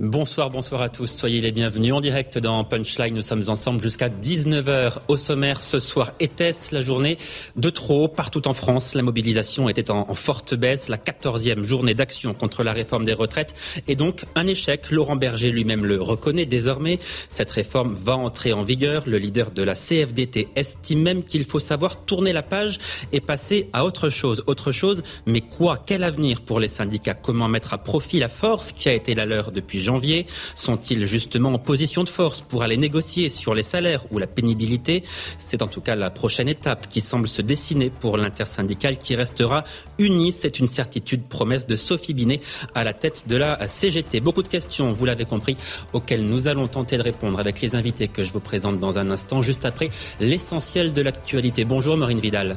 Bonsoir, bonsoir à tous. Soyez les bienvenus en direct dans Punchline. Nous sommes ensemble jusqu'à 19h au sommaire ce soir. Était-ce la journée de trop partout en France? La mobilisation était en, forte baisse. La quatorzième journée d'action contre la réforme des retraites est donc un échec. Laurent Berger lui-même le reconnaît désormais. Cette réforme va entrer en vigueur. Le leader de la CFDT estime même qu'il faut savoir tourner la page et passer à autre chose. Autre chose, mais quoi? Quel avenir pour les syndicats? Comment mettre à profit la force qui a été la leur depuis janvier Sont-ils justement en position de force pour aller négocier sur les salaires ou la pénibilité? C'est en tout cas la prochaine étape qui semble se dessiner pour l'intersyndicale qui restera unie. C'est une certitude promesse de Sophie Binet à la tête de la CGT. Beaucoup de questions, vous l'avez compris, auxquelles nous allons tenter de répondre avec les invités que je vous présente dans un instant, juste après l'essentiel de l'actualité. Bonjour Marine Vidal.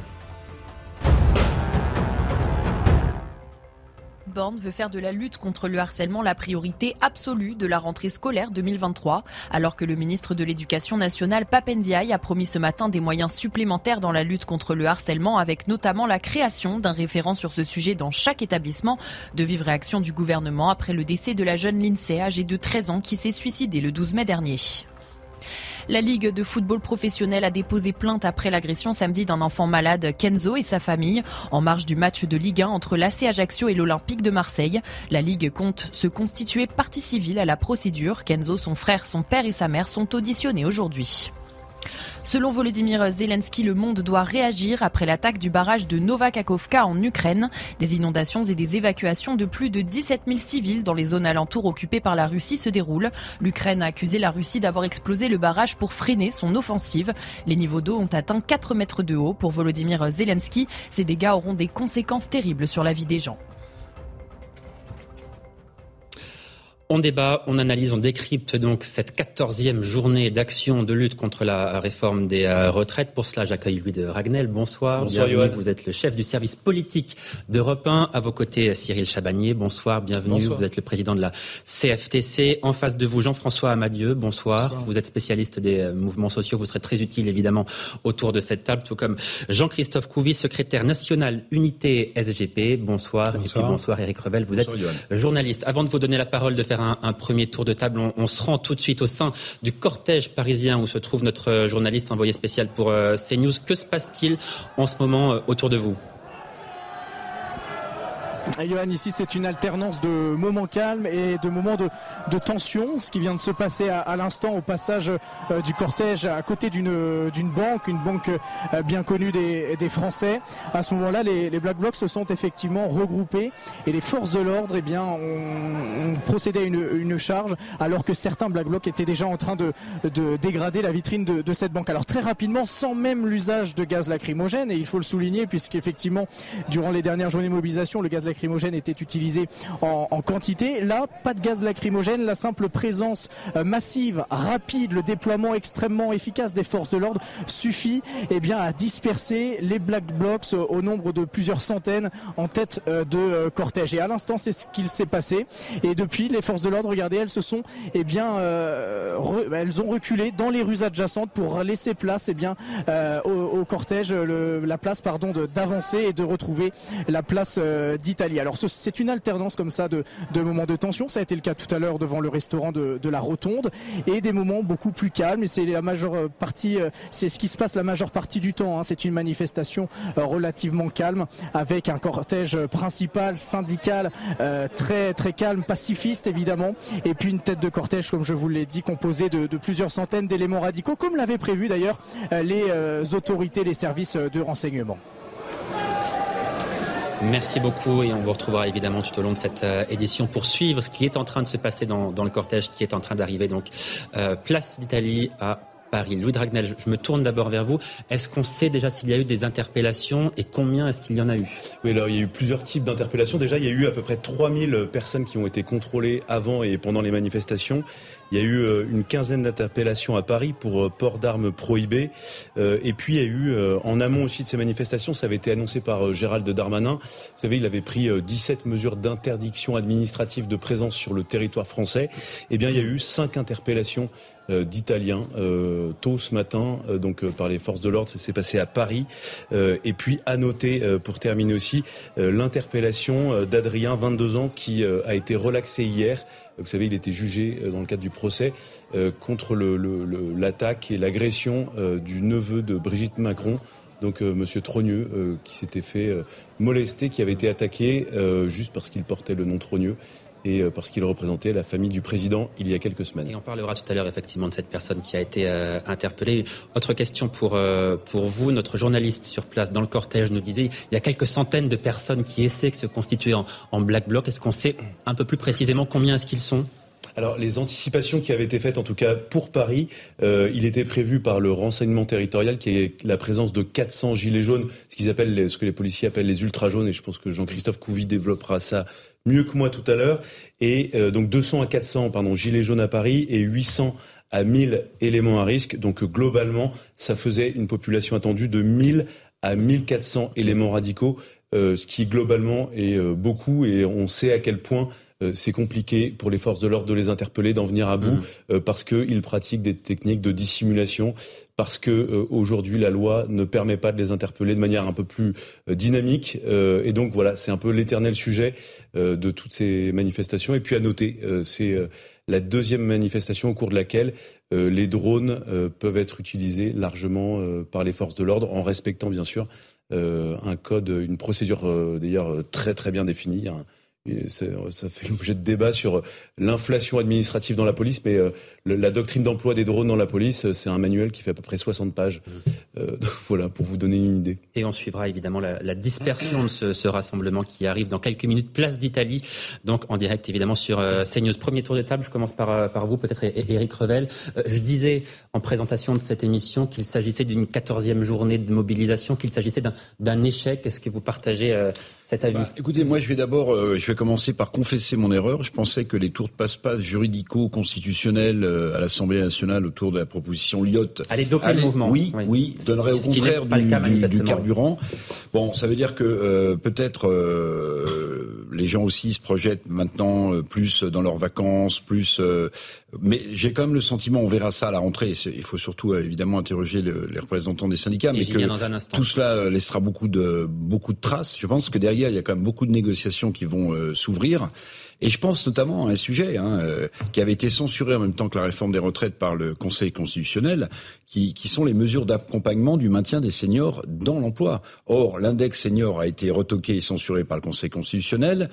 Borne veut faire de la lutte contre le harcèlement la priorité absolue de la rentrée scolaire 2023, alors que le ministre de l'Éducation nationale, Papendiaï, a promis ce matin des moyens supplémentaires dans la lutte contre le harcèlement, avec notamment la création d'un référent sur ce sujet dans chaque établissement. De vive réaction du gouvernement après le décès de la jeune Lindsay, âgée de 13 ans, qui s'est suicidée le 12 mai dernier. La Ligue de football professionnel a déposé plainte après l'agression samedi d'un enfant malade, Kenzo, et sa famille, en marge du match de Ligue 1 entre l'AC Ajaccio et l'Olympique de Marseille. La Ligue compte se constituer partie civile à la procédure. Kenzo, son frère, son père et sa mère sont auditionnés aujourd'hui. Selon Volodymyr Zelensky, le monde doit réagir après l'attaque du barrage de Novakakovka en Ukraine. Des inondations et des évacuations de plus de 17 000 civils dans les zones alentours occupées par la Russie se déroulent. L'Ukraine a accusé la Russie d'avoir explosé le barrage pour freiner son offensive. Les niveaux d'eau ont atteint 4 mètres de haut pour Volodymyr Zelensky. Ces dégâts auront des conséquences terribles sur la vie des gens. On débat, on analyse, on décrypte donc cette quatorzième journée d'action de lutte contre la réforme des euh, retraites. Pour cela, j'accueille Louis de Ragnel. Bonsoir. Bonsoir, bienvenue. Vous êtes le chef du service politique d'Europe 1. À vos côtés, Cyril Chabagnier. Bonsoir, bienvenue. Bonsoir. Vous êtes le président de la CFTC. En face de vous, Jean-François Amadieu. Bonsoir. Bonsoir. Vous êtes spécialiste des euh, mouvements sociaux. Vous serez très utile, évidemment, autour de cette table, tout comme Jean-Christophe Couvi, secrétaire national unité SGP. Bonsoir. Et puis Bonsoir. bonsoir, Eric Revel. Vous Bonsoir, êtes Johan. journaliste. Avant de vous donner la parole, de faire un, premier tour de table, on, on se rend tout de suite au sein du cortège parisien où se trouve notre euh, journaliste envoyé spécial pour euh, CNews. Que se passe-t-il en ce moment euh, autour de vous? Et ici c'est une alternance de moments calmes et de moments de, tension. Ce qui vient de se passer à, l'instant au passage euh, du cortège à côté d'une banque, une banque euh, bien connue des, Français. À ce moment-là, les, Black Blocs se sont effectivement regroupés et les forces de l'ordre eh bien, ont, procédé à une, charge alors que certains Black Blocs étaient déjà en train de, de dégrader la vitrine de, de cette banque. Alors très rapidement, sans même l'usage de gaz lacrymogène, et il faut le souligner puisqu'effectivement, durant les dernières journées de mobilisation, le gaz lacrymogène était utilisé en, quantité. Là, pas de gaz lacrymogène, la simple présence euh, massive, rapide, le déploiement extrêmement efficace des forces de l'ordre suffit eh bien, à disperser les Black Blocs euh, au nombre de plusieurs centaines en tête euh, de cortège. Et à l'instant, c'est ce qu'il s'est passé. Et depuis, les forces de l'ordre, regardez, elles se sont, eh bien, elles ont reculé dans les rues adjacentes pour laisser place, eh bien, au, cortège, la place, pardon, d'avancer et de retrouver la place euh. Alors, ce- c'est une alternance comme ça de, moments de tension. Ça a été le cas tout à l'heure devant le restaurant de, la Rotonde et des moments beaucoup plus calmes. Et c'est la majeure euh, partie, euh, c'est ce qui se passe la majeure partie du temps. hein. C'est une manifestation euh, relativement calme avec un cortège principal syndical très très calme, pacifiste évidemment, et puis une tête de cortège, comme je vous l'ai dit, composée de, plusieurs centaines d'éléments radicaux, comme l'avaient prévu d'ailleurs les autorités, les services de renseignement. Merci beaucoup et on vous retrouvera évidemment tout au long de cette euh, édition pour suivre ce qui est en train de se passer dans, le cortège qui est en train d'arriver. Donc euh, place d'Italie à Louis Dragnel, je me tourne d'abord vers vous. Est-ce qu'on sait déjà s'il y a eu des interpellations et combien est-ce qu'il y en a eu? Oui, alors il y a eu plusieurs types d'interpellations. Déjà, il y a eu à peu près 3000 personnes qui ont été contrôlées avant et pendant les manifestations. Il y a eu euh, une quinzaine d'interpellations à Paris pour euh, port d'armes prohibées. Euh, et puis il y a eu, en amont aussi de ces manifestations, ça avait été annoncé par Gérald Darmanin. Vous savez, il avait pris 17 mesures d'interdiction administrative de présence sur le territoire français. Eh bien, il y a eu cinq interpellations d'Italiens tôt ce matin, donc par les forces de l'ordre. Ça s'est passé à Paris. et puis à noter, pour terminer aussi, l'interpellation d'Adrien, 22 ans, qui a été relaxé hier vous savez, il était jugé euh, dans le cadre du procès euh, contre l'attaque et l'agression euh, du neveu de Brigitte Macron, donc Monsieur Trogneux, qui s'était fait molester, qui avait été attaqué juste parce qu'il portait le nom Trogneux et parce qu'il représentait la famille du président il y a quelques semaines. Et on parlera tout à l'heure effectivement de cette personne qui a été interpellée. Autre question pour, pour vous. Notre journaliste sur place dans le cortège nous disait il y a quelques centaines de personnes qui essaient de se constituer en, en black bloc. Est-ce qu'on sait un peu plus précisément combien est-ce qu'ils sont? Alors les anticipations qui avaient été faites, en tout cas pour Paris, euh, il était prévu par le renseignement territorial qu'il y ait la présence de 400 gilets jaunes, ce qu'ils appellent, ce que les policiers appellent les ultra jaunes, et je pense que Jean-Christophe Couvi développera ça mieux que moi tout à l'heure. Et euh, donc 200 à 400, pardon, gilets jaunes à Paris et 800 à 1000 éléments à risque. Donc globalement, ça faisait une population attendue de 1000 à 1400 éléments radicaux, euh, ce qui globalement est beaucoup et on sait à quel point euh, c'est compliqué pour les forces de l'ordre de les interpeller, d'en venir à bout, mmh. euh, parce qu'ils pratiquent des techniques de dissimulation, parce que euh, aujourd'hui la loi ne permet pas de les interpeller de manière un peu plus dynamique. et donc voilà, c'est un peu l'éternel sujet de toutes ces manifestations. Et puis à noter, c'est la deuxième manifestation au cours de laquelle les drones peuvent être utilisés largement par les forces de l'ordre, en respectant bien sûr un code, une procédure d'ailleurs très très bien définie. Ça fait l'objet de débat sur l'inflation administrative dans la police, mais euh, la doctrine d'emploi des drones dans la police, c'est un manuel qui fait à peu près 60 pages. Mmh. Euh, voilà, pour vous donner une idée. Et on suivra évidemment la, dispersion de ce, rassemblement qui arrive dans quelques minutes, place d'Italie, donc en direct évidemment sur euh, CNews. Premier tour de table, je commence par, par vous, peut-être Éric Revel. je disais en présentation de cette émission qu'il s'agissait d'une quatorzième journée de mobilisation, qu'il s'agissait d'un échec. Est-ce que vous partagez bah, écoutez, moi je vais d'abord, euh, je vais commencer par confesser mon erreur. Je pensais que les tours de passe-passe juridico-constitutionnels euh, à l'Assemblée nationale autour de la proposition Lyotte allez doper le mouvement. Oui, oui, donnerait au contraire du, carburant. Bon, ça veut dire que euh, peut-être les gens aussi se projettent maintenant plus dans leurs vacances, plus. mais j'ai quand même le sentiment, on verra ça à la rentrée. Il faut surtout évidemment interroger les représentants des syndicats, mais que tout cela laissera beaucoup de beaucoup de traces. Je pense que derrière il y a quand même beaucoup de négociations qui vont euh, s'ouvrir. Et je pense notamment à un sujet hein, euh, qui avait été censuré en même temps que la réforme des retraites par le Conseil constitutionnel, qui, sont les mesures d'accompagnement du maintien des seniors dans l'emploi. Or, l'index senior a été retoqué et censuré par le Conseil constitutionnel.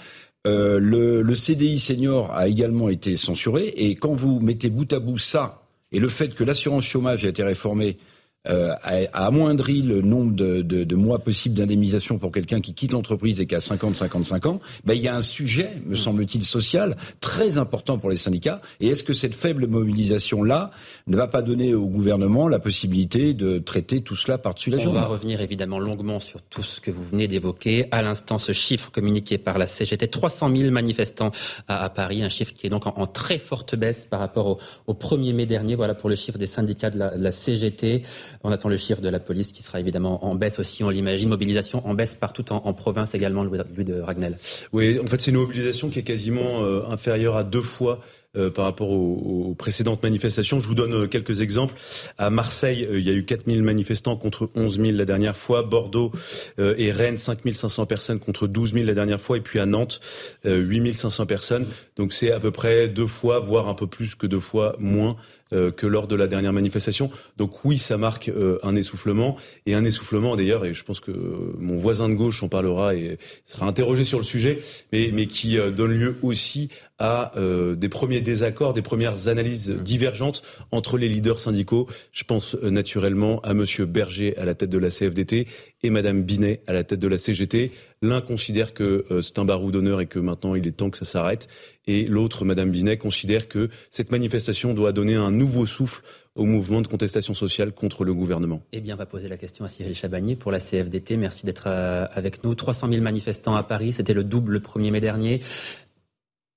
Euh, le, le CDI senior a également été censuré. Et quand vous mettez bout à bout ça et le fait que l'assurance chômage a été réformée euh, a, amoindri le nombre de, de, de mois possibles d'indemnisation pour quelqu'un qui quitte l'entreprise et qui a 50-55 ans, ben, il y a un sujet, me semble-t-il, social très important pour les syndicats. Et est-ce que cette faible mobilisation-là ne va pas donner au gouvernement la possibilité de traiter tout cela par-dessus la jambe On va revenir évidemment longuement sur tout ce que vous venez d'évoquer. À l'instant, ce chiffre communiqué par la CGT, 300 000 manifestants à, à, Paris, un chiffre qui est donc en, en très forte baisse par rapport au, au, 1er mai dernier. Voilà pour le chiffre des syndicats de la, de la CGT. On attend le chiffre de la police qui sera évidemment en baisse aussi, on l'imagine. Mobilisation en baisse partout en, province également, Louis de Ragnel. Oui, en fait, c'est une mobilisation qui est quasiment euh, inférieure à deux fois euh, par rapport aux, précédentes manifestations. Je vous donne euh, quelques exemples. À Marseille, il y a eu 4000 manifestants contre 11 000 la dernière fois. Bordeaux et Rennes, 5500 personnes contre 12 000 la dernière fois. Et puis à Nantes, 8500 personnes. Donc c'est à peu près deux fois, voire un peu plus que deux fois moins euh, que lors de la dernière manifestation. Donc oui, ça marque euh, un essoufflement et un essoufflement d'ailleurs, et je pense que mon voisin de gauche en parlera et sera interrogé sur le sujet, mais, mais qui euh, donne lieu aussi à des premiers désaccords, des premières analyses divergentes entre les leaders syndicaux. Je pense naturellement à Monsieur Berger à la tête de la CFDT et Madame Binet à la tête de la CGT. L'un considère que c'est un barou d'honneur et que maintenant il est temps que ça s'arrête. Et l'autre, Madame Binet, considère que cette manifestation doit donner un nouveau souffle au mouvement de contestation sociale contre le gouvernement Eh bien, on va poser la question à Cyril Chabagnier pour la CFDT. Merci d'être avec nous. 300 000 manifestants à Paris, c'était le double le 1er mai dernier.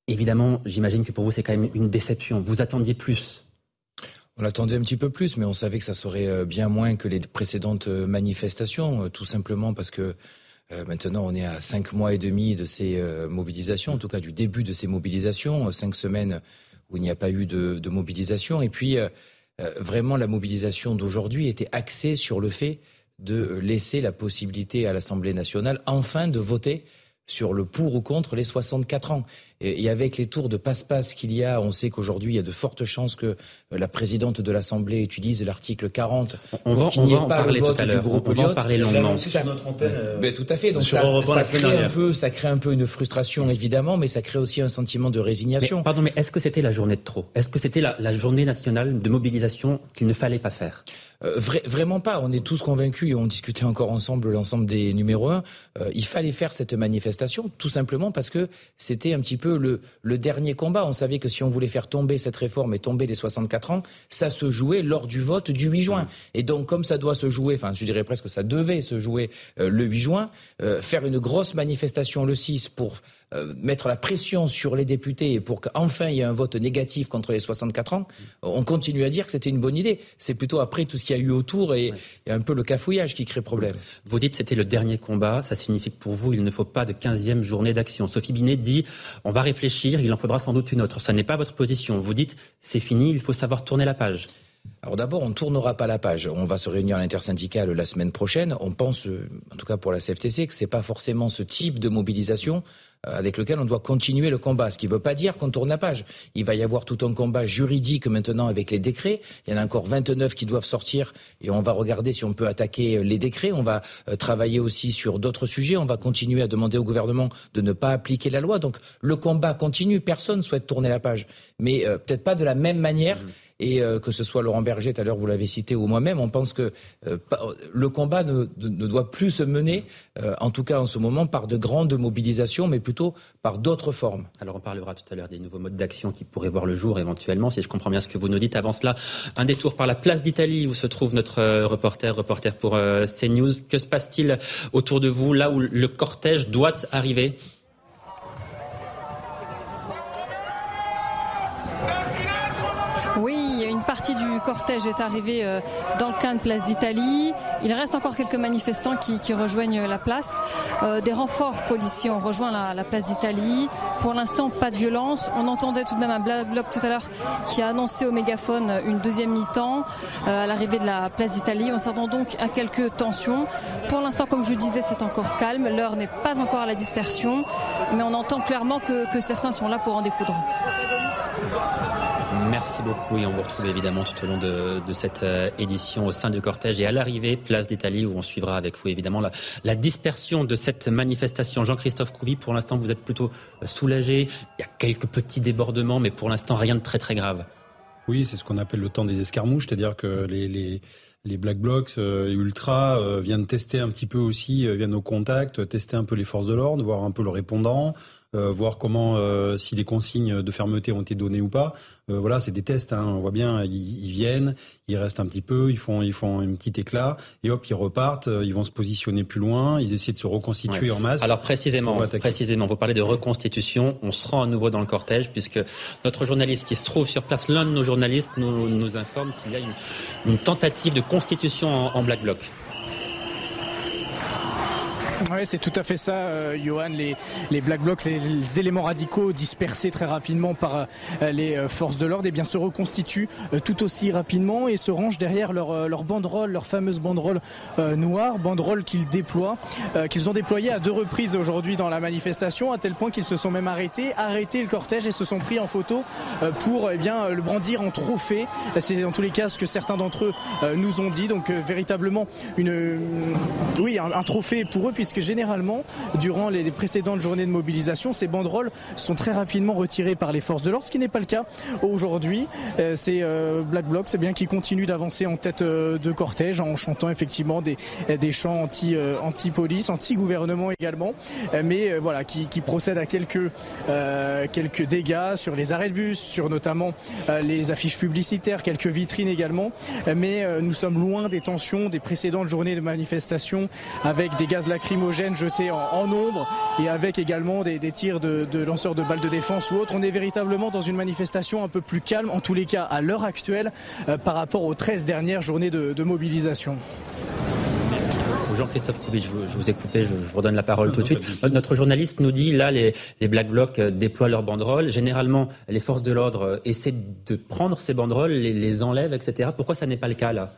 Évidemment, j'imagine que pour vous, c'est quand même une déception. Vous attendiez plus? On attendait un petit peu plus, mais on savait que ça serait euh, bien moins que les précédentes euh, manifestations, euh, tout simplement parce que maintenant on est à cinq mois et demi de ces mobilisations, en tout cas du début de ces mobilisations, cinq semaines où il n'y a pas eu de, de mobilisation. Et puis vraiment la mobilisation d'aujourd'hui était axée sur le fait de laisser la possibilité à l'Assemblée nationale enfin de voter sur le pour ou contre les 64 ans. Et, avec les tours de passe-passe qu'il y a, on sait qu'aujourd'hui, il y a de fortes chances que euh, la présidente de l'Assemblée utilise l'article 40 on pour qu'il n'y ait pas le vote du groupe on, va en parler longuement. Ça, notre antenne, euh, ben, tout à fait. Donc ça, crée un peu, ça crée un peu une frustration, évidemment, mais ça crée aussi un sentiment de résignation. pardon, mais est-ce que c'était la journée de trop? Est-ce que c'était la, la journée nationale de mobilisation qu'il ne fallait pas faire? Euh, vraiment pas. On est tous convaincus et on discutait encore ensemble l'ensemble des numéros 1. Euh, il fallait faire cette manifestation tout simplement parce que c'était un petit peu le, le dernier combat. On savait que si on voulait faire tomber cette réforme et tomber les 64 ans, ça se jouait lors du vote du 8 juin. Et donc comme ça doit se jouer, enfin je dirais presque ça devait se jouer euh, le 8 juin, faire une grosse manifestation le 6 pour euh, mettre la pression sur les députés pour qu'enfin il y ait un vote négatif contre les 64 ans, on continue à dire que c'était une bonne idée. C'est plutôt après tout ce qu'il y a eu autour et, un peu le cafouillage qui crée problème. Vous dites que c'était le dernier combat, ça signifie que pour vous, il ne faut pas de 15e journée d'action. Sophie Binet dit, on va réfléchir, il en faudra sans doute une autre. Ça n'est pas votre position. Vous dites, c'est fini, il faut savoir tourner la page. Alors d'abord, on ne tournera pas la page. On va se réunir à l'intersyndicale la semaine prochaine. On pense, en tout cas pour la CFTC, que c'est pas forcément ce type de mobilisation euh, avec lequel on doit continuer le combat. Ce qui ne veut pas dire qu'on tourne la page. Il va y avoir tout un combat juridique maintenant avec les décrets. Il y en a encore 29 qui doivent sortir et on va regarder si on peut attaquer euh, les décrets. On va euh, travailler aussi sur d'autres sujets. On va continuer à demander au gouvernement de ne pas appliquer la loi. Donc le combat continue. Personne ne souhaite tourner la page. Mais peut-être pas de la même manière. Mmh et euh, que ce soit Laurent Berger, tout à l'heure vous l'avez cité, ou moi-même, on pense que euh, le combat ne, doit plus se mener, euh, en tout cas en ce moment, par de grandes mobilisations, mais plutôt par d'autres formes. Alors on parlera tout à l'heure des nouveaux modes d'action qui pourraient voir le jour éventuellement, si je comprends bien ce que vous nous dites. Avant cela, un détour par la place d'Italie où se trouve notre reporter, reporter pour CNews. Que se passe-t-il autour de vous, là où le cortège doit arriver? Partie du cortège est arrivée euh, dans le camp de Place d'Italie. Il reste encore quelques manifestants qui, rejoignent la place. Euh, des renforts policiers ont rejoint la, place d'Italie. Pour l'instant, pas de violence. On entendait tout de même un bloc tout à l'heure qui a annoncé au mégaphone une deuxième mi-temps euh, à l'arrivée de la place d'Italie. On s'attend donc à quelques tensions. Pour l'instant, comme je le disais, c'est encore calme. L'heure n'est pas encore à la dispersion, mais on entend clairement que certains sont là pour en découdre. Merci beaucoup et on vous retrouve évidemment tout au long de, cette euh, édition au sein du cortège et à l'arrivée, place d'Italie, où on suivra avec vous évidemment la, dispersion de cette manifestation. Jean-Christophe Couvi, pour l'instant vous êtes plutôt euh, soulagé. Il y a quelques petits débordements, mais pour l'instant rien de très très grave. Oui, c'est ce qu'on appelle le temps des escarmouches, c'est-à-dire que les, Black Blocs euh, Ultra viennent tester un petit peu aussi, viennent au contact, tester un peu les forces de l'ordre, voir un peu le répondant, euh, voir comment euh, si les consignes de fermeté ont été données ou pas. Euh, voilà, c'est des tests. Hein, on voit bien, ils, viennent, ils restent un petit peu, ils font, ils font un petit éclat et hop, ils repartent. ils vont se positionner plus loin. Ils essaient de se reconstituer en masse. Alors précisément, précisément, vous parlez de reconstitution. On se rend à nouveau dans le cortège puisque notre journaliste qui se trouve sur place, l'un de nos journalistes, nous, nous informe qu'il y a une, une, tentative de constitution en, en Black Bloc. Oui, c'est tout à fait ça, euh, Johan. Les, Black Blocs, les, éléments radicaux dispersés très rapidement par euh, les euh, forces de l'ordre, eh bien se reconstituent tout aussi rapidement et se rangent derrière leur, leur banderole, leur fameuse banderole noire, banderole qu'ils déploient, qu'ils ont déployée à deux reprises aujourd'hui dans la manifestation, à tel point qu'ils se sont même arrêtés, arrêté le cortège et se sont pris en photo pour eh bien le brandir en trophée. C'est en tous les cas ce que certains d'entre eux nous ont dit. Donc véritablement une, oui, un, un trophée pour eux puisque parce que généralement, durant les précédentes journées de mobilisation, ces banderoles sont très rapidement retirées par les forces de l'ordre, ce qui n'est pas le cas aujourd'hui. Euh, c'est euh, Black Bloc, c'est bien qui continue d'avancer en tête euh, de cortège en chantant effectivement des, des chants anti, anti-police, anti-gouvernement également, mais voilà, qui, procède à quelques, quelques dégâts sur les arrêts de bus, sur notamment les affiches publicitaires, quelques vitrines également. Mais nous sommes loin des tensions des précédentes journées de manifestation avec des gaz lacrymogènes jetés en, en ombre et avec également des, des tirs de, de lanceurs de balles de défense ou autres. On est véritablement dans une manifestation un peu plus calme, en tous les cas à l'heure actuelle, euh, par rapport aux 13 dernières journées de, de mobilisation. Jean-Christophe Kovic, je, vous ai coupé, je, vous redonne la parole tout de suite. Notre journaliste nous dit, là, les, les Black Blocs euh, déploient leurs banderoles. Généralement, les forces de l'ordre euh, essaient de prendre ces banderoles, les, les enlèvent, etc. Pourquoi ça n'est pas le cas, là?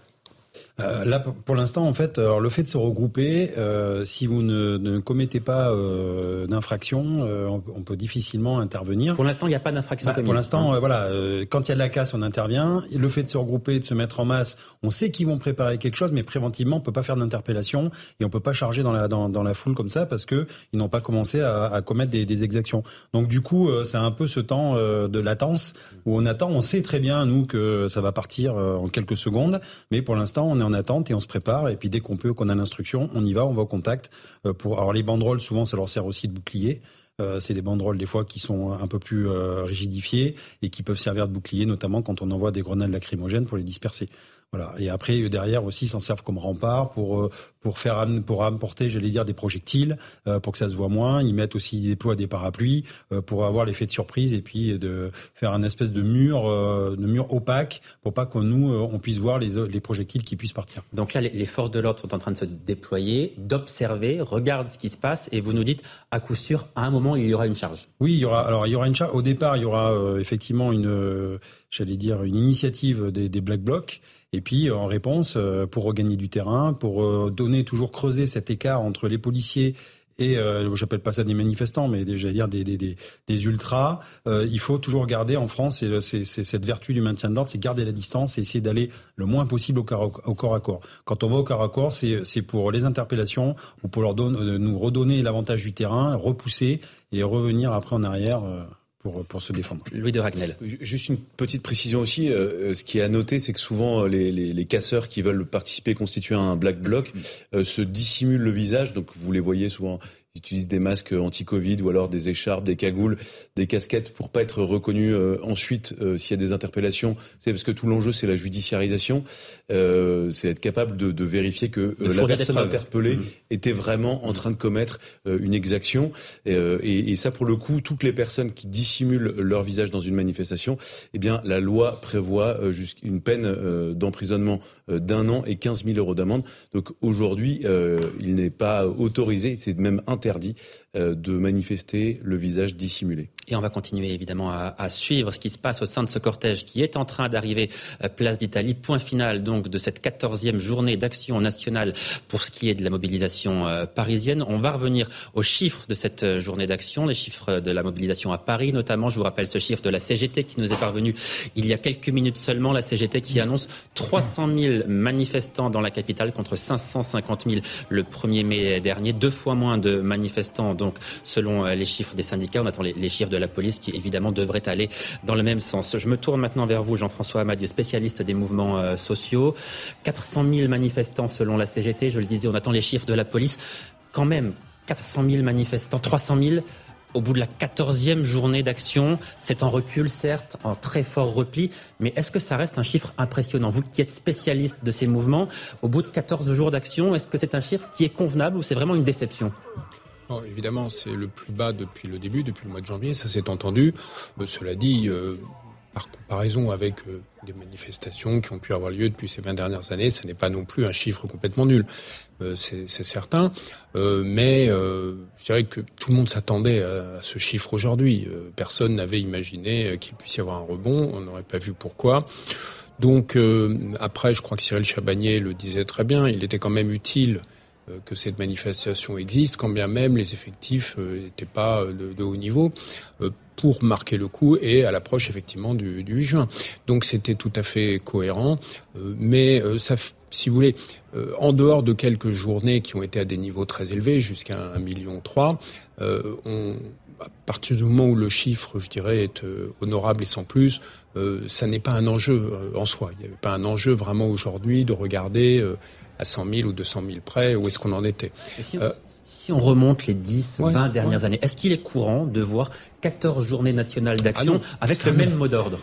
Euh, là, pour l'instant, en fait, alors, le fait de se regrouper, euh, si vous ne, ne commettez pas euh, d'infraction, euh, on, peut difficilement intervenir. Pour l'instant, il n'y a pas d'infraction bah, Pour l'instant, hein. Euh, voilà, quand il y a de la casse, on intervient. Le fait de se regrouper, de se mettre en masse, on sait qu'ils vont préparer quelque chose, mais préventivement, on peut pas faire d'interpellation et on peut pas charger dans la dans, dans la foule comme ça parce que ils n'ont pas commencé à, à commettre des, des, exactions. Donc du coup, c'est un peu ce temps de latence où on attend. On sait très bien nous que ça va partir en quelques secondes, mais pour l'instant, on est en attente et on se prépare. Et puis dès qu'on peut, qu'on a l'instruction, on y va, on va au contact. Euh, pour alors les banderoles, souvent, ça leur sert aussi de bouclier. Euh, c'est des banderoles des fois qui sont un peu plus euh, rigidifiées et qui peuvent servir de bouclier, notamment quand on envoie des grenades lacrymogènes pour les disperser. Voilà. Et après, derrière aussi, s'en servent comme rempart pour euh, pour faire pour apporter, j'allais dire, des projectiles euh, pour que ça se voit moins. Ils mettent aussi des déploient des parapluies euh, pour avoir l'effet de surprise et puis de faire un espèce de mur de mur opaque pour pas que nous on puisse voir les les projectiles qui puissent partir. Donc là, les forces de l'ordre sont en train de se déployer, d'observer, regardent ce qui se passe et vous nous dites à coup sûr, à un moment, il y aura une charge. Oui, il y aura. Alors il y aura une charge. Au départ, il y aura effectivement une, j'allais dire, une initiative des, des Black Blocs. Et puis en réponse, euh, pour regagner du terrain, pour euh, donner toujours creuser cet écart entre les policiers et euh, j'appelle pas ça des manifestants, mais j'allais dire des, des, des, des ultras. Euh, il faut toujours garder en France, et c'est cette vertu du maintien de l'ordre, c'est garder la distance et essayer d'aller le moins possible au, corps, au corps à corps. Quand on va au corps à corps, c'est pour les interpellations ou pour leur donner, nous redonner l'avantage du terrain, repousser et revenir après en arrière pour, pour se défendre. Louis de Ragnel. Juste une petite précision aussi. Euh, ce qui est à noter, c'est que souvent les, les, les, casseurs qui veulent participer, constituer un black bloc, euh, se dissimulent le visage. Donc vous les voyez souvent utilisent des masques anti-Covid ou alors des écharpes, des cagoules, des casquettes pour pas être reconnus euh, ensuite euh, s'il y a des interpellations. C'est parce que tout l'enjeu c'est la judiciarisation, euh, c'est être capable de, de vérifier que la personne interpellée mmh. était vraiment en train de commettre une exaction. Et, et, ça pour le coup, toutes les personnes qui dissimulent leur visage dans une manifestation, eh bien la loi prévoit une peine d'emprisonnement d'un an et 15 000 euros d'amende. Donc aujourd'hui, il n'est pas autorisé, c'est même interdit interdit euh, de manifester le visage dissimulé. Et on va continuer évidemment à, à, suivre ce qui se passe au sein de ce cortège qui est en train d'arriver à Place d'Italie. Point final donc de cette quatorzième journée d'action nationale pour ce qui est de la mobilisation euh, parisienne. On va revenir aux chiffres de cette euh, journée d'action, les chiffres de la mobilisation à Paris notamment. Je vous rappelle ce chiffre de la CGT qui nous est parvenu il y a quelques minutes seulement. La CGT qui annonce 300 000 manifestants dans la capitale contre 550 000 le 1er mai dernier, deux fois moins de manifestants, donc selon euh, les chiffres des syndicats. On attend les, les, chiffres la police qui évidemment devraient aller dans le même sens. Je me tourne maintenant vers vous, Jean-François Amadieu, spécialiste des mouvements euh, sociaux. 400 000 manifestants selon la CGT. Je le disais, on attend les chiffres de la police. Quand même, 400 000 manifestants, 300 000 au bout de la quatorzième journée d'action. C'est en recul, certes, en très fort repli, mais est-ce que ça reste un chiffre impressionnant? Vous qui êtes spécialiste de ces mouvements, au bout de 14 jours d'action, est-ce que c'est un chiffre qui est convenable ou c'est vraiment une déception? Oh, évidemment, c'est le plus bas depuis le début, depuis le mois de janvier, ça s'est entendu. Euh, cela dit, euh, par comparaison avec euh, des manifestations qui ont pu avoir lieu depuis ces 20 dernières années, ce n'est pas non plus un chiffre complètement nul. Euh, c'est certain. Euh, mais je dirais que tout le monde s'attendait à, à, ce chiffre aujourd'hui. personne n'avait imaginé qu'il puisse y avoir un rebond. On n'aurait pas vu pourquoi. Donc après, je crois que Cyril Chabagnier le disait très bien, il était quand même utile euh, que cette manifestation existe, quand bien même les effectifs n'étaient euh, pas euh, de, de, haut niveau, pour marquer le coup et à l'approche effectivement du, du 8 juin. Donc c'était tout à fait cohérent, mais ça si vous voulez, euh, en dehors de quelques journées qui ont été à des niveaux très élevés, jusqu'à 1,3 million, euh, on, à partir du moment où le chiffre, je dirais, est euh, honorable et sans plus, euh, ça n'est pas un enjeu euh, en soi. Il n'y avait pas un enjeu vraiment aujourd'hui de regarder à 100 000 ou 200 000 près où est-ce qu'on en était. Si on, si on, remonte les 10, 20 dernières années, est-ce qu'il est courant de voir 14 journées nationales d'action ah avec le même mot d'ordre?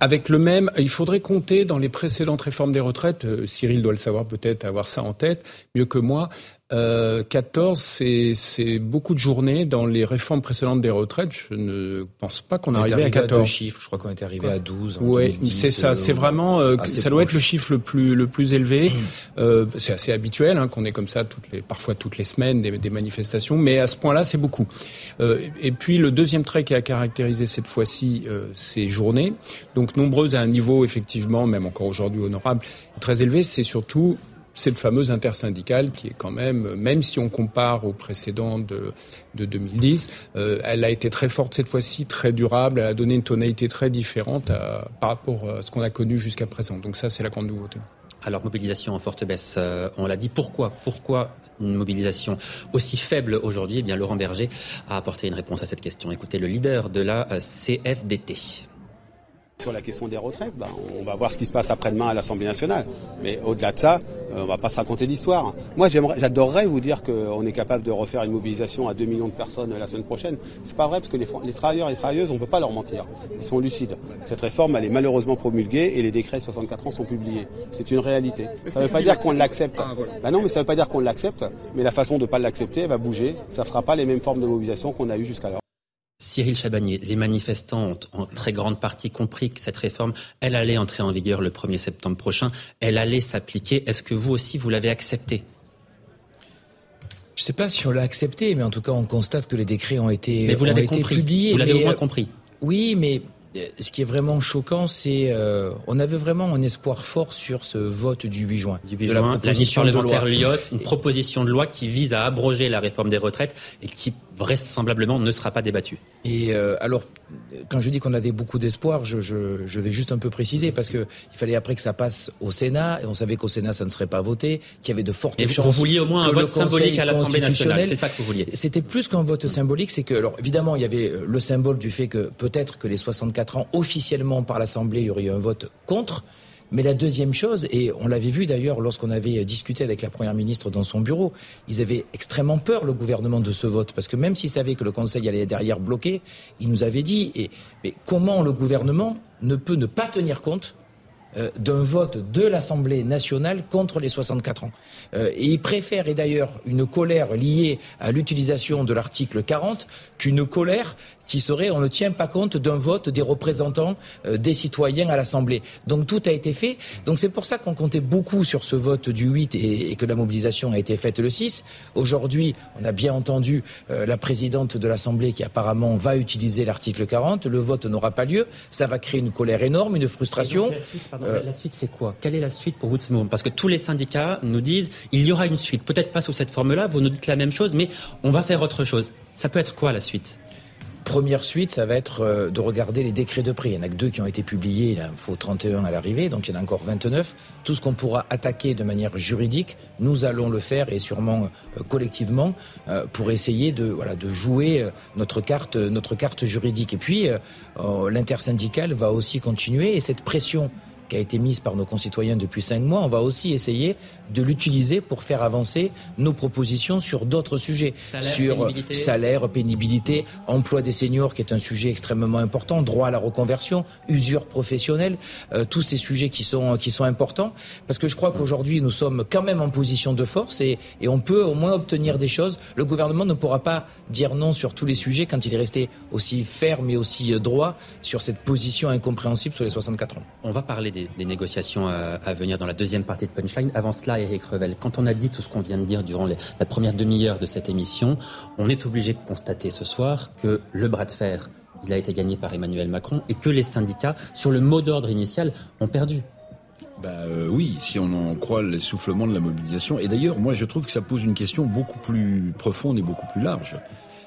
Avec le même, il faudrait compter dans les précédentes réformes des retraites, Cyril doit le savoir peut-être, avoir ça en tête, mieux que moi, euh, 14, c'est beaucoup de journées dans les réformes précédentes des retraites. Je ne pense pas qu'on arrivait à 14. À chiffres, je crois qu'on est arrivé à 12. Oui, c'est ça. C'est vraiment, euh, ça doit être le chiffre le plus le plus élevé. euh, c'est assez habituel hein, qu'on ait comme ça toutes les, parfois toutes les semaines des, des manifestations, mais à ce point-là, c'est beaucoup. Euh, et puis le deuxième trait qui a caractérisé cette fois-ci euh, ces journées, donc nombreuses à un niveau effectivement, même encore aujourd'hui honorable, très élevé, c'est surtout cette fameuse intersyndicale qui est quand même, même si on compare aux précédents de, de 2010, euh, elle a été très forte cette fois-ci, très durable, elle a donné une tonalité très différente par rapport à ce qu'on a connu jusqu'à présent. Donc ça, c'est la grande nouveauté. Alors mobilisation en forte baisse, euh, on l'a dit. Pourquoi? Pourquoi une mobilisation aussi faible aujourd'hui? Eh bien, Laurent Berger a apporté une réponse à cette question. Écoutez, le leader de la euh, CFDT. Sur la question des retraites, ben, on va voir ce qui se passe après-demain à l'Assemblée nationale. Mais au-delà de ça, euh, on va pas se raconter d'histoire. Moi, j'adorerais vous dire qu'on est capable de refaire une mobilisation à 2 millions de personnes la semaine prochaine. C'est pas vrai parce que les, les travailleurs et les travailleuses, on peut pas leur mentir. Ils sont lucides. Cette réforme, elle est malheureusement promulguée et les décrets de 64 ans sont publiés. C'est une réalité. Ça ne veut pas dire qu'on l'accepte. Ah, voilà. ben non, mais ça veut pas dire qu'on l'accepte. Mais la façon de pas l'accepter, elle va bouger. Ça ne fera pas les mêmes formes de mobilisation qu'on a eues jusqu'alors. Cyril Chabagnier, les manifestants ont en très grande partie compris que cette réforme, elle allait entrer en vigueur le 1er septembre prochain, elle allait s'appliquer. Est-ce que vous aussi, vous l'avez accepté? Je ne sais pas si on l'a accepté, mais en tout cas, on constate que les décrets ont été, mais vous l'avez compris. publiés. Vous l'avez au moins compris. Oui, mais ce qui est vraiment choquant, c'est euh, on avait vraiment un espoir fort sur ce vote du 8 juin. Du 8 juin, la, la mission parlementaire Lyotte, une proposition de loi qui vise à abroger la réforme des retraites et qui vraisemblablement ne sera pas débattue. Et euh, alors, quand je dis qu'on avait beaucoup d'espoir, je, je, je, vais juste un peu préciser parce que il fallait après que ça passe au Sénat et on savait qu'au Sénat ça ne serait pas voté, qu'il y avait de fortes et chances. Vous vouliez au moins un vote symbolique à l'Assemblée nationale, c'est ça que vous vouliez. C'était plus qu'un vote symbolique, c'est que alors évidemment il y avait le symbole du fait que peut-être que les 64 ans officiellement par l'Assemblée il y aurait eu un vote contre. Mais la deuxième chose, et on l'avait vu d'ailleurs lorsqu'on avait discuté avec la Première ministre dans son bureau, ils avaient extrêmement peur, le gouvernement, de ce vote, parce que même s'ils savaient que le Conseil allait derrière bloquer, ils nous avaient dit, et, mais comment le gouvernement ne peut ne pas tenir compte euh, d'un vote de l'Assemblée nationale contre les 64 ans? Euh, et ils préfèrent, et d'ailleurs, une colère liée à l'utilisation de l'article 40 qu'une colère qui serait on ne tient pas compte d'un vote des représentants euh, des citoyens à l'Assemblée. Donc tout a été fait. Donc c'est pour ça qu'on comptait beaucoup sur ce vote du 8 et, et, que la mobilisation a été faite le 6. Aujourd'hui, on a bien entendu euh, la présidente de l'Assemblée qui apparemment va utiliser l'article 40. Le vote n'aura pas lieu. Ça va créer une colère énorme, une frustration. La suite, pardon, euh, la suite c'est quoi? Quelle est la suite pour vous de ce mouvement? Parce que tous les syndicats nous disent il y aura une suite. Peut-être pas sous cette forme-là, vous nous dites la même chose, mais on va faire autre chose. Ça peut être quoi la suite? Première suite, ça va être euh, de regarder les décrets de prix. Il n'y en a que deux qui ont été publiés, il en faut 31 à l'arrivée, donc il y en a encore 29. Tout ce qu'on pourra attaquer de manière juridique, nous allons le faire et sûrement euh, collectivement euh, pour essayer de, voilà, de jouer notre carte, notre carte juridique. Et puis, l'intersyndicale va aussi continuer et cette pression qui a été mise par nos concitoyens depuis cinq mois, on va aussi essayer de l'utiliser pour faire avancer nos propositions sur d'autres sujets, salaire, sur pénibilité. salaire, pénibilité, emploi des seniors, qui est un sujet extrêmement important, droit à la reconversion, usure professionnelle, euh, tous ces sujets qui sont qui sont importants, parce que je crois qu'aujourd'hui nous sommes quand même en position de force et, et on peut au moins obtenir des choses. Le gouvernement ne pourra pas dire non sur tous les sujets quand il est resté aussi ferme et aussi droit sur cette position incompréhensible sur les 64 ans. On va parler des, des négociations à, à, venir dans la deuxième partie de Punchline. Avant cela, Eric Revel, quand on a dit tout ce qu'on vient de dire durant la première demi-heure de cette émission, on est obligé de constater ce soir que le bras de fer, il a été gagné par Emmanuel Macron et que les syndicats, sur le mot d'ordre initial, ont perdu. Bah euh, oui, si on en croit l'essoufflement de la mobilisation. Et d'ailleurs, moi, je trouve que ça pose une question beaucoup plus profonde et beaucoup plus large.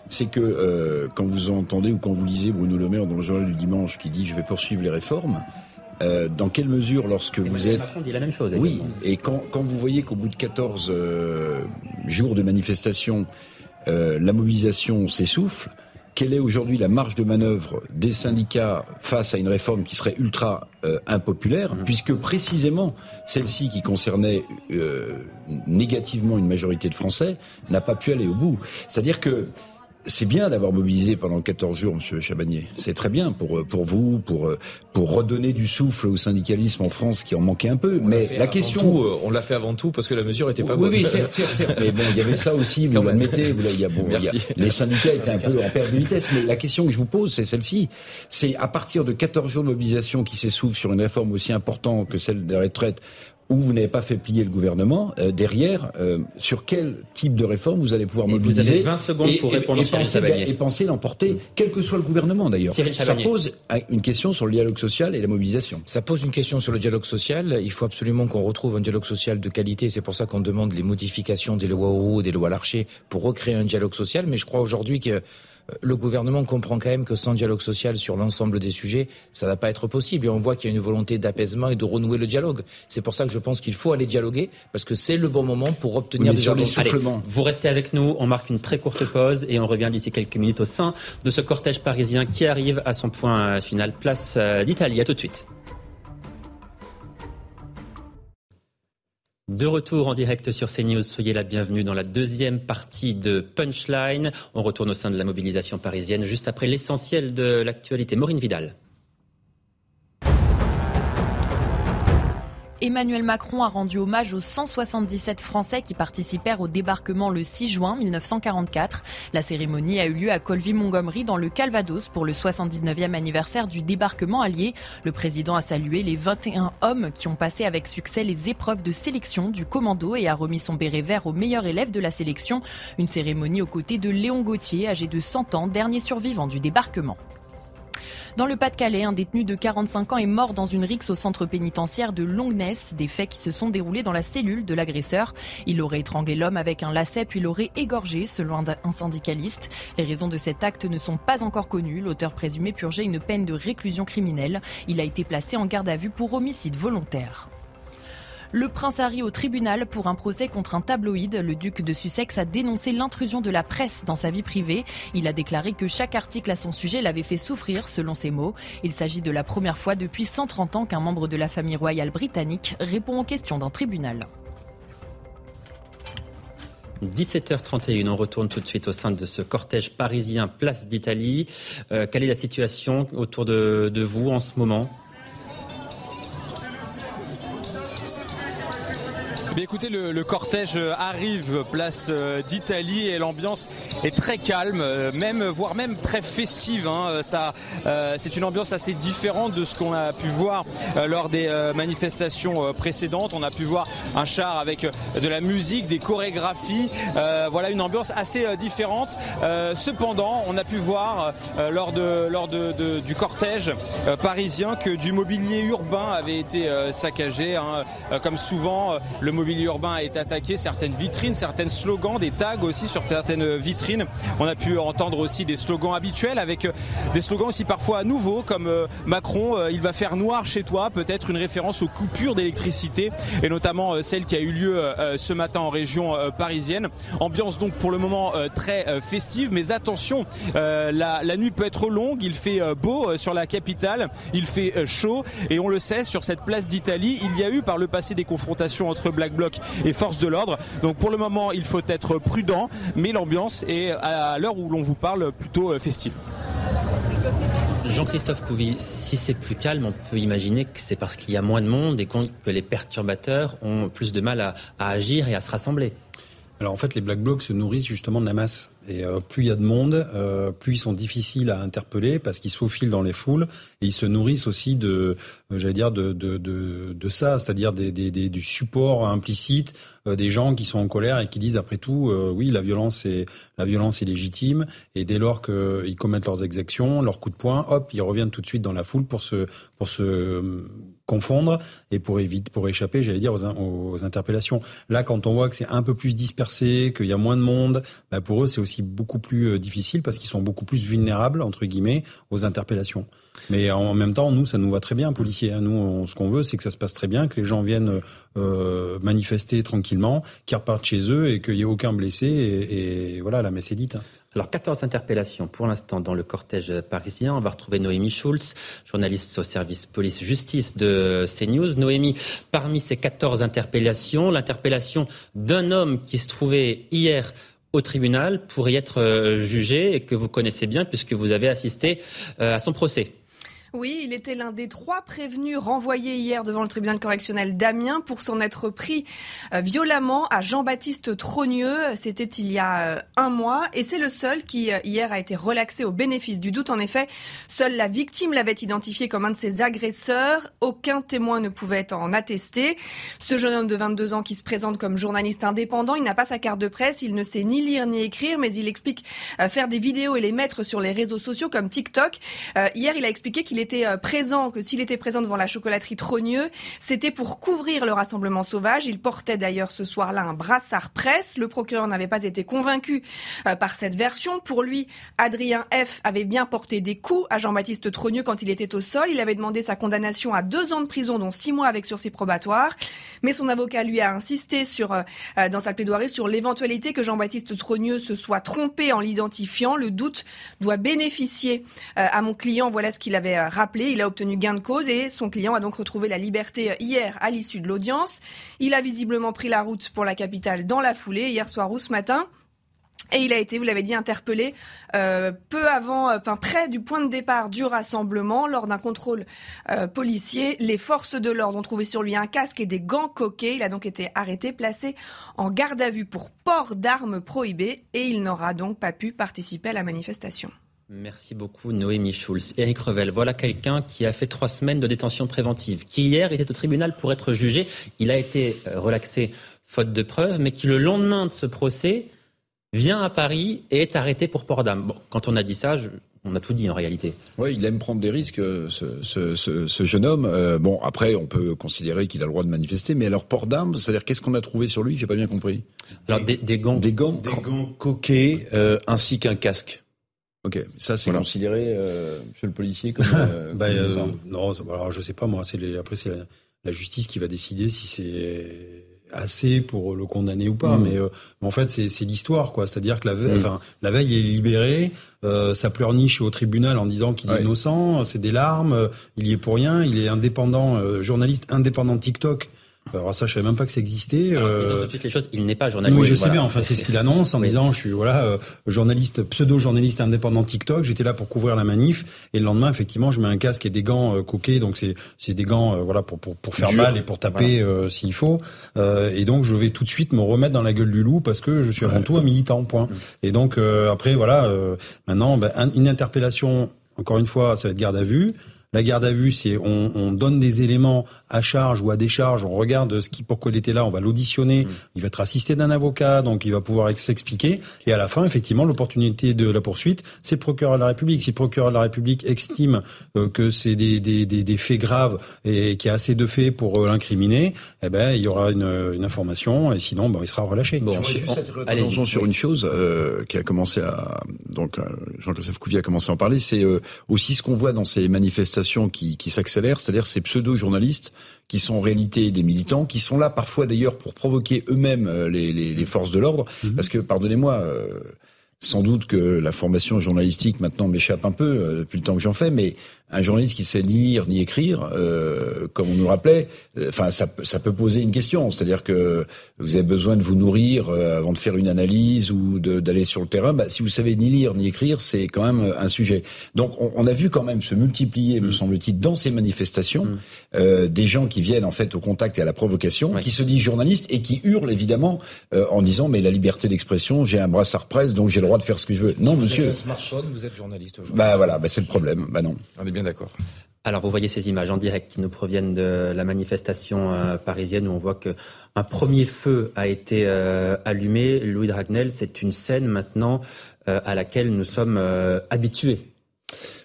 C'est que euh, quand vous entendez ou quand vous lisez Bruno Le Maire dans le journal du dimanche qui dit je vais poursuivre les réformes, euh, dans quelle mesure, lorsque vous êtes... Macron dit la même chose. Oui, et quand, quand vous voyez qu'au bout de 14 euh, jours de manifestation, euh, la mobilisation s'essouffle, quelle est aujourd'hui la marge de manœuvre des syndicats face à une réforme qui serait ultra euh, impopulaire, mmh. puisque précisément celle-ci qui concernait euh, négativement une majorité de Français n'a pas pu aller au bout. C'est-à-dire que c'est bien d'avoir mobilisé pendant 14 jours, Monsieur Chabagnier. C'est très bien pour euh, pour vous, pour euh, pour redonner du souffle au syndicalisme en France qui en manquait un peu. mais la question, tout, euh, on l'a fait avant tout parce que la mesure était pas oui, bonne. Oui, certes, certes, certes. mais bon, il y avait ça aussi. Vous l'admettez. Il y a, bon, il y a, les syndicats étaient un peu en perte de vitesse. Mais la question que je vous pose, c'est celle-ci. C'est à partir de 14 jours de mobilisation qui s'essouffle sur une réforme aussi importante que celle des retraites où vous n'avez pas fait plier le gouvernement, euh, derrière, euh, sur quel type de réforme vous allez pouvoir mobiliser vous avez 20 secondes et, pour répondre et, penser, et penser l'emporter, quel que soit le gouvernement d'ailleurs. Ça pose une question sur le dialogue social et la mobilisation. Ça pose une question sur le dialogue social. Il faut absolument qu'on retrouve un dialogue social de qualité. C'est pour ça qu'on demande les modifications des lois Auroux, des lois Larcher, pour recréer un dialogue social. Mais je crois aujourd'hui que le gouvernement comprend quand même que sans dialogue social sur l'ensemble des sujets, ça ne va pas être possible. Et on voit qu'il y a une volonté d'apaisement et de renouer le dialogue. C'est pour ça que je pense qu'il faut aller dialoguer, parce que c'est le bon moment pour obtenir des ordres. Vous restez avec nous, on marque une très courte pause et on revient d'ici quelques minutes au sein de ce cortège parisien qui arrive à son point final, place euh, d'Italie. À tout de suite. De retour en direct sur CNews, soyez la bienvenue dans la deuxième partie de Punchline. On retourne au sein de la mobilisation parisienne juste après l'essentiel de l'actualité. Maureen Vidal. Emmanuel Macron a rendu hommage aux 177 Français qui participèrent au débarquement le 6 juin 1944. La cérémonie a eu lieu à Colville-Montgomery dans le Calvados pour le 79e anniversaire du débarquement allié. Le président a salué les 21 hommes qui ont passé avec succès les épreuves de sélection du commando et a remis son béret vert aux meilleurs élèves de la sélection. Une cérémonie aux côtés de Léon Gauthier, âgé de 100 ans, dernier survivant du débarquement. Dans le Pas-de-Calais, un détenu de 45 ans est mort dans une rixe au centre pénitentiaire de Longness, des faits qui se sont déroulés dans la cellule de l'agresseur. Il aurait étranglé l'homme avec un lacet puis l'aurait égorgé, selon un syndicaliste. Les raisons de cet acte ne sont pas encore connues. L'auteur présumé purgeait une peine de réclusion criminelle. Il a été placé en garde à vue pour homicide volontaire. Le prince Harry au tribunal pour un procès contre un tabloïd. Le duc de Sussex a dénoncé l'intrusion de la presse dans sa vie privée. Il a déclaré que chaque article à son sujet l'avait fait souffrir, selon ses mots. Il s'agit de la première fois depuis 130 ans qu'un membre de la famille royale britannique répond aux questions d'un tribunal. 17h31, on retourne tout de suite au sein de ce cortège parisien Place d'Italie. Euh, quelle est la situation autour de vous en ce moment? Eh écoutez, le, cortège arrive place euh, d'Italie et l'ambiance est très calme, euh, même voire même très festive. Hein. Ça, euh, c'est une ambiance assez différente de ce qu'on a pu voir lors des manifestations précédentes. On a pu voir un char avec de la musique, des chorégraphies. voilà une ambiance assez différente. cependant, on a pu voir lors de lors de, du cortège parisien que du mobilier urbain avait été saccagé. Hein. Comme souvent, le mobilier urbain été attaqué, certaines vitrines, certains slogans, des tags aussi sur certaines vitrines. On a pu entendre aussi des slogans habituels avec euh, des slogans aussi parfois nouveaux comme euh, Macron, euh, il va faire noir chez toi, peut-être une référence aux coupures d'électricité et notamment celle qui a eu lieu ce matin en région parisienne. Ambiance donc pour le moment très festive, mais attention, la, nuit peut être longue, il fait beau sur la capitale, il fait chaud et on le sait sur cette place d'Italie, il y a eu par le passé des confrontations entre Black Bloc et force de l'ordre. Donc pour le moment, il faut être prudent, mais l'ambiance est à l'heure où l'on vous parle plutôt euh, festive. Jean-Christophe Couvi, si c'est plus calme, on peut imaginer que c'est parce qu'il y a moins de monde et que les perturbateurs ont plus de mal à agir et à se rassembler. Alors en fait, les black blocs se nourrissent justement de la masse. Et euh, plus il y a de monde, euh, plus ils sont difficiles à interpeller parce qu'ils se faufilent dans les foules et ils se nourrissent aussi de, euh, j'allais dire, de, de, de, de ça, c'est-à-dire des, des, du support implicite des gens qui sont en colère et qui disent après tout, oui, la violence est la violence est légitime et dès lors qu'ils commettent leurs exactions, leurs coups de poing, hop, ils reviennent tout de suite dans la foule pour se pour se confondre et pour éviter, pour échapper, j'allais dire, aux, interpellations. Là, quand on voit que c'est un peu plus dispersé, qu'il y a moins de monde, bah pour eux, c'est aussi beaucoup plus euh, difficile parce qu'ils sont beaucoup plus vulnérables, entre guillemets, aux interpellations. Mais en même temps, nous, ça nous va très bien, policiers. Hein. Nous, ce qu'on veut, c'est que ça se passe très bien, que les gens viennent euh, manifester tranquillement, qu'ils repartent chez eux et qu'il n'y ait aucun blessé. Et, et, voilà, la messe est dite. Alors, 14 interpellations pour l'instant dans le cortège parisien. On va retrouver Noémie Schulz, journaliste au service police-justice de CNews. Noémie, parmi ces 14 interpellations, l'interpellation d'un homme qui se trouvait hier au tribunal pour y être jugé et que vous connaissez bien puisque vous avez assisté euh, à son procès. Oui, il était l'un des trois prévenus renvoyés hier devant le tribunal correctionnel d'Amiens pour s'en être pris euh, violemment à Jean-Baptiste Trogneux. C'était il y a euh, un mois et c'est le seul qui euh, hier a été relaxé au bénéfice du doute. En effet, seule la victime l'avait identifié comme un de ses agresseurs. Aucun témoin ne pouvait en attester. Ce jeune homme de 22 ans qui se présente comme journaliste indépendant, il n'a pas sa carte de presse, il ne sait ni lire ni écrire, mais il explique faire des vidéos et les mettre sur les réseaux sociaux comme TikTok. Hier, il a expliqué qu'il était euh, présent, que s'il était présent devant la chocolaterie Trogneux, c'était pour couvrir le rassemblement sauvage. Il portait d'ailleurs ce soir-là un brassard presse. Le procureur n'avait pas été convaincu euh, par cette version. Pour lui, Adrien F avait bien porté des coups à Jean-Baptiste Trogneux quand il était au sol. Il avait demandé sa condamnation à deux ans de prison, dont six mois avec sursis probatoire. Mais son avocat lui a insisté sur, euh, dans sa plaidoirie sur l'éventualité que Jean-Baptiste Trogneux se soit trompé en l'identifiant. Le doute doit bénéficier à mon client. Voilà ce qu'il avait rappelé, il a obtenu gain de cause et son client a donc retrouvé la liberté hier à l'issue de l'audience. Il a visiblement pris la route pour la capitale dans la foulée, hier soir ou ce matin. Et il a été, vous l'avez dit, interpellé euh, peu avant, euh, enfin près du point de départ du rassemblement, lors d'un contrôle euh, policier. Les forces de l'ordre ont trouvé sur lui un casque et des gants coqués. Il a donc été arrêté, placé en garde à vue pour port d'armes prohibées, et il n'aura donc pas pu participer à la manifestation. Merci beaucoup Noémie Schulz. Eric Revel, voilà quelqu'un qui a fait trois semaines de détention préventive, qui hier était au tribunal pour être jugé. Il a été euh, relaxé faute de preuves, mais qui le lendemain de ce procès vient à Paris et est arrêté pour port d'âme. Bon, quand on a dit ça, on a tout dit en réalité. Oui, il aime prendre des risques, euh, ce, jeune homme. Euh, bon, après, on peut considérer qu'il a le droit de manifester, mais alors port d'armes, c'est-à-dire qu'est-ce qu'on a trouvé sur lui? J'ai pas bien compris. Alors des, gants, des gants, des gants coquets, ainsi qu'un casque. Ok, ça c'est considéré, euh, monsieur le policier, comme. Euh, bah, euh, non, alors je sais pas moi. C'est les, après c'est la, justice qui va décider si c'est assez pour le condamner ou pas. Mm. Mais, en fait c'est l'histoire quoi. C'est-à-dire que la veille, mm. enfin, la veille est libéré, ça pleurniche au tribunal en disant qu'il est innocent, c'est des larmes, il y est pour rien, il est indépendant, journaliste indépendant de TikTok. Alors ça, je savais même pas que ça existait. Alors, euh... toutes les choses, il n'est pas journaliste. Oui, je sais bien. Enfin, c'est ce qu'il annonce en disant, je suis voilà euh, journaliste, pseudo journaliste indépendant TikTok. J'étais là pour couvrir la manif et le lendemain, effectivement, je mets un casque et des gants euh, coqués. Donc c'est c'est des gants euh, voilà pour pour pour faire mal et pour taper euh, s'il faut. et donc je vais tout de suite me remettre dans la gueule du loup parce que je suis avant tout un militant. Point. Mm. Et donc après voilà, maintenant ben, une interpellation. Encore une fois, ça va être garde à vue. La garde à vue, c'est on, on, donne des éléments à charge ou à décharge, on regarde ce qui pourquoi il était là, on va l'auditionner, mm. il va être assisté d'un avocat, donc il va pouvoir s'expliquer. Et à la fin, effectivement, l'opportunité de la poursuite, c'est le procureur de la République. Si le procureur de la République estime euh, que c'est des, des, des, des, faits graves et qu'il y a assez de faits pour euh, l'incriminer, eh ben il y aura une, une information et sinon, bon, il sera relâché. Bon, attention sur une chose euh, qui a commencé à donc Jean-Christophe Couvier a commencé à en parler, c'est aussi ce qu'on voit dans ces manifestations qui, qui s'accélère, c'est-à-dire ces pseudo-journalistes qui sont en réalité des militants, qui sont là parfois d'ailleurs pour provoquer eux-mêmes euh, les, les, les, forces de l'ordre, mhm. parce que pardonnez-moi. Euh, sans doute que la formation journalistique maintenant m'échappe un peu euh, depuis le temps que j'en fais, mais un journaliste qui sait ni lire ni écrire, euh, comme on nous rappelait, euh, enfin ça, ça peut poser une question. C'est-à-dire que vous avez besoin de vous nourrir euh, avant de faire une analyse ou d'aller sur le terrain. Bah, si vous savez ni lire ni écrire, c'est quand même un sujet. Donc on, on, a vu quand même se multiplier, me mm. semble-t-il, dans ces manifestations, mm. euh, des gens qui viennent en fait au contact et à la provocation, qui se disent journalistes et qui hurlent évidemment en disant mais la liberté d'expression, j'ai un brassard presse donc j'ai le droit de faire ce que je veux. non, monsieur. Smartphone, vous êtes journaliste. Bah voilà, bah, c'est le problème. Bah non. On est bien Alors, vous voyez ces images en direct qui nous proviennent de la manifestation euh, parisienne où on voit que un premier feu a été euh, allumé. Louis Dragnel, c'est une scène maintenant euh, à laquelle nous sommes habitués.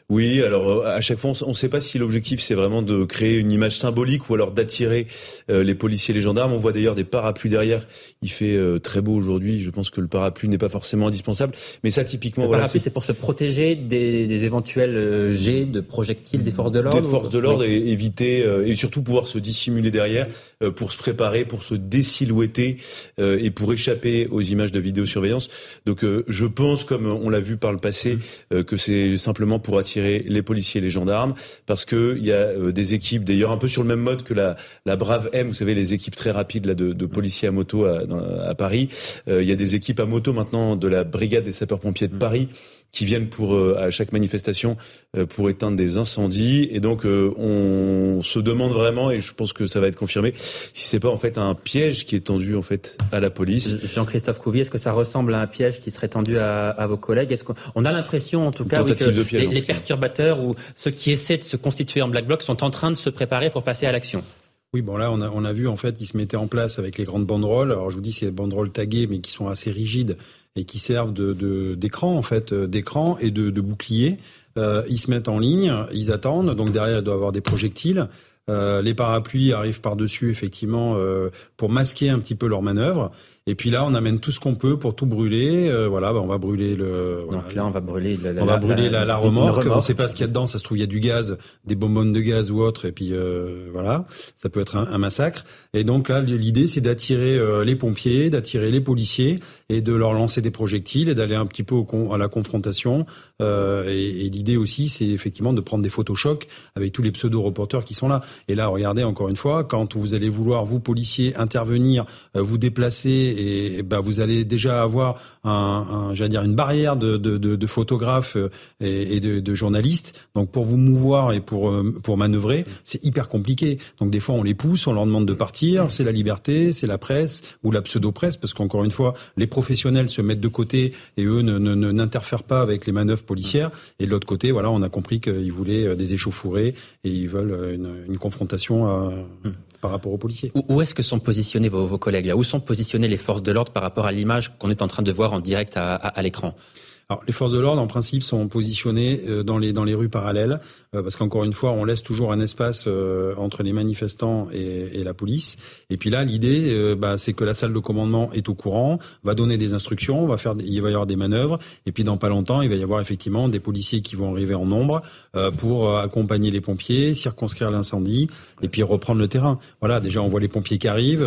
Oui, alors à chaque fois, on ne sait pas si l'objectif c'est vraiment de créer une image symbolique ou alors d'attirer les policiers, les gendarmes. On voit d'ailleurs des parapluies derrière. Il fait très beau aujourd'hui. Je pense que le parapluie n'est pas forcément indispensable, mais ça typiquement. Le parapluie, c'est pour se protéger des, des éventuels jets de projectiles des forces de l'ordre. Des forces de l'ordre et éviter et surtout pouvoir se dissimuler derrière pour se préparer, pour se désilhouetter et pour échapper aux images de vidéosurveillance. Donc je pense, comme on l'a vu par le passé, que c'est simplement pour attirer les policiers et les gendarmes, parce que il y a euh, des équipes, d'ailleurs un peu sur le même mode que la, la Brave M, vous savez, les équipes très rapides là, de, de policiers à moto à, à Paris. Euh, il y a des équipes à moto maintenant de la brigade des sapeurs-pompiers de Paris qui viennent pour euh, à chaque manifestation euh, pour éteindre des incendies. Et donc euh, on se demande vraiment, et je pense que ça va être confirmé, si c'est pas en fait un piège qui est tendu en fait à la police. Jean-Christophe Couvier, est-ce que ça ressemble à un piège qui serait tendu à, à vos collègues? Est-ce qu'on a l'impression en tout cas que les, les perturbateurs ou ceux qui essaient de se constituer en black bloc sont en train de se préparer pour passer à l'action oui, bon là, on a, on a vu en fait, ils se mettaient en place avec les grandes banderoles. Alors je vous dis, c'est des banderoles taguées, mais qui sont assez rigides et qui servent de d'écran en fait, euh, d'écran et de, de bouclier. Euh, ils se mettent en ligne, ils attendent. Donc derrière, il doit y avoir des projectiles. Euh, les parapluies arrivent par-dessus, effectivement, euh, pour masquer un petit peu leur manœuvre. Et puis là, on amène tout ce qu'on peut pour tout brûler. Euh, voilà, bah, on va brûler le. Donc là, on va brûler la, on va brûler la, la, remorque. On ne sait pas ce qu'il y a dedans. Ça se trouve, il y a du gaz, des bonbonnes de gaz ou autre. Et puis euh, voilà, ça peut être un, un, massacre. Et donc là, l'idée, c'est d'attirer euh, les pompiers, d'attirer les policiers et de leur lancer des projectiles et d'aller un petit peu au, à la confrontation. Euh, et, et l'idée aussi, c'est effectivement de prendre des photos chocs avec tous les pseudo-reporters qui sont là. Et là, regardez encore une fois, quand vous allez vouloir vous policiers intervenir, vous déplacer et, bah, vous allez déjà avoir un, un dire une barrière de, de, de, de photographes euh, et, et de, de, journalistes. Donc pour vous mouvoir et pour euh, pour manœuvrer, c'est hyper compliqué. Donc des fois on les pousse, on leur demande de partir. C'est la liberté, c'est la presse ou la pseudo-presse, parce qu'encore une fois, les professionnels se mettent de côté et eux n'interfèrent pas avec les manœuvres policières. Et de l'autre côté, voilà, on a compris qu'ils voulaient euh, des échauffourées et ils veulent une, une confrontation à, par rapport aux policiers. Où, est-ce que sont positionnés vos, vos collègues là? Où sont positionnés les forces de l'ordre par rapport à l'image qu'on est en train de voir en direct à, à, à l'écran? Alors, les forces de l'ordre, en principe, sont positionnées euh, dans les dans les rues parallèles, euh, parce qu'encore une fois, on laisse toujours un espace euh, entre les manifestants et, et, la police. Et puis là, l'idée, bah, c'est que la salle de commandement est au courant, va donner des instructions, va faire, il va y avoir des manœuvres, et puis dans pas longtemps, il va y avoir effectivement des policiers qui vont arriver en nombre pour accompagner les pompiers, circonscrire l'incendie, et puis reprendre le terrain. Voilà, déjà, on voit les pompiers qui arrivent,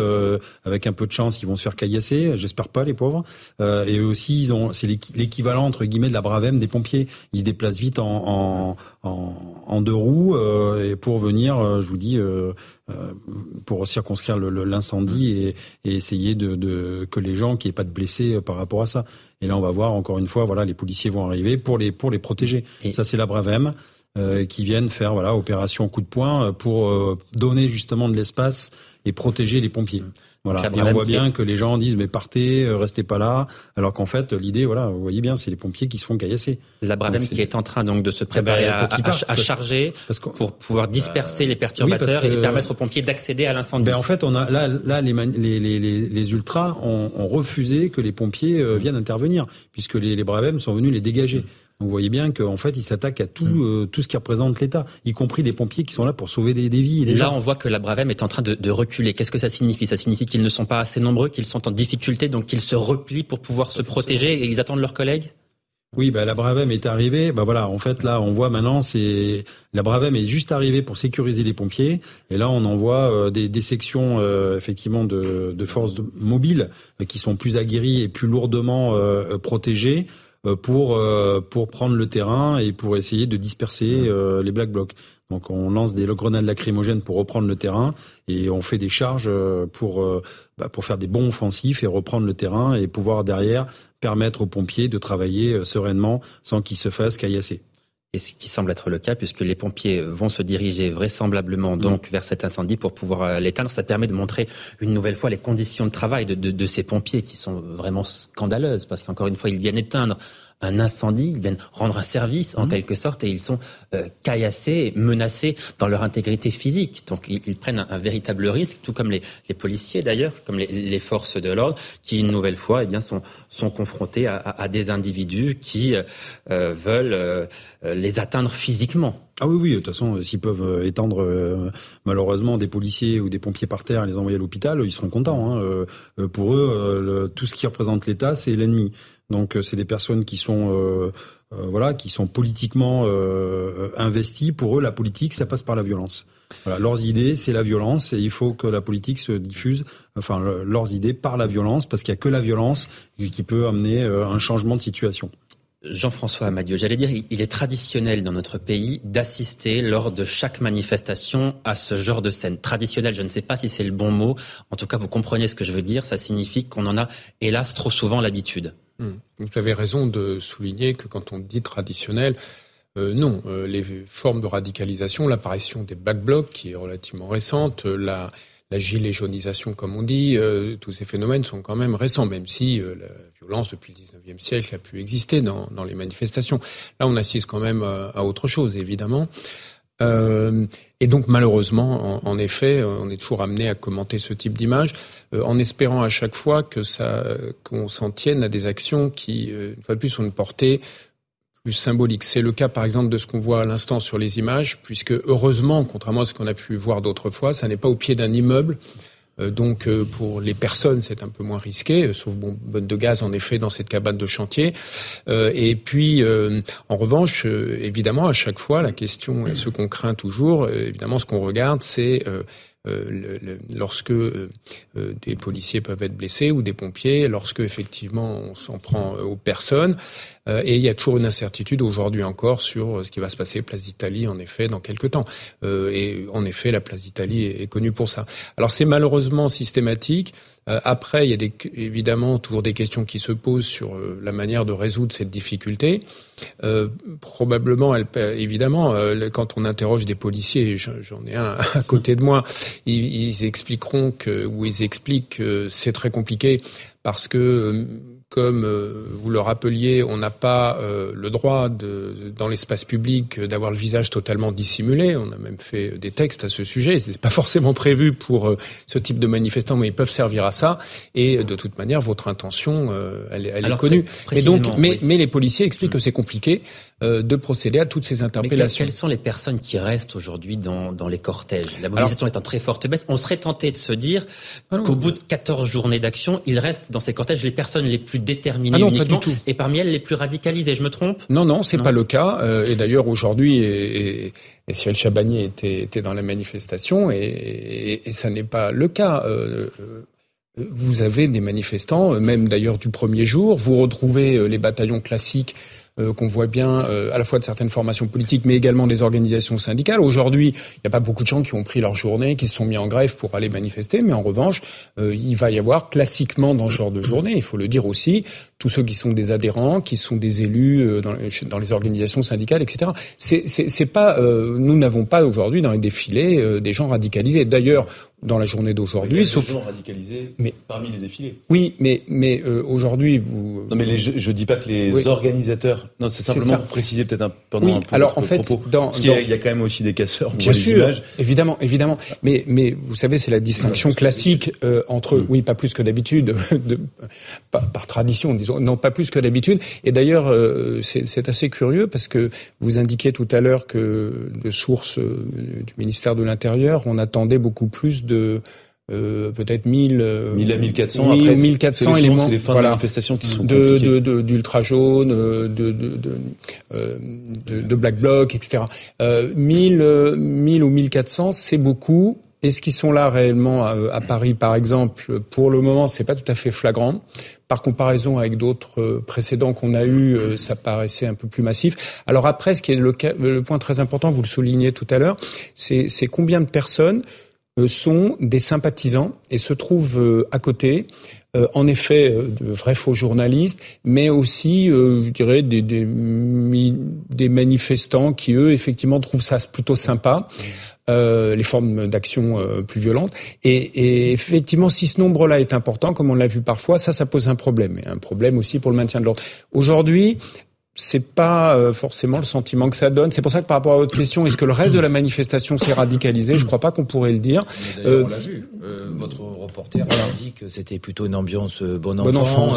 avec un peu de chance, ils vont se faire caillasser. J'espère pas, les pauvres. et eux aussi, ils ont, c'est l'équivalent entre guillemets de la bravem des pompiers. Ils se déplacent vite en, en, en, deux roues euh, et pour venir, euh, je vous dis, euh, pour circonscrire l'incendie et, et, essayer de, de que les gens qui aient pas de blessés par rapport à ça. Et là, on va voir encore une fois, voilà, les policiers vont arriver pour les pour les protéger. Ça, c'est la bravem. Euh, qui viennent faire voilà opération coup de poing pour euh, donner justement de l'espace et protéger les pompiers. Voilà. Et on voit bien que les gens disent mais partez, euh, restez pas là, alors qu'en fait l'idée, voilà, vous voyez bien, c'est les pompiers qui se font caillasser. La Bravem qui est en train donc de se préparer à, à, charger pour pouvoir disperser les perturbateurs et permettre aux pompiers d'accéder à l'incendie. Ben en fait, on a là, là les, les, les, les ultras ont, ont, refusé que les pompiers viennent intervenir puisque les, les Bravem sont venus les dégager. Vous voyez bien qu'en fait, ils s'attaquent à tout, mm. euh, tout ce qui représente l'État, y compris les pompiers qui sont là pour sauver des, des vies. là, on voit que la Bravem est en train de, de reculer. Qu'est-ce que ça signifie? Ça signifie qu'ils ne sont pas assez nombreux, qu'ils sont en difficulté, donc qu'ils se replient pour pouvoir se protéger et ils attendent leurs collègues? Oui, bah, la Bravem est arrivée. Bah voilà, en fait là, on voit maintenant, c'est la Bravem est juste arrivée pour sécuriser les pompiers. Et là, on envoie euh, des, des, sections euh, effectivement de, de forces mobiles qui sont plus aguerries et plus lourdement protégées. Euh, pour euh, pour prendre le terrain et pour essayer de disperser euh, les black blocs. Donc on lance des grenades lacrymogènes pour reprendre le terrain et on fait des charges pour bah, pour faire des bons offensifs et reprendre le terrain et pouvoir derrière permettre aux pompiers de travailler sereinement sans qu'ils se fassent caillasser et ce qui semble être le cas puisque les pompiers vont se diriger vraisemblablement mm. donc vers cet incendie pour pouvoir euh, l'éteindre. Ça permet de montrer une nouvelle fois les conditions de travail de, de, de ces pompiers qui sont vraiment scandaleuses parce qu'encore une fois, ils viennent éteindre un incendie, ils viennent rendre un service en mmh. quelque sorte et ils sont euh, caillassés, menacés dans leur intégrité physique. Donc ils, prennent un, véritable risque, tout comme les, les policiers d'ailleurs, comme les, les, forces de l'ordre, qui une nouvelle fois eh bien, sont, sont confrontés à, à, des individus qui euh, euh veulent euh, les atteindre physiquement. Ah oui, oui, de toute façon, s'ils peuvent étendre malheureusement des policiers ou des pompiers par terre et les envoyer à l'hôpital, ils seront contents. Hein. pour eux, tout ce qui représente l'État, c'est l'ennemi. Donc c'est des personnes qui sont euh, voilà, qui sont politiquement euh, investis. Pour eux, la politique, ça passe par la violence. Leurs idées, c'est la violence, et il faut que la politique se diffuse, enfin leurs idées par la violence, parce qu'il n'y a que la violence qui peut amener euh, un changement de situation. Jean-François Amadieu, j'allais dire, il est traditionnel dans notre pays d'assister lors de chaque manifestation à ce genre de scène. Traditionnel, je ne sais pas si c'est le bon mot. En tout cas, vous comprenez ce que je veux dire. Ça signifie qu'on en a, hélas, trop souvent l'habitude. Hmm. Vous avez raison de souligner que quand on dit traditionnel, euh, non, euh, les formes de radicalisation, l'apparition des black blocs qui est relativement récente, euh, la, gilet jaunisation comme on dit, tous ces phénomènes sont quand même récents, même si la violence depuis le 19e siècle a pu exister dans les manifestations. Là, on assiste quand même à autre chose, évidemment. Euh, et donc malheureusement, en, effet, on est toujours amené à commenter ce type d'image, euh, en espérant à chaque fois que ça, qu'on s'en tienne à des actions qui, euh, une fois de plus, ont une portée plus symbolique. C'est le cas, par exemple, de ce qu'on voit à l'instant sur les images, puisque heureusement, contrairement à ce qu'on a pu voir d'autres fois, ça n'est pas au pied d'un immeuble, donc euh, pour les personnes, c'est un peu moins risqué, euh, sauf bon, de gaz en effet dans cette cabane de chantier. et puis, en revanche, évidemment, à chaque fois, la question, ce qu'on craint toujours, évidemment, ce qu'on regarde, c'est euh, le, lorsque euh, euh, des policiers peuvent être blessés ou des pompiers, lorsque effectivement on s'en prend aux personnes. Et il y a toujours une incertitude aujourd'hui encore sur ce qui va se passer place d'Italie, en effet, dans quelques temps. et en effet, la place d'Italie est, connue pour ça. Alors c'est malheureusement systématique. après, il y a des, évidemment toujours des questions qui se posent sur la manière de résoudre cette difficulté. Euh, probablement, évidemment, euh, quand on interroge des policiers, j'en ai un à côté de moi, ils, ils expliqueront que, ou ils expliquent que c'est très compliqué parce que euh, comme euh, vous le rappeliez, on n'a pas euh, le droit de, dans l'espace public d'avoir le visage totalement dissimulé. On a même fait des textes à ce sujet. Ce n'est pas forcément prévu pour euh, ce type de manifestants, mais ils peuvent servir à ça. Et de toute manière, votre intention, elle, elle est connue. Et donc, mais, mais les policiers expliquent que c'est compliqué de procéder à toutes ces interpellations. Mais quelles sont les personnes qui restent aujourd'hui dans, dans les cortèges? La mobilisation est en très forte baisse. On serait tenté de se dire ah qu'au bout de 14 journées d'action, il reste dans ces cortèges les personnes les plus déterminées ah uniquement, du tout. et parmi elles les plus radicalisées. Je me trompe? Non, non, c'est pas le cas. Euh, et d'ailleurs aujourd'hui, et, et, et Cyril Chabagnier était, était dans la manifestation, et, et ça n'est pas le cas. Euh, euh, vous avez des manifestants, même d'ailleurs du premier jour. Vous retrouvez les bataillons classiques euh, qu'on voit bien euh, à la fois de certaines formations politiques, mais également des organisations syndicales. Aujourd'hui, il n'y a pas beaucoup de gens qui ont pris leur journée, qui se sont mis en grève pour aller manifester, mais en revanche, euh, il va y avoir classiquement dans ce genre de journée, il faut le dire aussi, tous ceux qui sont des adhérents, qui sont des élus dans, dans les organisations syndicales, etc. C'est, pas, nous n'avons pas aujourd'hui dans les défilés des gens radicalisés. D'ailleurs, dans la journée d'aujourd'hui. Sauf gens radicalisés mais parmi les défilés. Oui, mais mais euh, aujourd'hui vous. Non, mais les, je, je dis pas que les organisateurs. Non, c'est simplement pour préciser peut-être un, peu oui. Alors en fait, dans, parce qu'il y, a quand même aussi des casseurs. Bien sûr, évidemment, évidemment. Mais mais vous savez, c'est la distinction classique euh, entre mm. oui, pas plus que d'habitude, de, par, tradition, disons, non, pas plus que d'habitude. Et d'ailleurs, euh, c'est assez curieux parce que vous indiquiez tout à l'heure que de sources euh, du ministère de l'Intérieur, on attendait beaucoup plus de euh, peut-être 1000, 1000 euh, à 1400 1000, après 1400 éléments c'est les fins voilà, de manifestation qui sont de d'ultra jaune euh, de de de, euh, de, de black bloc etc euh, 1000 1000 ou 1400 c'est beaucoup est-ce qu'ils sont là réellement à, à, Paris, par exemple? Pour le moment, c'est pas tout à fait flagrant. Par comparaison avec d'autres précédents qu'on a eus, ça paraissait un peu plus massif. Alors après, ce qui est le, le point très important, vous le soulignez tout à l'heure, c'est combien de personnes euh, sont des sympathisants et se trouvent euh, à côté, euh, en effet, de vrais faux journalistes, mais aussi, je dirais, des, des, des, manifestants qui, eux, effectivement, trouvent ça plutôt sympa. Euh, les formes d'action plus violentes. Et, et, effectivement, si ce nombre-là est important, comme on l'a vu parfois, ça, ça pose un problème, et un problème aussi pour le maintien de l'ordre. Aujourd'hui, c'est pas euh, forcément le sentiment que ça donne. C'est pour ça que par rapport à votre question, est-ce que le reste de la manifestation s'est radicalisé? Je crois pas qu'on pourrait le dire. Euh, on l'a vu. Euh, votre reporter a dit que c'était plutôt une ambiance bon enfant,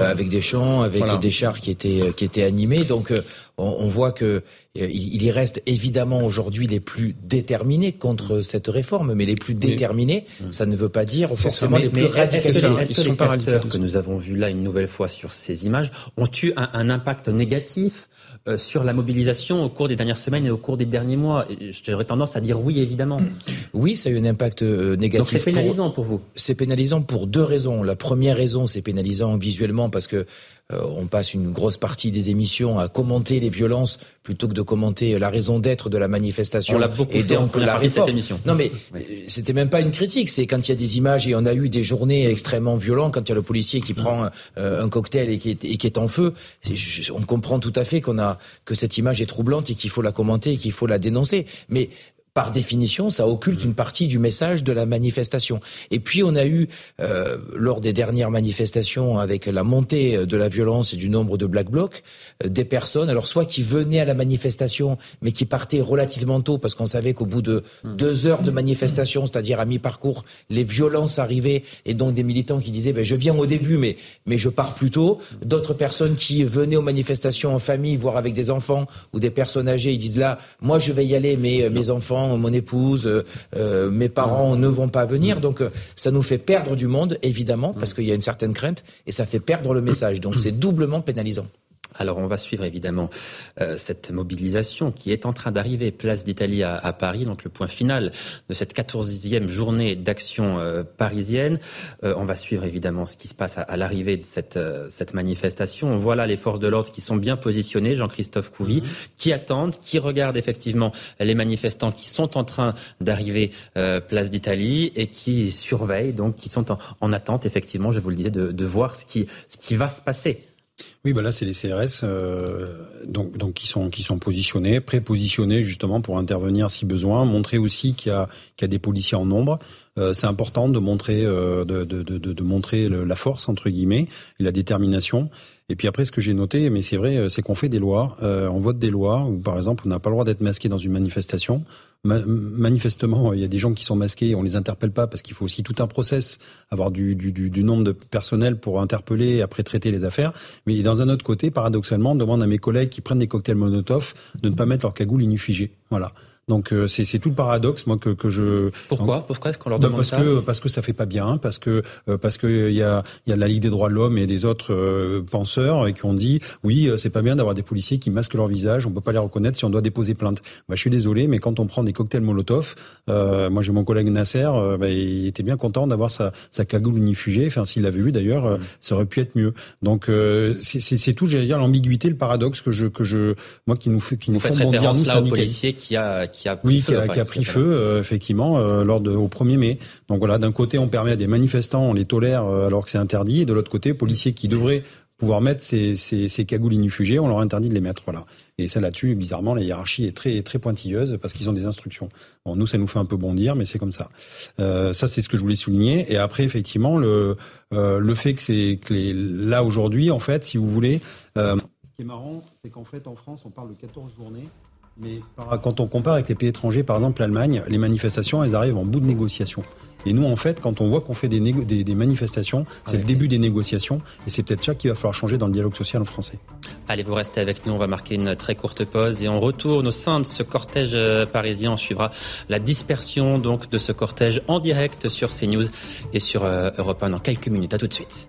avec des chants, avec des chars qui étaient qui étaient animés. Donc on, voit que il, y reste évidemment aujourd'hui les plus déterminés contre cette réforme, mais les plus déterminés, ça ne veut pas dire forcément les plus. Est-ce que, les que nous avons vus là une nouvelle fois sur ces images ont eu un, un impact négatif euh, sur la mobilisation au cours des dernières semaines et au cours des derniers mois J'aurais tendance à dire oui, évidemment. Oui, ça a eu un impact euh, négatif. Donc c'est pénalisant pour, vous? C'est pénalisant pour deux raisons. La première raison, c'est pénalisant visuellement parce que euh, on passe une grosse partie des émissions à commenter les violences plutôt que de commenter la raison d'être de la manifestation. On l'a beaucoup et donc la réforme. Cette émission. Non mais c'était même pas une critique, c'est quand il y a des images et on a eu des journées extrêmement violentes quand il y a le policier qui prend un cocktail et qui est, et qui est en feu. on comprend tout à fait qu'on a que cette image est troublante et qu'il faut la commenter et qu'il faut la dénoncer. Mais par définition, ça occulte une partie du message de la manifestation. Et puis on a eu, euh, lors des dernières manifestations, avec la montée de la violence et du nombre de black blocs, euh, des personnes, alors soit qui venaient à la manifestation, mais qui partaient relativement tôt, parce qu'on savait qu'au bout de deux heures de manifestation, c'est-à-dire à, mi-parcours, les violences arrivaient, et donc des militants qui disaient, ben, je viens au début, mais, mais je pars plus tôt. D'autres personnes qui venaient aux manifestations en famille, voire avec des enfants ou des personnes âgées, ils disent là, moi je vais y aller, mais euh, mes enfants mon épouse, euh, euh, mes parents ne vont pas venir. Donc euh, ça nous fait perdre du monde, évidemment, parce qu'il y a une certaine crainte, et ça fait perdre le message. Donc c'est doublement pénalisant. Alors on va suivre évidemment euh, cette mobilisation qui est en train d'arriver, place d'Italie à, Paris, donc le point final de cette quatorzième journée d'action euh, parisienne. Euh, on va suivre évidemment ce qui se passe à, l'arrivée de cette, cette manifestation. Voilà les forces de l'ordre qui sont bien positionnées, Jean-Christophe Couvi, mhm. qui attendent, qui regardent effectivement les manifestants qui sont en train d'arriver place d'Italie et qui surveillent, donc qui sont en, en, attente effectivement, je vous le disais, de, de voir ce qui, ce qui va se passer oui, bah là c'est les CRS, euh, donc donc qui sont qui sont positionnés, prépositionnés justement pour intervenir si besoin, montrer aussi qu'il y a y a des policiers en nombre. Euh, c'est important de montrer euh, la force entre guillemets et la détermination. Et puis après, ce que j'ai noté, mais c'est vrai, c'est qu'on fait des lois, on vote des lois où par exemple on n'a pas le droit d'être masqué dans une manifestation manifestement, il y a des gens qui sont masqués, on les interpelle pas parce qu'il faut aussi tout un process, avoir du, du, du, nombre de personnel pour interpeller et après traiter les affaires. Mais dans un autre côté, paradoxalement, on demande à mes collègues qui prennent des cocktails Molotov de ne pas mettre leur cagoule inifugée. Voilà. Donc euh, c'est tout le paradoxe moi que, que je pourquoi pourquoi est-ce qu'on leur demande parce que parce que ça fait pas bien parce que euh, parce que il y a il y a la Ligue des droits de l'homme et des autres euh, penseurs et qui ont dit oui c'est pas bien d'avoir des policiers qui masquent leur visage on peut pas les reconnaître si on doit déposer plainte. Bah, je suis désolé mais quand on prend des cocktails Molotov moi j'ai mon collègue Nasser bah, il était bien content d'avoir sa sa cagoule unifugée enfin s'il l'avait eu d'ailleurs mm. ça aurait pu être mieux. Donc c'est tout j'allais dire l'ambiguïté le paradoxe que je que je moi qui nous fait qui nous font bondir nous syndicalistes. qui a qui a pris oui, feu, qui a, pris feu, euh, effectivement, euh, lors de, au 1er mai. Donc voilà, d'un côté, on permet à des manifestants, on les tolère euh, alors que c'est interdit, et de l'autre côté, policiers qui devraient pouvoir mettre ces, ces, ces cagoules inifugées, on leur interdit de les mettre. Voilà. Et ça là-dessus, bizarrement, la hiérarchie est très très pointilleuse parce qu'ils ont des instructions. Bon, nous, ça nous fait un peu bondir, mais c'est comme ça. Euh, ça, c'est ce que je voulais souligner. Et après, effectivement, le euh, le fait que c'est que les, là aujourd'hui, en fait, si vous voulez, euh, ce qui est marrant, c'est qu'en fait, en France, on parle de 14 journées. Mais quand on compare avec les pays étrangers, par exemple l'Allemagne, les manifestations, elles arrivent en bout de négociation. Et nous, en fait, quand on voit qu'on fait des, des, manifestations, c'est le début des négociations, et c'est peut-être ça qu'il va falloir changer dans le dialogue social en français. Allez, vous restez avec nous, on va marquer une très courte pause, et on retourne au sein de ce cortège euh, parisien. On suivra la dispersion donc de ce cortège en direct sur CNews et sur euh, Europe 1 dans quelques minutes. À tout de suite.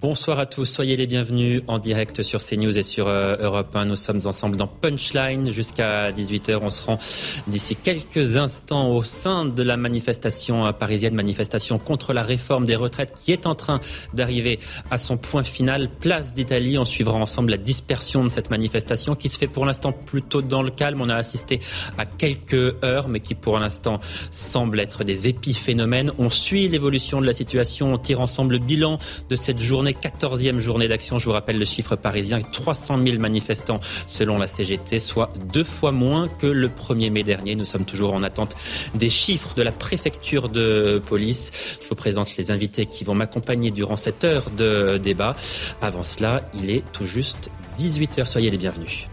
Bonsoir à tous, soyez les bienvenus en direct sur CNews et sur euh, Europe 1. Nous sommes ensemble dans Punchline jusqu'à 18h. On se rend d'ici quelques instants au sein de la manifestation parisienne, manifestation contre la réforme des retraites qui est en train d'arriver à son point final. Place d'Italie, on suivra ensemble la dispersion de cette manifestation qui se fait pour l'instant plutôt dans le calme. On a assisté à quelques heures, mais qui pour l'instant semblent être des épiphénomènes. On suit l'évolution de la situation, on tire ensemble le bilan de cette journée journée, 14e journée d'action. Je vous rappelle le chiffre parisien, 300 000 manifestants selon la CGT, soit deux fois moins que le 1er mai dernier. Nous sommes toujours en attente des chiffres de la préfecture de police. Je vous présente les invités qui vont m'accompagner durant cette heure de débat. Avant cela, il est tout juste 18h. Soyez les bienvenus.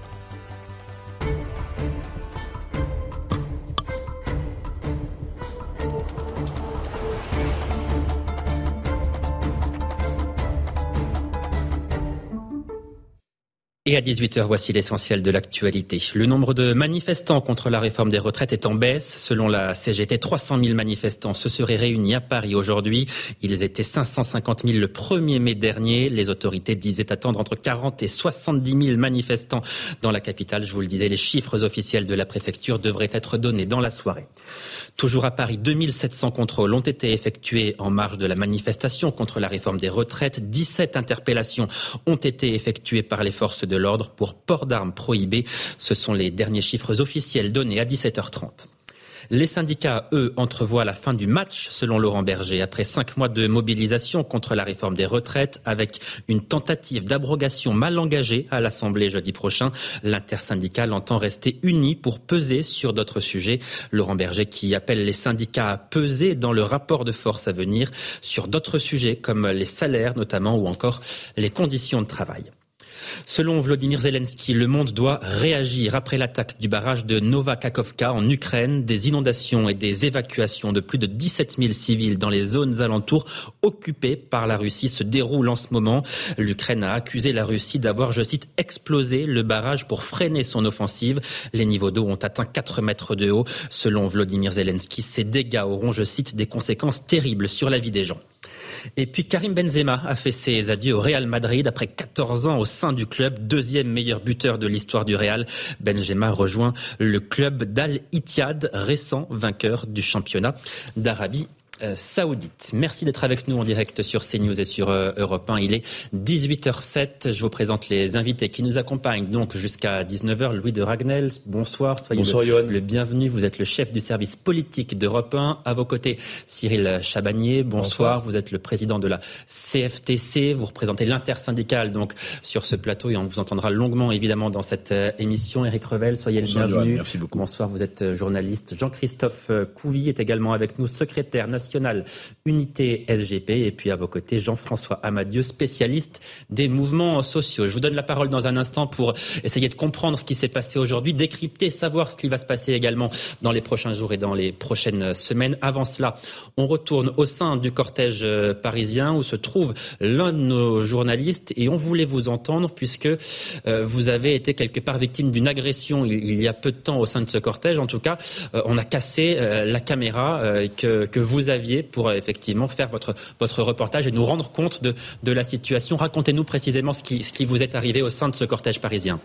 Et à 18h, voici l'essentiel de l'actualité. Le nombre de manifestants contre la réforme des retraites est en baisse. Selon la CGT, 300 000 manifestants se seraient réunis à Paris aujourd'hui. Ils étaient 550 000 le 1er mai dernier. Les autorités disaient attendre entre 40 et 70 000 manifestants dans la capitale. Je vous le disais, les chiffres officiels de la préfecture devraient être donnés dans la soirée. Toujours à Paris, 2700 contrôles ont été effectués en marge de la manifestation contre la réforme des retraites. 17 interpellations ont été effectuées par les forces de l'ordre pour port d'armes prohibé. Ce sont les derniers chiffres officiels donnés à 17h30. Les syndicats, eux, entrevoient la fin du match, selon Laurent Berger, après cinq mois de mobilisation contre la réforme des retraites, avec une tentative d'abrogation mal engagée à l'Assemblée jeudi prochain. L'intersyndicale entend rester uni pour peser sur d'autres sujets. Laurent Berger qui appelle les syndicats à peser dans le rapport de force à venir sur d'autres sujets comme les salaires notamment ou encore les conditions de travail. Selon Vladimir Zelensky, le monde doit réagir après l'attaque du barrage de Novakakovka en Ukraine. Des inondations et des évacuations de plus de 17 000 civils dans les zones alentours occupées par la Russie se déroulent en ce moment. L'Ukraine a accusé la Russie d'avoir, je cite, explosé le barrage pour freiner son offensive. Les niveaux d'eau ont atteint 4 mètres de haut. Selon Vladimir Zelensky, ces dégâts auront, je cite, des conséquences terribles sur la vie des gens. Et puis Karim Benzema a fait ses adieux au Real Madrid après 14 ans au sein du club, deuxième meilleur buteur de l'histoire du Real. Benzema rejoint le club d'Al Ittihad, récent vainqueur du championnat d'Arabie saoudite. Merci d'être avec nous en direct sur CNews et sur euh, Europe 1. Il est 18h07. Je vous présente les invités qui nous accompagnent donc jusqu'à 19h. Louis de Ragnel, bonsoir. Soyez bonsoir, le, le, bienvenu. Vous êtes le chef du service politique d'Europe 1. À vos côtés, Cyril Chabagnier, bonsoir. Vous êtes le président de la CFTC. Vous représentez l'intersyndicale donc sur ce plateau et on vous entendra longuement évidemment dans cette euh, émission. Eric Revel, soyez le bienvenu. merci beaucoup. Bonsoir, vous êtes journaliste. Jean-Christophe Couvi est également avec nous, secrétaire national Unité SGP. Et puis à vos côtés, Jean-François Amadieu, spécialiste des mouvements sociaux. Je vous donne la parole dans un instant pour essayer de comprendre ce qui s'est passé aujourd'hui, décrypter, savoir ce qui va se passer également dans les prochains jours et dans les prochaines semaines. Avant cela, on retourne au sein du cortège euh, parisien où se trouve l'un de nos journalistes et on voulait vous entendre puisque euh, vous avez été quelque part victime d'une agression il, y a peu de temps au sein de ce cortège. En tout cas, euh, on a cassé la caméra que, vous pour euh, effectivement faire votre, reportage et nous rendre compte de, la situation. Racontez-nous précisément ce qui vous est arrivé au sein de ce cortège parisien.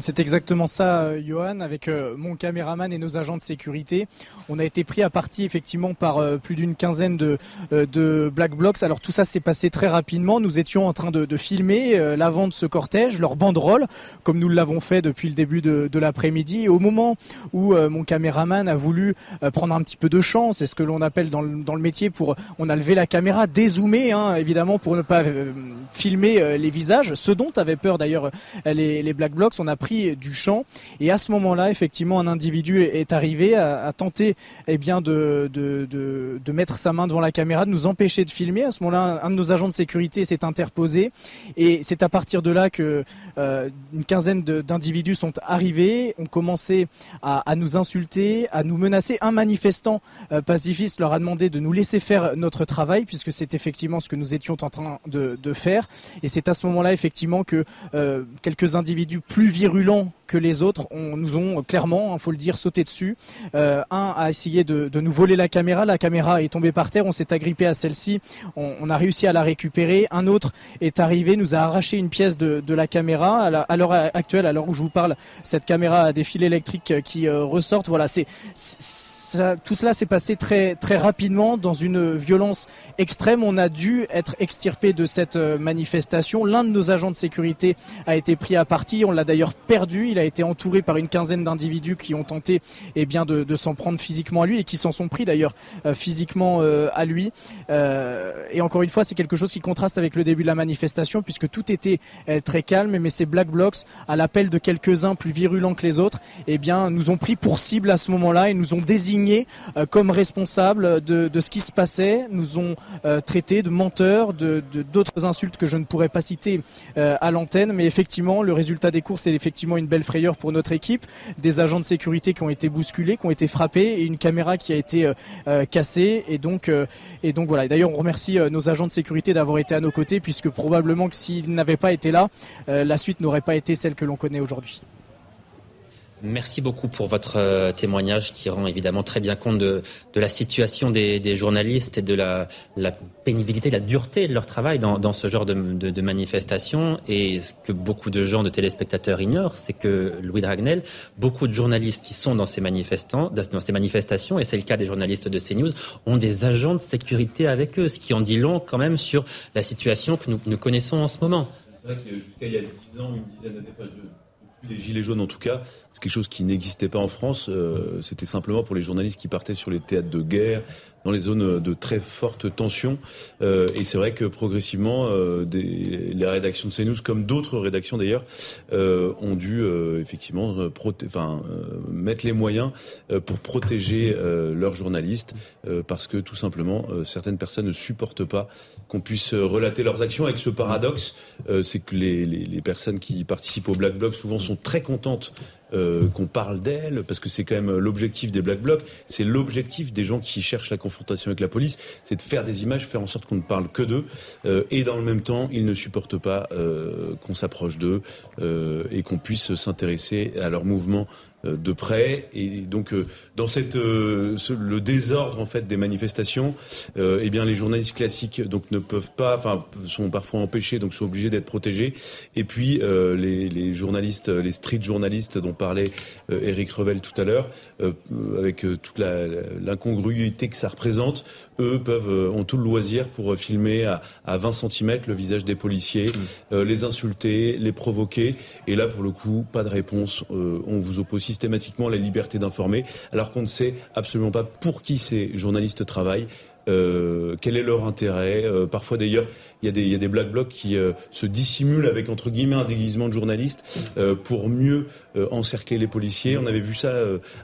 C'est exactement ça, euh, Johan, avec euh, mon caméraman et nos agents de sécurité. On a été pris à partie effectivement par euh, plus d'une quinzaine de, de Black Blocs. Alors tout ça s'est passé très rapidement. Nous étions en train de, de filmer l'avant de ce cortège, leur banderole, comme nous l'avons fait depuis le début de, de l'après-midi. Au moment où mon caméraman a voulu prendre un petit peu de chance, c'est ce que l'on appelle dans le, dans le métier, pour on a levé la caméra, dézoomé, hein, évidemment, pour ne pas filmer les visages, ce dont avaient peur d'ailleurs les, les Black Blocs. On a pris du champ. Et à ce moment-là, effectivement, un individu est arrivé à, tenter eh bien, de, mettre sa main devant la caméra, de nous empêcher de filmer. À ce moment-là, un de nos agents de sécurité s'est interposé. Et c'est à partir de là que euh, une quinzaine d'individus sont arrivés, ont commencé à, nous insulter, à nous menacer. Un manifestant euh, pacifiste leur a demandé de nous laisser faire notre travail, puisque c'est effectivement ce que nous étions en train de, de faire. Et c'est à ce moment-là, effectivement, que euh, quelques individus plus virulents que les autres on, nous ont clairement, il faut le dire, sauté dessus. Euh, un a essayé de, nous voler la caméra, la caméra est tombée par terre, on s'est agrippé à celle-ci, on, a réussi à la récupérer. Un autre est arrivé, nous a arraché une pièce de, la caméra. À l'heure actuelle, à l'heure où je vous parle, cette caméra a des fils électriques qui euh, ressortent. Voilà, c'est tout cela s'est passé très très rapidement dans une violence extrême. On a dû être extirpé de cette manifestation. L'un de nos agents de sécurité a été pris à partie. On l'a d'ailleurs perdu. Il a été entouré par une quinzaine d'individus qui ont tenté eh bien de, de s'en prendre physiquement à lui et qui s'en sont pris d'ailleurs physiquement à lui. et encore une fois, c'est quelque chose qui contraste avec le début de la manifestation puisque tout était très calme, mais ces Black Blocs, à l'appel de quelques-uns plus virulents que les autres, eh bien, nous ont pris pour cible à ce moment-là et nous ont désignés euh, comme responsables de, ce qui se passait, nous ont euh, traités de menteurs, de d'autres insultes que je ne pourrais pas citer euh, à l'antenne, mais effectivement, le résultat des courses est effectivement une belle frayeur pour notre équipe, des agents de sécurité qui ont été bousculés, qui ont été frappés et une caméra qui a été cassée et donc et donc voilà. D'ailleurs, on remercie nos agents de sécurité d'avoir été à nos côtés puisque probablement que s'ils n'avaient pas été là, la suite n'aurait pas été celle que l'on connaît aujourd'hui. Merci beaucoup pour votre euh, témoignage qui rend évidemment très bien compte de, la situation des, journalistes et de la, pénibilité, la dureté de leur travail dans, ce genre de, de, manifestation. Et ce que beaucoup de gens, de téléspectateurs ignorent, c'est que Louis Dragnel, beaucoup de journalistes qui sont dans ces, manifestants, dans ces manifestations, et c'est le cas des journalistes de CNews, ont des agents de sécurité avec eux, ce qui en dit long quand même sur la situation que nous, connaissons en ce moment. C'est vrai que y a 10 ans, une dizaine d'années, les gilets jaunes, en tout cas, c'est quelque chose qui n'existait pas en France. Euh, c'était simplement pour les journalistes qui partaient sur les théâtres de guerre, dans les zones de très forte tension. Euh, et c'est vrai que progressivement, euh, les rédactions de CNews, comme d'autres rédactions d'ailleurs, ont dû effectivement mettre les moyens pour protéger leurs journalistes, parce que tout simplement, certaines personnes ne supportent pas qu'on puisse relater leurs actions. Avec ce paradoxe, c'est que les, les, les, personnes qui participent au Black Bloc souvent sont très contentes euh, qu'on parle d'elle, parce que c'est quand même l'objectif des Black Blocs, c'est l'objectif des gens qui cherchent la confrontation avec la police, c'est de faire des images, faire en sorte qu'on ne parle que d'eux, euh, et dans le même temps, ils ne supportent pas euh, qu'on s'approche d'eux et qu'on puisse s'intéresser à leurs mouvements euh, de près. Et donc euh, dans cette euh, le désordre en fait des manifestations eh bien les journalistes classiques donc ne peuvent pas enfin sont parfois empêchés donc sont obligés d'être protégés. Et puis les, les, journalistes les street journalistes dont parlait Eric Revel tout à l'heure avec toute l'incongruité que ça représente eux peuvent ont tout le loisir pour filmer à, à 20 cm le visage des policiers mmh. les insulter les provoquer. Et là pour le coup pas de réponse on vous oppose systématiquement la liberté d'informer, alors qu'on ne sait absolument pas pour qui ces journalistes travaillent. Euh, quel est leur intérêt euh, Parfois d'ailleurs, il y, a des, black blocs qui euh, se dissimulent avec entre guillemets un déguisement de journaliste pour mieux encercler les policiers. On avait vu ça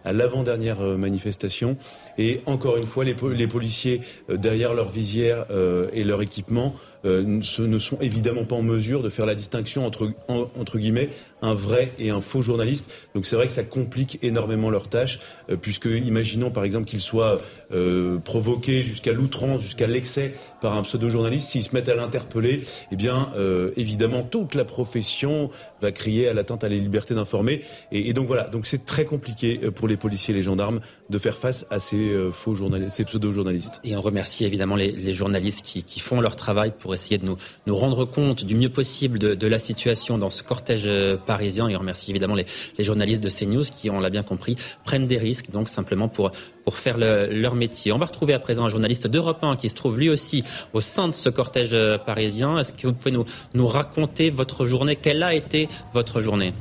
à l'avant-dernière manifestation. Et encore une fois, les, policiers derrière leur visière et leur équipement euh, ne sont évidemment pas en mesure de faire la distinction entre, entre guillemets, un vrai et un faux journaliste. Donc c'est vrai que ça complique énormément leur tâche, euh, puisque imaginons par exemple qu'ils soient euh, provoqués jusqu'à l'outrance, jusqu'à l'excès par un pseudo-journaliste, s'ils se mettent l'interpeller, eh bien évidemment toute la profession va crier à l'atteinte à la liberté d'informer. Et, donc voilà, donc c'est très compliqué pour les policiers et les gendarmes de faire face à ces faux journalistes, ces pseudo-journalistes. Et on remercie évidemment les, journalistes qui, font leur travail pour essayer de nous, nous rendre compte du mieux possible de, la situation dans ce cortège euh, parisien. Et on remercie évidemment les, journalistes de CNews qui, on l'a bien compris, prennent des risques, donc simplement pour, pour faire le, leur métier. On va retrouver à présent un journaliste d'Europe 1 qui se trouve lui aussi au sein de ce cortège euh, parisien. Est-ce que vous pouvez nous, nous raconter votre journée? Quelle a été votre journée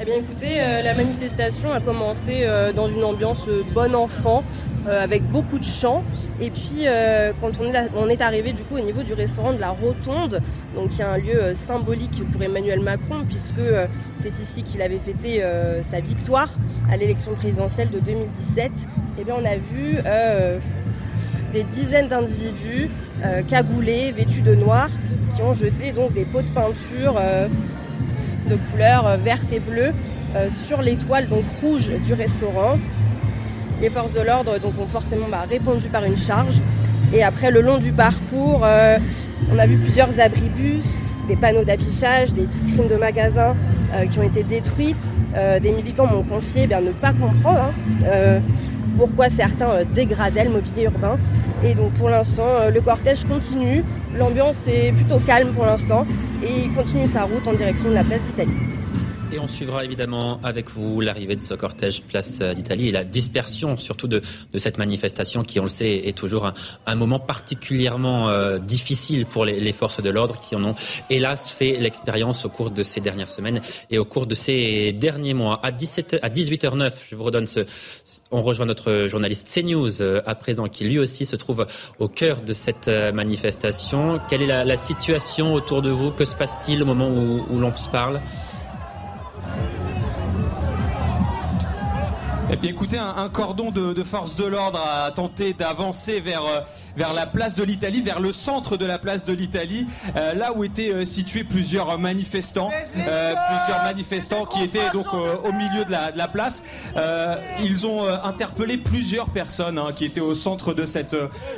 eh bien écoutez, euh, la manifestation a commencé euh, dans une ambiance euh, bon enfant, avec beaucoup de chants. Et puis quand on est, est, arrivé du coup au niveau du restaurant de la Rotonde, donc y a un lieu symbolique pour Emmanuel Macron, puisque c'est ici qu'il avait fêté sa victoire à l'élection présidentielle de 2017. Eh bien on a vu des dizaines d'individus cagoulés, vêtus de noir, qui ont jeté donc des pots de peinture de couleur euh, verte et bleue euh, sur l'étoile donc rouge du restaurant. Les forces de l'ordre donc ont forcément bah, répondu par une charge. Et après, le long du parcours, euh, on a vu plusieurs abribus, des panneaux d'affichage, des vitrines de magasins qui ont été détruites. des militants m'ont confié eh bien, ne pas comprendre hein, pourquoi certains dégradaient le mobilier urbain. Et donc pour l'instant, le cortège continue. L'ambiance est plutôt calme pour l'instant et il continue sa route en direction de la place d'Italie. Et on suivra évidemment avec vous l'arrivée de ce cortège Place d'Italie et la dispersion surtout de, de, cette manifestation qui, on le sait, est toujours un, un moment particulièrement euh, difficile pour les, les forces de l'ordre qui en ont hélas fait l'expérience au cours de ces dernières semaines et au cours de ces derniers mois. À, 17, à 18h09, je vous redonne ce... On rejoint notre journaliste CNews euh, à présent qui lui aussi se trouve au cœur de cette euh, manifestation. Quelle est la, la situation autour de vous? Que se passe-t-il au moment où, où l'on se parle? Eh bien, écoutez, un, un cordon de, de force de l'ordre a tenté d'avancer vers, euh, vers la place de l'Italie, vers le centre de la place de l'Italie, euh, là où étaient euh, situés plusieurs manifestants, euh, plusieurs manifestants qui étaient donc au milieu de la, de la place. Ils ont interpellé plusieurs personnes hein, qui étaient au centre de cette,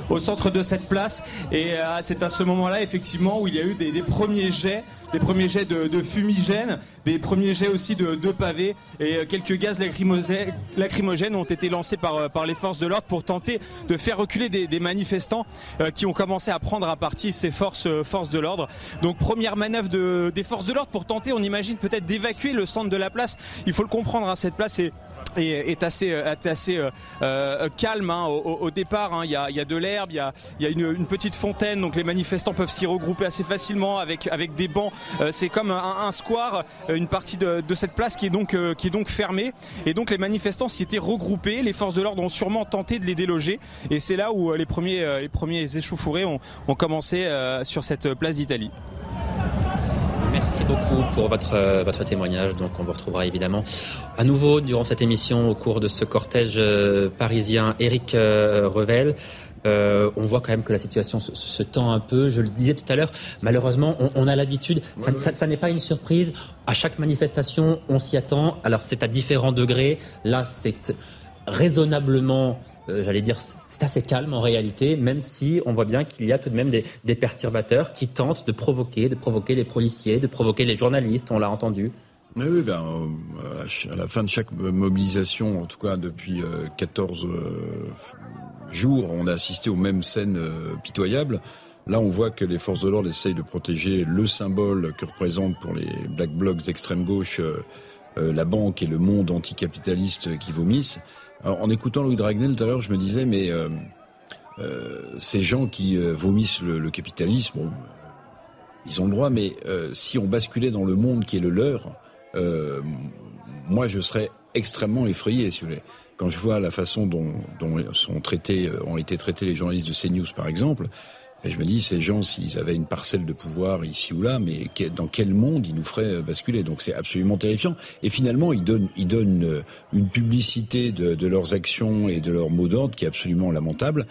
au centre de cette place. Et c'est à ce moment-là, effectivement, où il y a eu des, des premiers jets, des premiers jets de, de fumigène, des premiers jets aussi de, de pavés et quelques gaz lacrymogènes lacrymogènes ont été lancés par, euh, par les forces de l'ordre pour tenter de faire reculer des, manifestants euh, qui ont commencé à prendre à partie ces forces, euh, forces de l'ordre. Donc première manœuvre de, des forces de l'ordre pour tenter, on imagine peut-être d'évacuer le centre de la place. Il faut le comprendre, hein, cette place est, est assez, est assez euh, euh, calme hein, au, au, départ. Hein. Il, y a, il y a de l'herbe, il y a, il y a une, une, petite fontaine, donc les manifestants peuvent s'y regrouper assez facilement avec, avec des bancs. Euh, c'est comme un, un, square, une partie de, de, cette place qui est, donc, euh, qui est donc fermée. Et donc les manifestants s'y étaient regroupés. Les forces de l'ordre ont sûrement tenté de les déloger. Et c'est là où les premiers, les premiers échauffourés ont, ont commencé sur cette place d'Italie. Merci beaucoup pour votre, euh, votre témoignage. Donc, on vous retrouvera évidemment à nouveau durant cette émission au cours de ce cortège euh, parisien. Eric euh, Revel. Euh, on voit quand même que la situation se, se, tend un peu. Je le disais tout à l'heure, malheureusement, on, on a l'habitude. Ça, ça, ça n'est pas une surprise. À chaque manifestation, on s'y attend. Alors, c'est à différents degrés. Là, c'est raisonnablement euh, j'allais dire, c'est assez calme en réalité, même si on voit bien qu'il y a tout de même des, perturbateurs qui tentent de provoquer, de provoquer les policiers, de provoquer les journalistes, on l'a entendu. Oui, oui ben, euh, à la fin de chaque mobilisation, en tout cas depuis euh, 14 euh, jours, on a assisté aux mêmes scènes pitoyables. Là, on voit que les forces de l'ordre essayent de protéger le symbole que représentent pour les black blocs d'extrême gauche la banque et le monde anticapitaliste qui vomissent. En écoutant Louis Dragnel tout à l'heure, je me disais, mais euh, euh, ces gens qui euh, vomissent le, le, capitalisme, bon, ils ont le droit, mais euh, si on basculait dans le monde qui est le leur, euh, moi je serais extrêmement effrayé, si vous voulez. Quand je vois la façon dont, dont sont traités, ont été traités les journalistes de CNews, par exemple, et je me dis, ces gens, s'ils avaient une parcelle de pouvoir ici ou là, mais dans quel monde ils nous feraient basculer? Donc c'est absolument terrifiant. Et finalement, ils donnent, ils donnent une publicité de, leurs actions et de leurs mots d'ordre qui est absolument lamentable.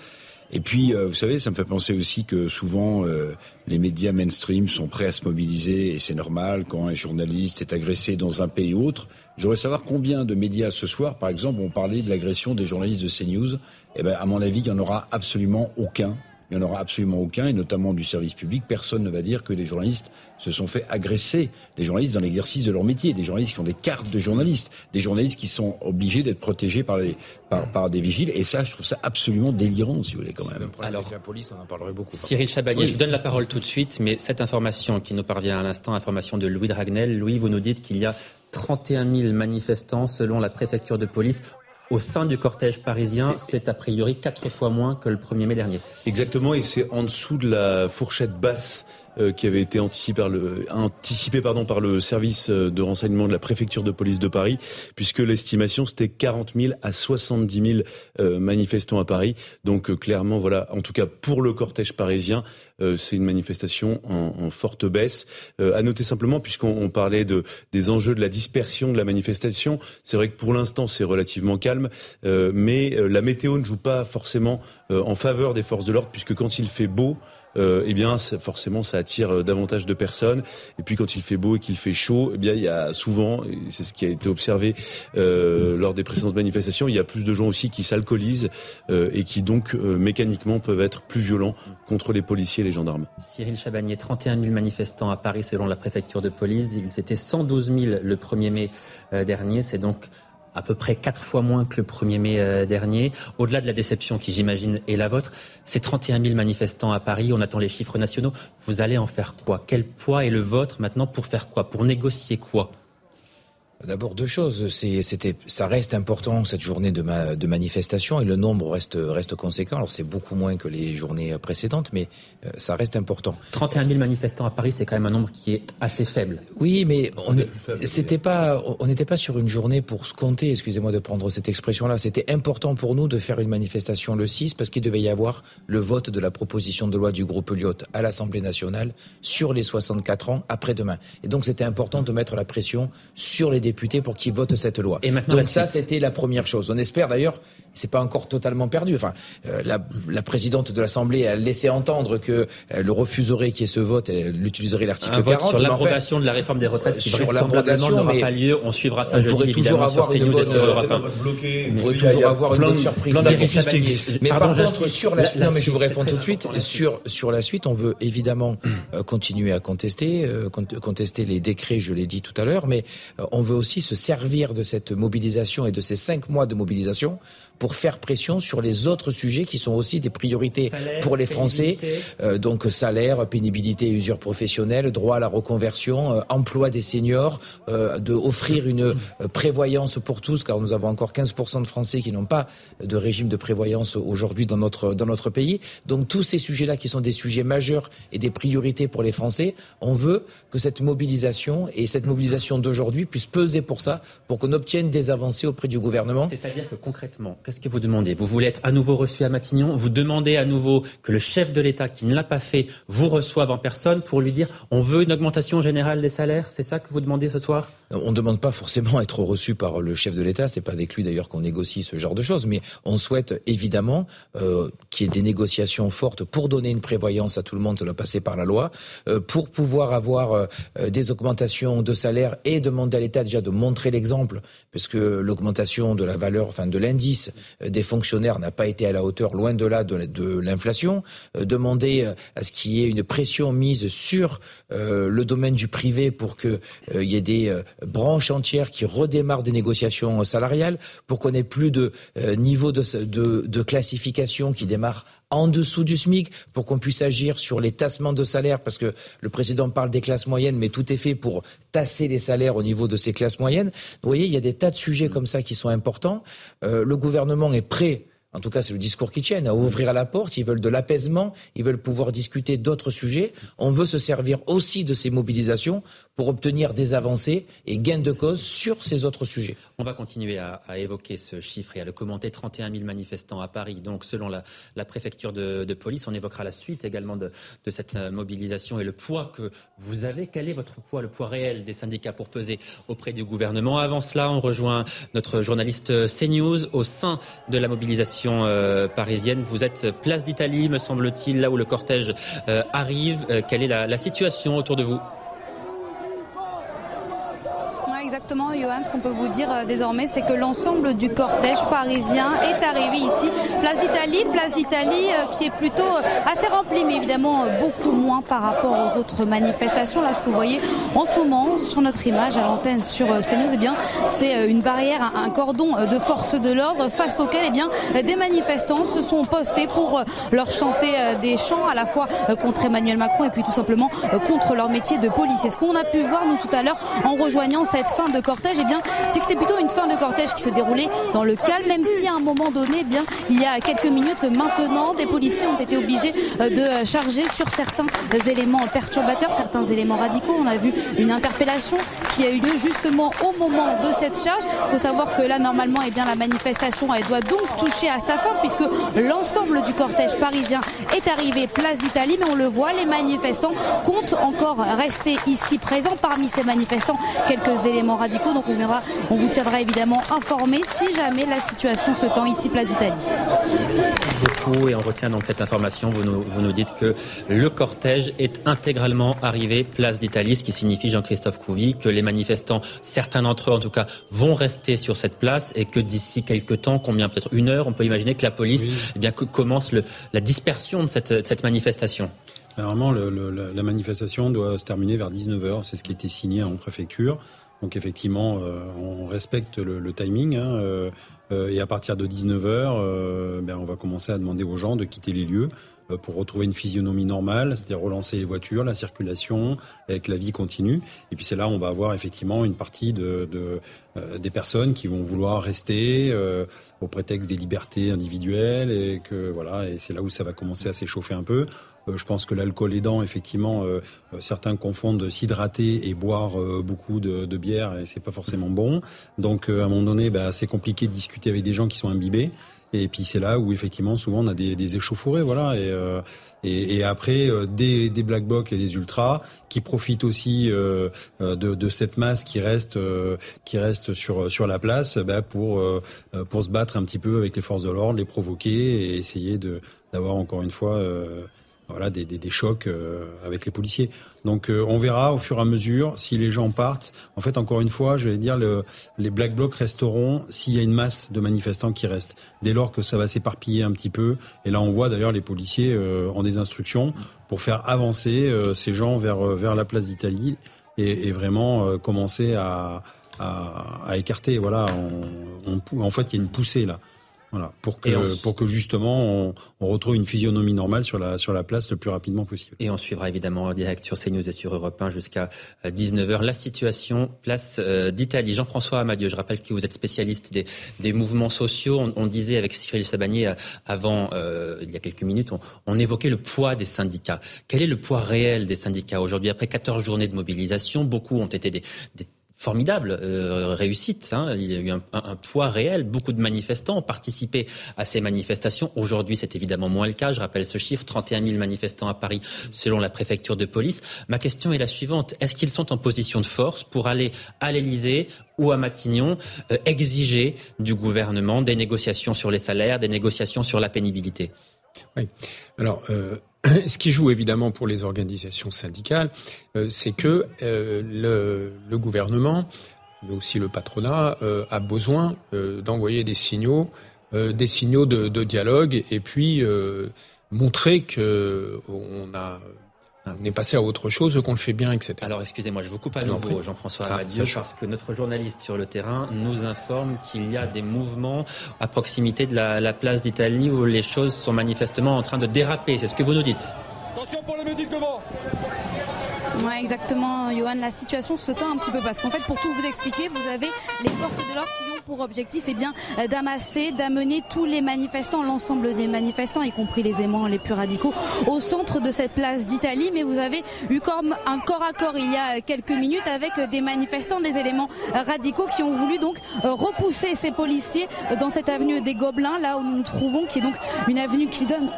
Et puis, euh, vous savez, ça me fait penser aussi que souvent, euh, les médias mainstream sont prêts à se mobiliser, et c'est normal quand un journaliste est agressé dans un pays ou autre. J'aurais savoir combien de médias ce soir, par exemple, ont parlé de l'agression des journalistes de CNews. Eh ben, à mon avis, il n'y en aura absolument aucun il n'y en aura absolument aucun, et notamment du service public. Personne ne va dire que les journalistes se sont fait agresser, des journalistes dans l'exercice de leur métier, des journalistes qui ont des cartes de journalistes, des journalistes qui sont obligés d'être protégés par, les, par, par, des vigiles. Et ça, je trouve ça absolument délirant, si vous voulez, quand même. Alors, la police, on en parlerait beaucoup. Cyril Chabagnier, oui. je vous donne la parole tout de suite, mais cette information qui nous parvient à l'instant, information de Louis Dragnel. Louis, vous nous dites qu'il y a 31 000 manifestants selon la préfecture de police au sein du cortège parisien, c'est a priori quatre fois moins que le 1er mai dernier. Exactement, et c'est en dessous de la fourchette basse qui avait été anticipé par le anticipé pardon par le service de renseignement de la préfecture de police de Paris puisque l'estimation c'était 40 000 à 70 000 euh, manifestants à Paris. Donc euh, clairement voilà en tout cas pour le cortège parisien euh, c'est une manifestation en, en forte baisse. Euh, à noter simplement puisqu'on parlait de des enjeux de la dispersion de la manifestation c'est vrai que pour l'instant c'est relativement calme euh, mais la météo ne joue pas forcément en faveur des forces de l'ordre puisque quand il fait beau euh, eh bien forcément ça attire davantage de personnes. Et puis quand il fait beau et qu'il fait chaud, eh bien il y a souvent, c'est ce qui a été observé euh, lors des précédentes manifestations, il y a plus de gens aussi qui s'alcoolisent euh, et qui donc euh, mécaniquement peuvent être plus violents contre les policiers et les gendarmes. Cyril Chabagnier, 31 000 manifestants à Paris selon la préfecture de police. Ils étaient 112 000 le 1er mai euh, dernier. C'est donc à peu près quatre fois moins que le 1er mai euh, dernier. Au-delà de la déception qui, j'imagine, est la vôtre, ces 31 000 manifestants à Paris, on attend les chiffres nationaux. Vous allez en faire quoi? Quel poids est le vôtre maintenant pour faire quoi? Pour négocier quoi? D'abord deux choses. C'était, ça reste important cette journée de, de manifestation et le nombre reste reste conséquent. Alors c'est beaucoup moins que les journées précédentes, mais euh, ça reste important. 31 000 manifestants à Paris, c'est quand même un nombre qui est assez faible. Oui, mais on c'était pas on n'était pas sur une journée pour se compter. Excusez-moi de prendre cette expression-là. C'était important pour nous de faire une manifestation le 6 parce qu'il devait y avoir le vote de la proposition de loi du groupe Lyot à l'Assemblée nationale sur les 64 ans après-demain. Et donc c'était important de mettre la pression sur les députés pour qu'ils votent cette loi. Et maintenant, Donc ça, c'était la première chose. On espère d'ailleurs, c'est pas encore totalement perdu. Enfin, euh, la, la, présidente de l'Assemblée a laissé entendre que elle refuserait qu'il y ait ce vote, elle utiliserait l'article 40. Sur l'abrogation de la réforme des retraites qui sur vraisemblablement n'aura pas lieu. On suivra ça on pourrait toujours avoir une bonne, on pourrait toujours avoir une bonne surprise. qui existe. Mais par contre, sur la suite, non mais je vous réponds tout de suite. Sur sur la suite, on veut évidemment euh, continuer à contester, euh, contester les décrets, je l'ai dit tout à l'heure, mais on veut aussi se servir de cette mobilisation et de ces cinq mois de mobilisation pour faire pression sur les autres sujets qui sont aussi des priorités pour les Français. Euh, donc salaire, pénibilité, usure professionnelle, droit à la reconversion, euh, emploi des seniors, euh, de offrir une euh, prévoyance pour tous, car nous avons encore 15% de Français qui n'ont pas de régime de prévoyance aujourd'hui dans notre dans notre pays. Donc tous ces sujets-là qui sont des sujets majeurs et des priorités pour les Français, on veut que cette mobilisation et cette mobilisation d'aujourd'hui puisse peser pour ça, pour qu'on obtienne des avancées auprès du gouvernement. C'est-à-dire que concrètement, qu'est-ce que vous demandez? Vous voulez être à nouveau reçu à Matignon? Vous demandez à nouveau que le chef de l'État, qui ne l'a pas fait, vous reçoive en personne pour lui dire on veut une augmentation générale des salaires C'est ça que vous demandez ce soir? On ne demande pas forcément être reçu par le chef de l'État. C'est pas avec lui d'ailleurs qu'on négocie ce genre de choses, mais on souhaite évidemment euh, qu'il y ait des négociations fortes pour donner une prévoyance à tout le monde. Ça doit passer par la loi euh, pour pouvoir avoir euh, des augmentations de salaire et demander à l'État déjà de montrer l'exemple, puisque l'augmentation de la valeur, enfin de l'indice des fonctionnaires n'a pas été à la hauteur, loin de là, de, l'inflation. Euh, demander euh, à ce qu'il y ait une pression mise sur le domaine du privé pour qu'il y ait des branches entières qui redémarrent des négociations salariales, pour qu'on ait plus de niveau de, de classification qui démarre en dessous du SMIC pour qu'on puisse agir sur les tassements de salaire parce que le président parle des classes moyennes mais tout est fait pour tasser les salaires au niveau de ces classes moyennes. Vous voyez, il y a des tas de sujets comme ça qui sont importants. Euh, le gouvernement est prêt en tout cas c'est le discours qui tiennent, à ouvrir à la porte, ils veulent de l'apaisement, ils veulent pouvoir discuter d'autres sujets. On veut se servir aussi de ces mobilisations pour obtenir des avancées et gain de cause sur ces autres sujets. On va continuer à, évoquer ce chiffre et à le commenter. 31 000 manifestants à Paris, donc selon la, préfecture de, police. On évoquera la suite également de, cette euh, mobilisation et le poids que vous avez. Quel est votre poids, le poids réel des syndicats pour peser auprès du gouvernement? Avant cela, on rejoint notre journaliste CNews au sein de la mobilisation euh, parisienne. Vous êtes place d'Italie, me semble-t-il, là où le cortège euh, arrive. quelle est la situation autour de vous? Exactement, Johan, ce qu'on peut vous dire euh, désormais, c'est que l'ensemble du cortège parisien est arrivé ici, place d'Italie, place d'Italie euh, qui est plutôt euh, assez remplie, mais évidemment beaucoup moins par rapport aux autres manifestations. Là, ce que vous voyez en ce moment sur notre image à l'antenne sur CNews, eh bien, c'est une barrière, un cordon de force de l'ordre face auquel, eh bien, des manifestants se sont postés pour leur chanter des chants à la fois contre Emmanuel Macron et puis tout simplement contre leur métier de policier. Ce qu'on a pu voir nous tout à l'heure en rejoignant cette fin de cortège, eh bien, c'est que c'était plutôt une fin de cortège qui se déroulait dans le calme, même si à un moment donné, eh bien, il y a quelques minutes maintenant, des policiers ont été obligés euh, de charger sur certains éléments perturbateurs, certains éléments radicaux. On a vu une interpellation qui a eu lieu justement au moment de cette charge. Il faut savoir que là, normalement, eh bien, la manifestation, elle doit donc toucher à sa fin puisque l'ensemble du cortège parisien est arrivé place d'Italie, mais on le voit, les manifestants comptent encore rester ici présents. Parmi ces manifestants, quelques éléments radicaux. Donc on on vous tiendra évidemment informé si jamais la situation se tend ici, place d'Italie. Beaucoup et on retient donc cette information. Vous nous, vous nous dites que le cortège est intégralement arrivé place d'Italie, ce qui signifie, Jean-Christophe Couvi, que les manifestants, certains d'entre eux en tout cas, vont rester sur cette place et que d'ici quelques temps, combien peut-être une heure, on peut imaginer que la police eh bien, commence le, la dispersion de cette, cette manifestation. Normalement, le, la manifestation doit se terminer vers 19h, c'est ce qui a été signé en préfecture. Donc effectivement, euh, on respecte le, timing. Hein, euh, euh, et à partir de 19h, ben, on va commencer à demander aux gens de quitter les lieux pour retrouver une physionomie normale, c'est-à-dire relancer les voitures, la circulation, avec la vie continue. Et puis c'est là où on va avoir effectivement une partie de, des personnes qui vont vouloir rester au prétexte des libertés individuelles et que voilà, et c'est là où ça va commencer à s'échauffer un peu. Euh, je pense que l'alcool aidant, effectivement, euh, euh, certains confondent s'hydrater et boire beaucoup de, bière et c'est pas forcément bon. Donc à un moment donné, bah, c'est compliqué de discuter avec des gens qui sont imbibés. Et puis c'est là où effectivement souvent on a des, des échauffourées, voilà. Et, et, après des, des black box et des ultras qui profitent aussi de, de, cette masse qui reste qui reste sur sur la place bah, pour pour se battre un petit peu avec les forces de l'ordre, les provoquer et essayer de d'avoir encore une fois voilà, des, des, chocs euh, avec les policiers. Donc euh, on verra au fur et à mesure si les gens partent. En fait, encore une fois, je vais dire, le, les black blocs resteront s'il y a une masse de manifestants qui restent. Dès lors que ça va s'éparpiller un petit peu, et là on voit d'ailleurs les policiers euh, ont des instructions pour faire avancer ces gens vers, vers la place d'Italie et, vraiment commencer à, à, écarter. Voilà, on, en fait, il y a une poussée là. Voilà, pour que, pour que justement on, on, retrouve une physionomie normale sur la, sur la place le plus rapidement possible. Et on suivra évidemment en direct sur CNews et sur Europe 1 jusqu'à 19h la situation place euh, d'Italie. Jean-François Amadieu, je rappelle que vous êtes spécialiste des, des mouvements sociaux. On, on, disait avec Cyril Sabanier euh, avant, euh, il y a quelques minutes, on, on, évoquait le poids des syndicats. Quel est le poids réel des syndicats aujourd'hui Après 14 journées de mobilisation, beaucoup ont été des, des formidable euh, réussite. Hein. Il y a eu un, poids réel. Beaucoup de manifestants ont participé à ces manifestations. Aujourd'hui, c'est évidemment moins le cas. Je rappelle ce chiffre 31 000 manifestants à Paris, selon la préfecture de police. Ma question est la suivante est-ce qu'ils sont en position de force pour aller à l'Élysée ou à Matignon euh, exiger du gouvernement des négociations sur les salaires, des négociations sur la pénibilité? Oui. Alors. Euh ce qui joue évidemment pour les organisations syndicales, euh, c'est que euh, le, le, gouvernement, mais aussi le patronat, euh, a besoin d'envoyer des signaux, des signaux de, de, dialogue, et puis montrer que on a on est passé à autre chose, qu'on le fait bien, etc. Alors excusez-moi, je vous coupe à nouveau, Jean-François ah, parce que notre journaliste sur le terrain nous informe qu'il y a des mouvements à proximité de la, la place d'Italie où les choses sont manifestement en train de déraper. C'est ce que vous nous dites. Attention pour devant Ouais, exactement, Johan. La situation se tend un petit peu parce qu'en fait, pour tout vous expliquer, vous avez les forces de l'ordre qui ont pour objectif eh bien, euh, d'amasser, d'amener tous les manifestants, l'ensemble des manifestants, y compris les aimants les plus radicaux, au centre de cette place d'Italie. Mais vous avez eu comme un corps à corps il y a quelques minutes avec des manifestants, des éléments radicaux qui ont voulu donc euh, repousser ces policiers dans cette avenue des Gobelins, là où nous nous trouvons, qui est donc une avenue qui donne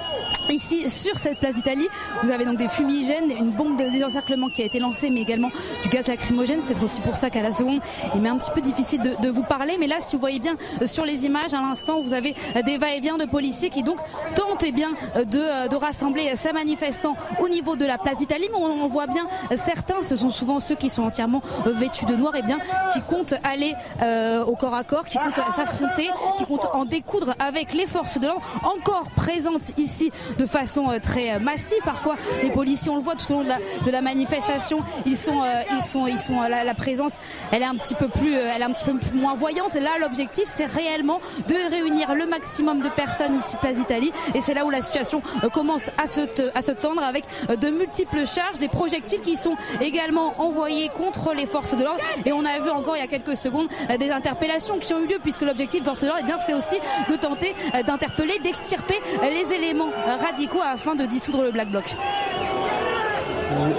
Ici, sur cette place d'Italie, vous avez donc des fumigènes, une bombe de désencerclement qui a été lancée, mais également du gaz lacrymogène. C'est aussi pour ça qu'à la seconde, il m'est un petit peu difficile de, de, vous parler. Mais là, si vous voyez bien euh, sur les images, à l'instant, vous avez euh, des va-et-vient de policiers qui donc tentent eh bien, euh, de, de, rassembler ces manifestants au niveau de la place d'Italie. Mais on, voit bien certains, ce sont souvent ceux qui sont entièrement vêtus de noir, et eh bien, qui comptent aller euh, au corps à corps, qui comptent s'affronter, qui comptent en découdre avec les forces de l'ordre encore présentes ici de façon euh, très euh, massive. Parfois, les policiers, on le voit tout au long de la, de la manifestation, ils sont, euh, ils sont, ils sont, la, la, présence, elle est un petit peu plus, elle est un petit peu moins voyante. Là, l'objectif, c'est réellement de réunir le maximum de personnes ici, place d'Italie, et c'est là où la situation commence à se, à se tendre avec de multiples charges, des projectiles qui sont également envoyés contre les forces de l'ordre. Et on a vu encore il y a quelques secondes des interpellations qui ont eu lieu, puisque l'objectif des forces de l'ordre, eh c'est aussi de tenter d'interpeller, d'extirper les éléments radicaux afin de dissoudre le Black Bloc.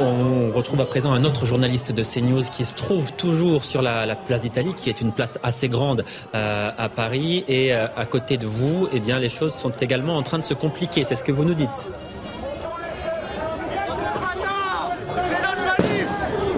On retrouve à présent un autre journaliste de CNews qui se trouve toujours sur la, la place d'Italie, qui est une place assez grande euh, à Paris. Et euh, à côté de vous, eh bien, les choses sont également en train de se compliquer. C'est ce que vous nous dites.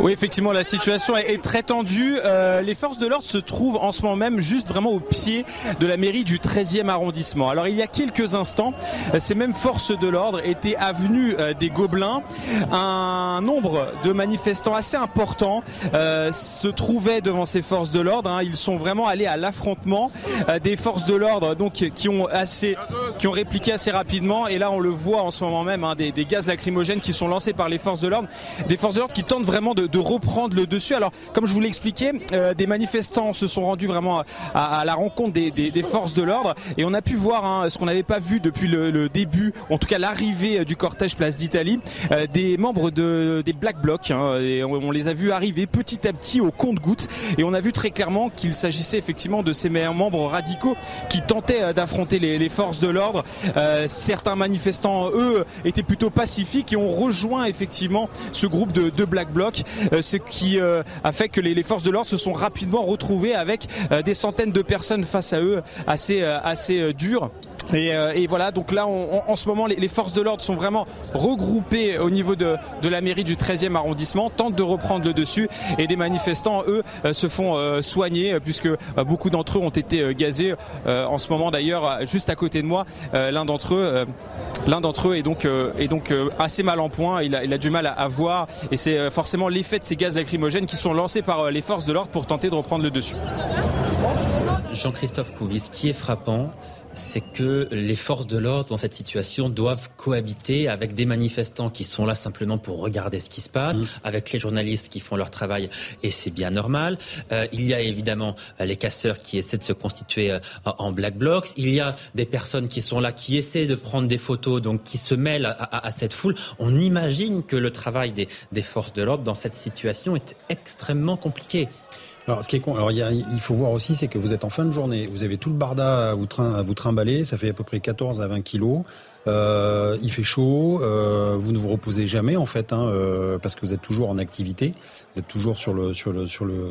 Oui, effectivement, la situation est, très tendue. Euh, les forces de l'ordre se trouvent en ce moment même juste vraiment au pied de la mairie du 13e arrondissement. Alors, il y a quelques instants, ces mêmes forces de l'ordre étaient avenues euh, des Gobelins. Un nombre de manifestants assez important euh, se trouvait devant ces forces de l'ordre. Hein. Ils sont vraiment allés à l'affrontement euh, des forces de l'ordre, donc qui ont assez, qui ont répliqué assez rapidement. Et là, on le voit en ce moment même, hein, des, des, gaz lacrymogènes qui sont lancés par les forces de l'ordre, des forces de l'ordre qui tentent vraiment de de, reprendre le dessus. Alors, comme je vous l'ai expliqué, des manifestants se sont rendus vraiment à, la rencontre des, forces de l'ordre et on a pu voir hein, ce qu'on n'avait pas vu depuis le, début, en tout cas l'arrivée du cortège Place d'Italie, des membres de, des Black Blocs. Hein, et on, les a vus arriver petit à petit au compte-gouttes et on a vu très clairement qu'il s'agissait effectivement de ces membres radicaux qui tentaient d'affronter les, forces de l'ordre. certains manifestants, eux, étaient plutôt pacifiques et ont rejoint effectivement ce groupe de, Black Bloc, euh, ce qui euh, a fait que les, forces de l'ordre se sont rapidement retrouvées avec euh, des centaines de personnes face à eux, assez assez dures. Euh, et, voilà, donc là, en ce moment, les, forces de l'ordre sont vraiment regroupées au niveau de, la mairie du 13e arrondissement, tentent de reprendre le dessus, et des manifestants, eux, euh, se font euh, soigner, puisque beaucoup d'entre eux ont été gazés. en ce moment, d'ailleurs, juste à côté de moi, l'un d'entre eux, l'un d'entre eux est donc, assez mal en point. Il a, du mal à, voir, et c'est forcément l'effet de ces gaz lacrymogènes qui sont lancés par les forces de l'ordre pour tenter de reprendre le dessus. Jean-Christophe Couvis, qui est frappant, c'est que les forces de l'ordre dans cette situation doivent cohabiter avec des manifestants qui sont là simplement pour regarder ce qui se passe, mmh. avec les journalistes qui font leur travail, et c'est bien normal. Euh, il y a évidemment euh, les casseurs qui essaient de se constituer euh, en black blocs. Il y a des personnes qui sont là, qui essaient de prendre des photos, donc qui se mêlent à, cette foule. On imagine que le travail des forces de l'ordre dans cette situation est extrêmement compliqué. Alors, ce qui est alors il, faut voir aussi, c'est que vous êtes en fin de journée, vous avez tout le barda à vous, train, trimballer, ça fait à peu près 14 à 20 kilos. Euh, il fait chaud, euh, vous ne vous reposez jamais en fait, hein, euh, parce que vous êtes toujours en activité, vous êtes toujours sur le sur le sur le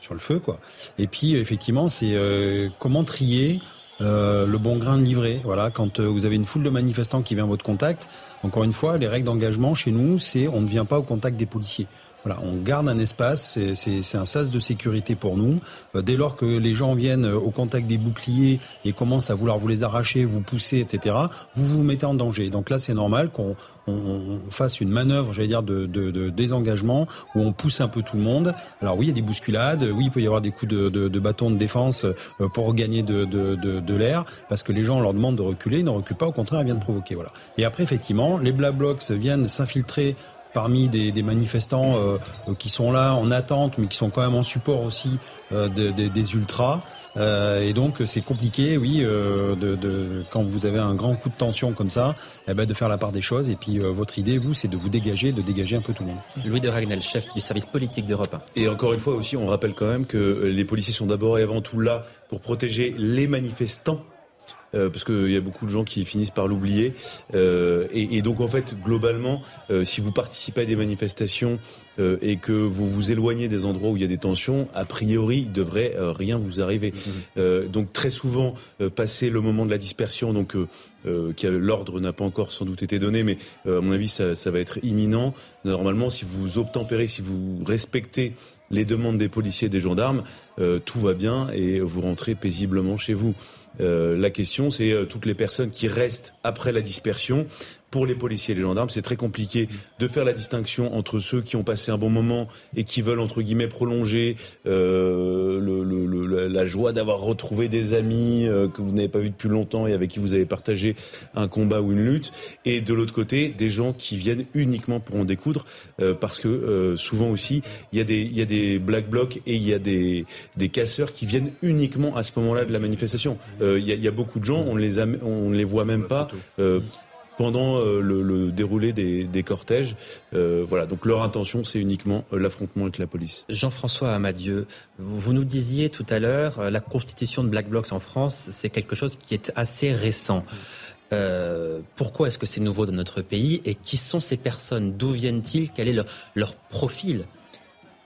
sur le feu quoi. Et puis effectivement, c'est euh, comment trier euh, le bon grain de livret. Voilà, quand euh, vous avez une foule de manifestants qui vient à votre contact, encore une fois, les règles d'engagement chez nous, c'est on ne vient pas au contact des policiers. Voilà, on garde un espace, c'est un sas de sécurité pour nous. Euh, dès lors que les gens viennent au contact des boucliers et commencent à vouloir vous les arracher, vous pousser, etc., vous vous mettez en danger. Donc là, c'est normal qu'on on, fasse une manœuvre, j'allais dire, de, de, de, désengagement où on pousse un peu tout le monde. Alors oui, il y a des bousculades, oui, il peut y avoir des coups de, de bâton de défense euh, pour gagner de, l'air, parce que les gens leur demandent de reculer, ils ne reculent pas, au contraire, ils viennent provoquer. Voilà. Et après, effectivement, les Black Blocs viennent s'infiltrer parmi des, des manifestants euh, qui sont là en attente, mais qui sont quand même en support aussi euh, des ultras. Euh, et donc c'est compliqué, oui, euh, de, de, quand vous avez un grand coup de tension comme ça, eh ben, de faire la part des choses. Et puis euh, votre idée, vous, c'est de vous dégager, de dégager un peu tout le monde. Louis de Ragnel, chef du service politique d'Europe 1. Et encore une fois aussi, on rappelle quand même que les policiers sont d'abord et avant tout là pour protéger les manifestants euh, parce qu'il y a beaucoup de gens qui finissent par l'oublier. Euh, et, et, donc en fait, globalement, euh, si vous participez à des manifestations euh, et que vous vous éloignez des endroits où il y a des tensions, a priori, il devrait rien vous arriver. Mmh. donc très souvent, passer le moment de la dispersion, donc l'ordre n'a pas encore sans doute été donné, mais à mon avis, ça, ça va être imminent. Normalement, si vous obtempérez, si vous respectez les demandes des policiers et des gendarmes, tout va bien et vous rentrez paisiblement chez vous. Euh, la question, c'est euh, toutes les personnes qui restent après la dispersion pour les policiers et les gendarmes, c'est très compliqué de faire la distinction entre ceux qui ont passé un bon moment et qui veulent entre guillemets prolonger euh, le, la joie d'avoir retrouvé des amis euh, que vous n'avez pas vus depuis longtemps et avec qui vous avez partagé un combat ou une lutte, et de l'autre côté des gens qui viennent uniquement pour en découdre, euh, parce que souvent aussi il y a des il y a des black blocs et il y a des des casseurs qui viennent uniquement à ce moment-là de la manifestation. Il y, a, y, a, beaucoup de gens, on ne les on ne les voit même pas pendant euh, le, déroulé des, cortèges. Euh, voilà, donc leur intention, c'est uniquement euh, l'affrontement avec la police. Jean-François Amadieu, vous, nous disiez tout à l'heure, la constitution de Black Blocs en France, c'est quelque chose qui est assez récent. pourquoi est-ce que c'est nouveau dans notre pays et qui sont ces personnes? D'où viennent-ils? Quel est leur, leur profil?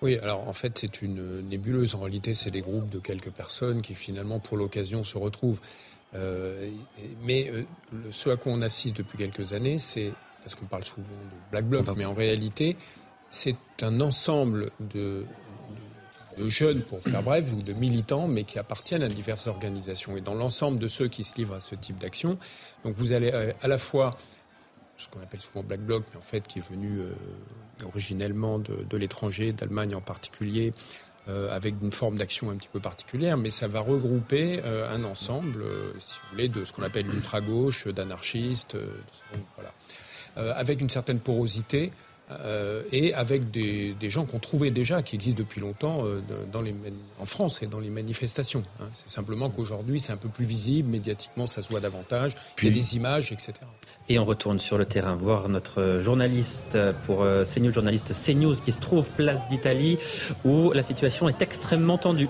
Oui, alors en fait c'est une nébuleuse. En réalité, c'est des groupes de quelques personnes qui finalement pour l'occasion se retrouvent. Euh, mais euh, ce à quoi on assiste depuis quelques années, c'est, parce qu'on parle souvent de Black Bloc, mais en réalité, c'est un ensemble de, de jeunes, pour faire bref, ou de militants, mais qui appartiennent à diverses organisations. Et dans l'ensemble de ceux qui se livrent à ce type d'action, donc vous allez euh, à la fois ce qu'on appelle souvent Black Bloc, mais en fait qui est venu originellement de, de l'étranger, d'Allemagne en particulier, euh, avec une forme d'action un petit peu particulière, mais ça va regrouper euh, un ensemble, euh, si vous voulez, de ce qu'on appelle l'ultra-gauche, d'anarchistes, voilà, avec une certaine porosité euh, et avec des, des gens qu'on trouvait déjà, qui existent depuis longtemps euh, dans les, en France et dans les manifestations. Hein. C'est simplement qu'aujourd'hui, c'est un peu plus visible, médiatiquement, ça se voit davantage, Puis, il y a des images, etc. Et on retourne sur le terrain voir notre journaliste pour euh, CNews, journaliste CNews qui se trouve place d'Italie, où la situation est extrêmement tendue.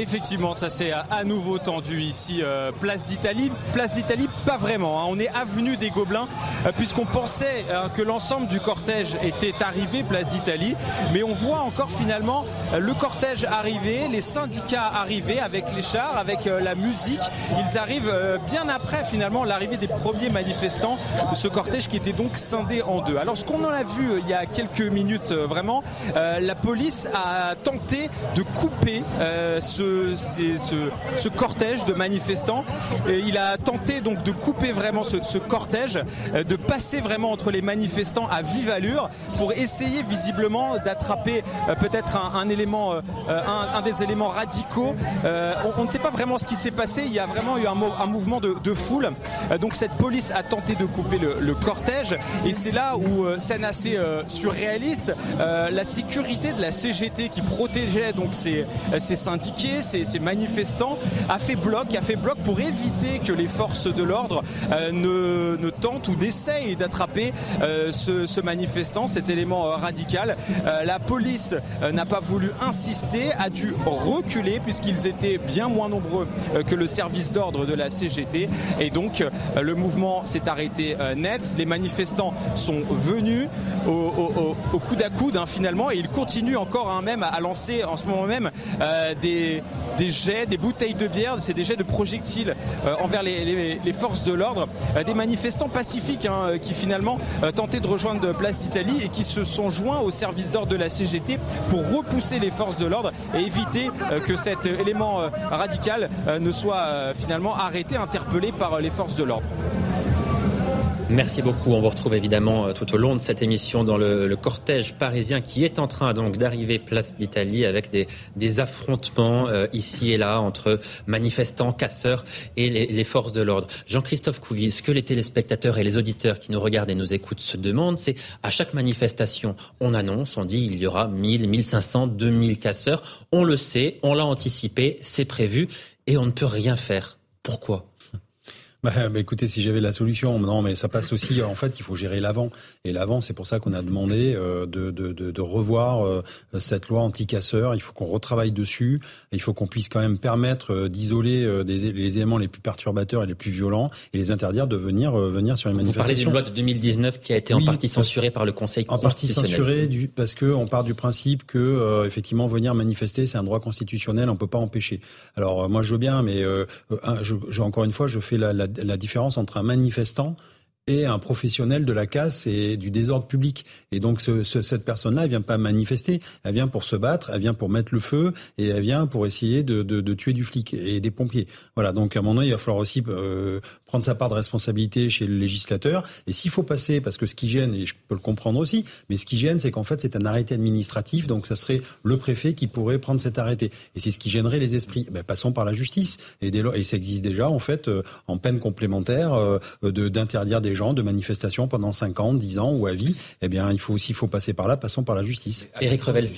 Effectivement, ça s'est à nouveau tendu ici, euh, place d'Italie. Place d'Italie, pas vraiment. Hein. On est avenue des Gobelins, euh, puisqu'on pensait euh, que l'ensemble du cortège était arrivé, place d'Italie. Mais on voit encore finalement le cortège arriver, les syndicats arriver avec les chars, avec la musique. Ils arrivent bien après finalement l'arrivée des premiers manifestants ce cortège qui était donc scindé en deux. Alors ce qu'on en a vu il y a quelques minutes vraiment, la police a tenté de couper ce ce, cortège de manifestants. il a tenté donc de couper vraiment ce, cortège, euh, de passer vraiment entre les manifestants à vive allure pour essayer visiblement d'attraper euh, peut-être un, élément, euh, un, des éléments radicaux. on, ne sait pas vraiment ce qui s'est passé. Il y a vraiment eu un, mouvement de, foule. donc cette police a tenté de couper le, cortège et c'est là où scène assez surréaliste. la sécurité de la CGT qui protégeait donc ces, ces syndiqués ces, manifestants, a fait bloc, a fait bloc pour éviter que les forces de l'ordre euh, ne, tentent ou n'essayent d'attraper euh, ce, manifestant, cet élément euh, radical. la police n'a pas voulu insister, a dû reculer puisqu'ils étaient bien moins nombreux que le service d'ordre de la CGT. Et donc le mouvement s'est arrêté net. Les manifestants sont venus au, coude à coude hein, finalement et ils continuent encore hein, même à lancer en ce moment même des, des jets, des bouteilles de bière, c'est des jets de projectiles euh, envers les, forces de l'ordre, euh, des manifestants pacifiques hein, euh, qui finalement tentaient de rejoindre Place d'Italie et qui se sont joints au service d'ordre de la CGT pour repousser les forces de l'ordre et éviter que cet élément radical ne soit finalement arrêté, interpellé par les forces de l'ordre. Merci beaucoup. On vous retrouve évidemment euh, tout au long de cette émission dans le, cortège parisien qui est en train donc d'arriver place d'Italie avec des, affrontements euh, ici et là entre manifestants, casseurs et les, forces de l'ordre. Jean-Christophe Couvis, ce que les téléspectateurs et les auditeurs qui nous regardent et nous écoutent se demandent, c'est à chaque manifestation, on annonce, on dit il y aura 1000, 1500, 2000 casseurs. On le sait, on l'a anticipé, c'est prévu et on ne peut rien faire. Pourquoi? Bah, bah, écoutez, si j'avais la solution, non, mais ça passe aussi. En fait, il faut gérer l'avant. Et l'avant, c'est pour ça qu'on a demandé euh, de, de, de, de, revoir euh, cette loi anti-casseurs. Il faut qu'on retravaille dessus. Il faut qu'on puisse quand même permettre euh, d'isoler des, les éléments les plus perturbateurs et les plus violents et les interdire de venir venir sur les manifestations. Vous parlez d'une loi de 2019 qui a été en partie censurée par le Conseil en constitutionnel. En partie censurée du, parce que on part du principe que effectivement venir manifester, c'est un droit constitutionnel, on peut pas empêcher. Alors moi, je veux bien, mais je, je, encore une fois, je fais la, la la différence entre un manifestant et un professionnel de la casse et du désordre public. Et donc ce, cette personne-là, elle vient pas manifester, elle vient pour se battre, elle vient pour mettre le feu et elle vient pour essayer de, de, de tuer du flic et des pompiers. Voilà, donc à un moment donné, il va falloir aussi euh, prendre sa part de responsabilité chez le législateur. Et s'il faut passer, parce que ce qui gêne, et je peux le comprendre aussi, mais ce qui gêne, c'est qu'en fait c'est un arrêté administratif, donc ça serait le préfet qui pourrait prendre cet arrêté. Et c'est ce qui gênerait les esprits. Ben, passons par la justice. Et, dès et ça existe déjà en fait euh, en peine complémentaire euh, d'interdire des de manifestations pendant 5 ans, 10 ans ou à vie, eh bien, il faut aussi faut passer par là, passons par la justice. Éric Revel,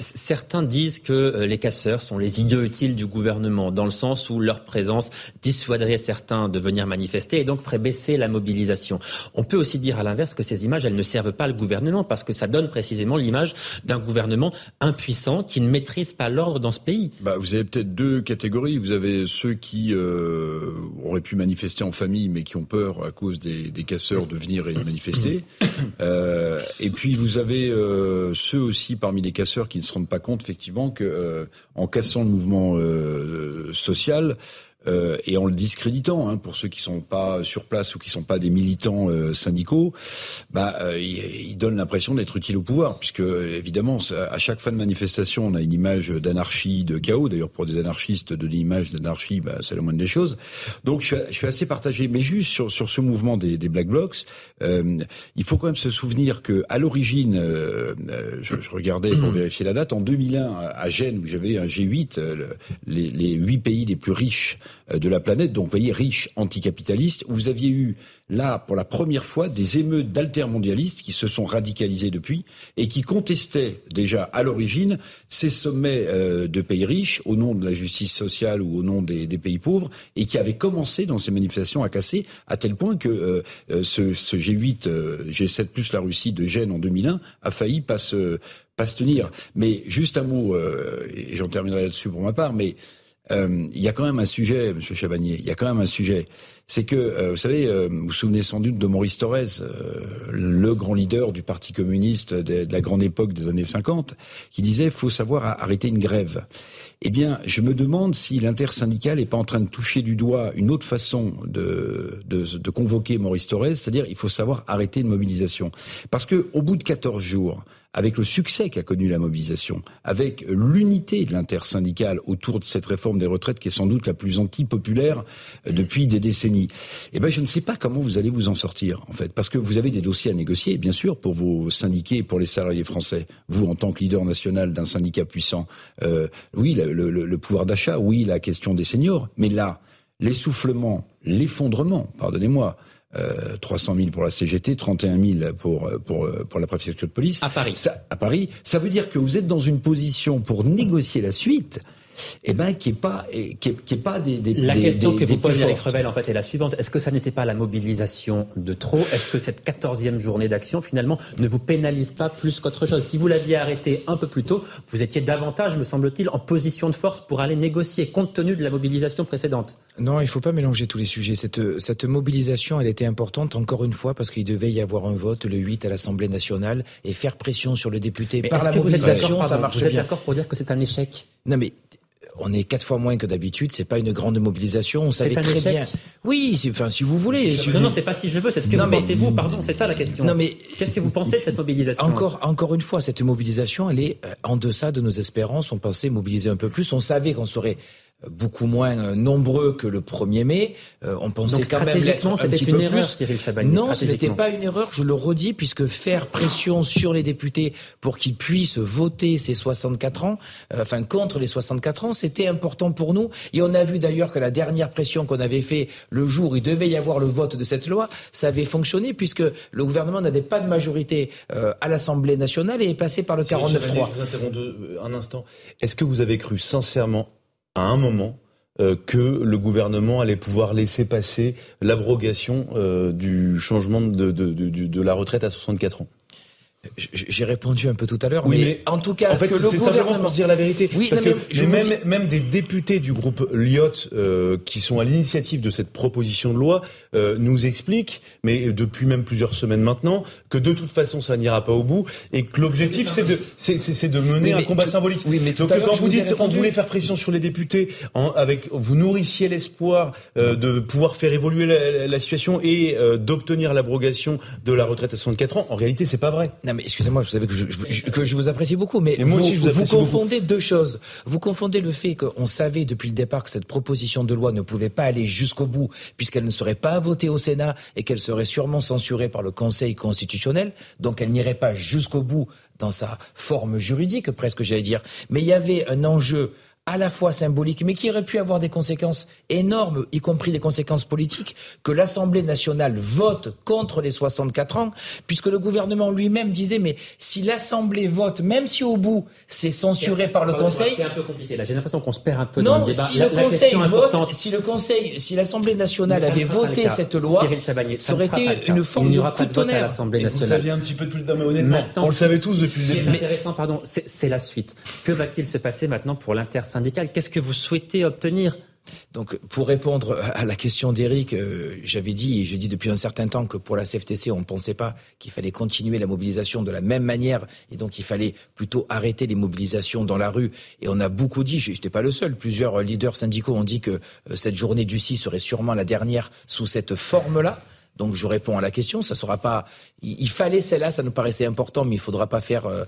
certains disent que euh, les casseurs sont les idiots utiles du gouvernement, dans le sens où leur présence dissuaderait certains de venir manifester et donc ferait baisser la mobilisation. On peut aussi dire à l'inverse que ces images, elles ne servent pas le gouvernement, parce que ça donne précisément l'image d'un gouvernement impuissant qui ne maîtrise pas l'ordre dans ce pays. Bah, vous avez peut-être deux catégories. Vous avez ceux qui euh, auraient pu manifester en famille, mais qui ont peur à cause des des, casseurs de venir et de manifester. Euh, et puis vous avez euh, ceux aussi parmi les casseurs qui ne se rendent pas compte effectivement que euh, en cassant le mouvement social, euh, et en le discréditant, hein, pour ceux qui sont pas sur place ou qui sont pas des militants euh, syndicaux, bah, euh, il, donne l'impression d'être utile au pouvoir, puisque évidemment, à chaque fin de manifestation, on a une image d'anarchie, de chaos. D'ailleurs, pour des anarchistes, de l'image d'anarchie, bah, c'est la moindre des choses. Donc, je, je, suis assez partagé, mais juste sur, sur ce mouvement des, des Black Blocs, euh, il faut quand même se souvenir que à l'origine, je, je, regardais pour vérifier la date, en 2001 à Gênes, où j'avais un G8, les, les huit pays les plus riches de la planète, donc vous voyez, riche, anticapitaliste, où vous aviez eu là, pour la première fois, des émeutes d'altermondialistes qui se sont radicalisés depuis et qui contestaient déjà à l'origine ces sommets euh, de pays riches au nom de la justice sociale ou au nom des, pays pauvres et qui avaient commencé dans ces manifestations à casser à tel point que euh, euh, ce, ce, G8, G7 plus la Russie de Gênes en 2001 a failli pas se, pas se tenir. Mais juste un mot, et j'en terminerai là-dessus pour ma part, mais il y a quand même un sujet, Monsieur Chabanier, il y a quand même un sujet c'est que, euh, vous savez, euh, vous vous souvenez sans doute de Maurice Thorez, euh, le grand leader du Parti communiste de, la grande époque des années 50, qui disait faut savoir arrêter une grève. Eh bien, je me demande si l'intersyndical n'est pas en train de toucher du doigt une autre façon de, convoquer Maurice Thorez, c'est-à-dire il faut savoir arrêter une mobilisation. Parce que au bout de 14 jours, avec le succès qu'a connu la mobilisation, avec l'unité de l'intersyndicale autour de cette réforme des retraites qui est sans doute la plus anti-populaire depuis des décennies, eh ben je ne sais pas comment vous allez vous en sortir en fait, parce que vous avez des dossiers à négocier, bien sûr, pour vos syndiqués et pour les salariés français. Vous, en tant que leader national d'un syndicat puissant, euh, oui, le, le pouvoir d'achat, oui, la question des seniors, mais là, l'essoufflement, l'effondrement, pardonnez-moi, 300 euh, 000 pour la CGT, 31 000 pour, euh, pour, euh, pour la préfecture de police. À Paris. Ça, à Paris. Ça veut dire que vous êtes dans une position pour négocier la suite eh ben, qui est pas, qui est, qui est pas des, des La question que vous posez avec Rebelle, en fait, est la suivante. Est-ce que ça n'était pas la mobilisation de trop Est-ce que cette quatorzième journée d'action, finalement, ne vous pénalise pas plus qu'autre chose Si vous l'aviez arrêté un peu plus tôt, vous étiez davantage, me semble-t-il, en position de force pour aller négocier, compte tenu de la mobilisation précédente. Non, il ne faut pas mélanger tous les sujets. Cette, cette mobilisation, elle était importante, encore une fois, parce qu'il devait y avoir un vote le 8 à l'Assemblée nationale et faire pression sur le député par la mobilisation, ça marche bien. Vous êtes d'accord pour dire que c'est un échec? Non, mais on est quatre fois moins que d'habitude. C'est pas une grande mobilisation. On savait très bien. Oui, enfin, si vous voulez. non, non, c'est pas si je veux. C'est ce que vous pensez vous. Pardon, c'est ça la question. Non, mais qu'est-ce que vous pensez de cette mobilisation Encore, encore une fois, cette mobilisation, elle est euh, en deçà de nos espérances. On pensait mobiliser un peu plus. On savait qu'on serait beaucoup moins euh, nombreux que le 1er mai. Euh, on pensait quand même l'être c'était une erreur, Cyril Chabagny. Non, ce n'était pas une erreur, je le redis, puisque faire pression sur les députés pour qu'ils puissent voter ces 64 ans, euh, enfin contre les 64 ans, c'était important pour nous. Et on a vu d'ailleurs que la dernière pression qu'on avait fait le jour où il devait y avoir le vote de cette loi, ça avait fonctionné puisque le gouvernement n'avait pas de majorité à l'Assemblée nationale et est passé par le 49-3. Je vous interromps un instant. Est-ce que vous avez cru sincèrement à un moment euh, que le gouvernement allait pouvoir laisser passer l'abrogation euh, du changement de, de, la retraite à 64 ans j'ai répondu un peu tout à l'heure, mais, en tout cas, en fait, c'est simplement pour dire la vérité. Oui, parce que je même, même des députés du groupe Lyot euh, qui sont à l'initiative de cette proposition de loi euh, nous expliquent, mais depuis même plusieurs semaines maintenant, que de toute façon ça n'ira pas au bout et que l'objectif c'est de c'est de mener un combat symbolique. Oui, mais donc quand vous dites on voulait faire pression sur les députés, en, avec vous nourrissiez l'espoir euh, de pouvoir faire évoluer la, la situation et euh, d'obtenir l'abrogation de la retraite à 64 ans, en réalité c'est pas vrai mais excusez-moi, vous savez que je, que je vous apprécie beaucoup, mais vous, vous, confondez deux choses. Vous confondez le fait qu'on savait depuis le départ que cette proposition de loi ne pouvait pas aller jusqu'au bout, puisqu'elle ne serait pas votée au Sénat et qu'elle serait sûrement censurée par le Conseil constitutionnel, donc elle n'irait pas jusqu'au bout dans sa forme juridique, presque j'allais dire. Mais il y avait un enjeu à la fois symbolique, mais qui aurait pu avoir des conséquences énormes, y compris des conséquences politiques, que l'Assemblée nationale vote contre les 64 ans, puisque le gouvernement lui-même disait, mais si l'Assemblée vote, même si au bout c'est censuré par le Conseil... C'est un peu compliqué, là j'ai l'impression qu'on se perd un peu non, dans le débat. Si le Conseil vote, si le Conseil, si l'Assemblée nationale avait voté cette loi, ça aurait été une forme de coup de tonnerre. à l'Assemblée nationale. Vous un petit peu depuis le début, honnêtement. On le savait tous depuis le début. Intéressant, pardon, c'est la suite. Que va-t-il se passer maintenant pour Qu'est-ce que vous souhaitez obtenir? Donc, pour répondre à la question d'Éric, euh, j'avais dit, et j'ai dit depuis un certain temps que pour la CFTC, on ne pensait pas qu'il fallait continuer la mobilisation de la même manière, et donc il fallait plutôt arrêter les mobilisations dans la rue. Et on a beaucoup dit, je n'étais pas le seul, plusieurs leaders syndicaux ont dit que euh, cette journée du 6 serait sûrement la dernière sous cette forme-là. Donc je réponds à la question, ça sera pas. Il, fallait celle-là, ça nous paraissait important, mais il faudra pas faire euh,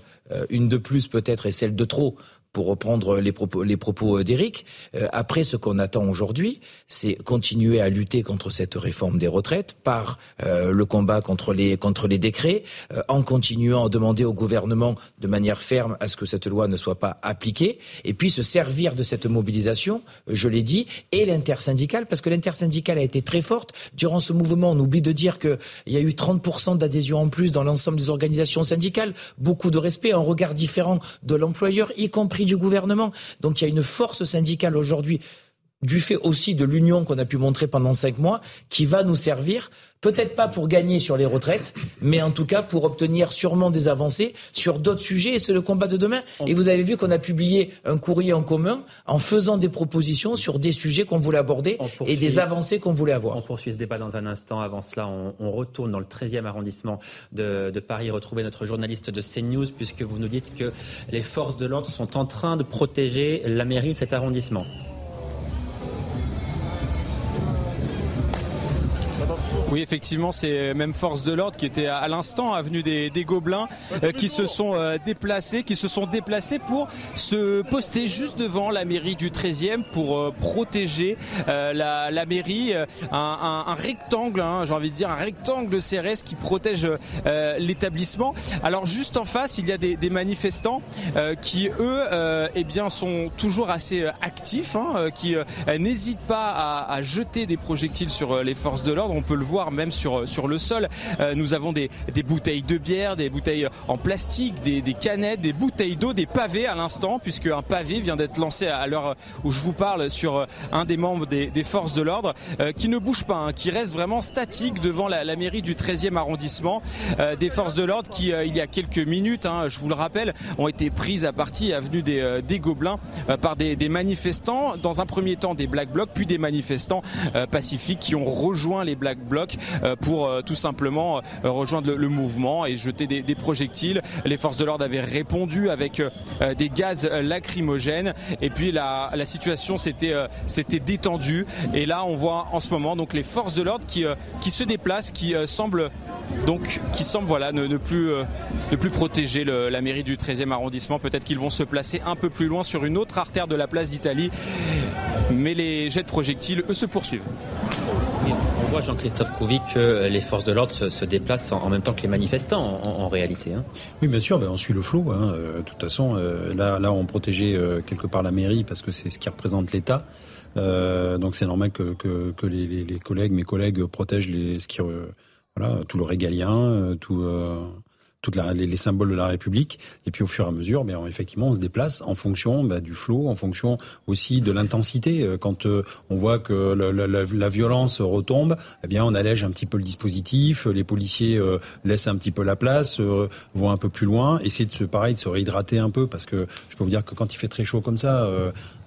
une de plus peut-être et celle de trop pour reprendre les propos, les propos d'Éric. Euh, après, ce qu'on attend aujourd'hui, c'est continuer à lutter contre cette réforme des retraites par euh, le combat contre les, contre les décrets, euh, en continuant à demander au gouvernement de manière ferme à ce que cette loi ne soit pas appliquée, et puis se servir de cette mobilisation, je l'ai dit, et l'intersyndicale, parce que l'intersyndicale a été très forte. Durant ce mouvement, on oublie de dire qu'il y a eu 30% d'adhésion en plus dans l'ensemble des organisations syndicales, beaucoup de respect, un regard différent de l'employeur, y compris du gouvernement. Donc il y a une force syndicale aujourd'hui du fait aussi de l'union qu'on a pu montrer pendant cinq mois, qui va nous servir, peut-être pas pour gagner sur les retraites, mais en tout cas pour obtenir sûrement des avancées sur d'autres sujets, et c'est le combat de demain. Et vous avez vu qu'on a publié un courrier en commun en faisant des propositions sur des sujets qu'on voulait aborder et des avancées qu'on voulait avoir. On poursuit ce débat dans un instant. Avant cela, on, retourne dans le 13e arrondissement de, de Paris, retrouver notre journaliste de CNews, puisque vous nous dites que les forces de l'ordre sont en train de protéger la mairie de cet arrondissement. Oui, effectivement, c'est même force de l'ordre qui était à l'instant avenue des, des Gobelins, euh, qui se sont euh, déplacés, qui se sont déplacés pour se poster juste devant la mairie du 13e pour euh, protéger la, la, mairie, un, un, rectangle, hein, j'ai envie de dire un rectangle CRS qui protège l'établissement. Alors juste en face, il y a des, des manifestants qui eux, eh bien, sont toujours assez actifs, hein, qui n'hésitent pas à, à jeter des projectiles sur les forces de l'ordre. On peut le voir même sur, sur le sol. Euh, nous avons des, des, bouteilles de bière, des bouteilles en plastique, des, des canettes, des bouteilles d'eau, des pavés à l'instant, puisque un pavé vient d'être lancé à l'heure où je vous parle sur euh, un des membres des, des forces de l'ordre, euh, qui ne bouge pas, hein, qui reste vraiment statique devant la, la mairie du 13e arrondissement. des forces de l'ordre qui, il y a quelques minutes, hein, je vous le rappelle, ont été prises à partie avenue des, des Gobelins par des, des, manifestants. Dans un premier temps, des Black Blocs, puis des manifestants pacifiques qui ont rejoint les Black Blocs euh, pour euh, tout simplement euh, rejoindre le, mouvement et jeter des, projectiles. Les forces de l'ordre avaient répondu avec des gaz lacrymogènes et puis la, situation s'était détendue et là on voit en ce moment donc les forces de l'ordre qui se déplacent, qui semblent donc qui semblent voilà ne, plus ne plus protéger la mairie du 13e arrondissement. Peut-être qu'ils vont se placer un peu plus loin sur une autre artère de la place d'Italie, mais les jets de projectiles eux se poursuivent. On voit, Jean-Christophe Couvi, que les forces de l'ordre se, déplacent en, même temps que les manifestants, en, réalité. Hein. Oui, bien sûr, ben, on suit le flou. Hein. Euh, de toute façon, euh, là, là, on protégeait euh, quelque part la mairie parce que c'est ce qui représente l'État. donc c'est normal que, que, les, collègues, mes collègues, protègent les, ce qui, voilà, tout le régalien, tout toutes les, symboles de la République. Et puis au fur et à mesure, bien, effectivement, on se déplace en fonction bah, du flot, en fonction aussi de l'intensité. Euh, quand euh, on voit que la, violence retombe, eh bien, on allège un petit peu le dispositif. Les policiers euh, laissent un petit peu la place, vont un peu plus loin, essaient de se, pareil, de se réhydrater un peu, parce que je peux vous dire que quand il fait très chaud comme ça,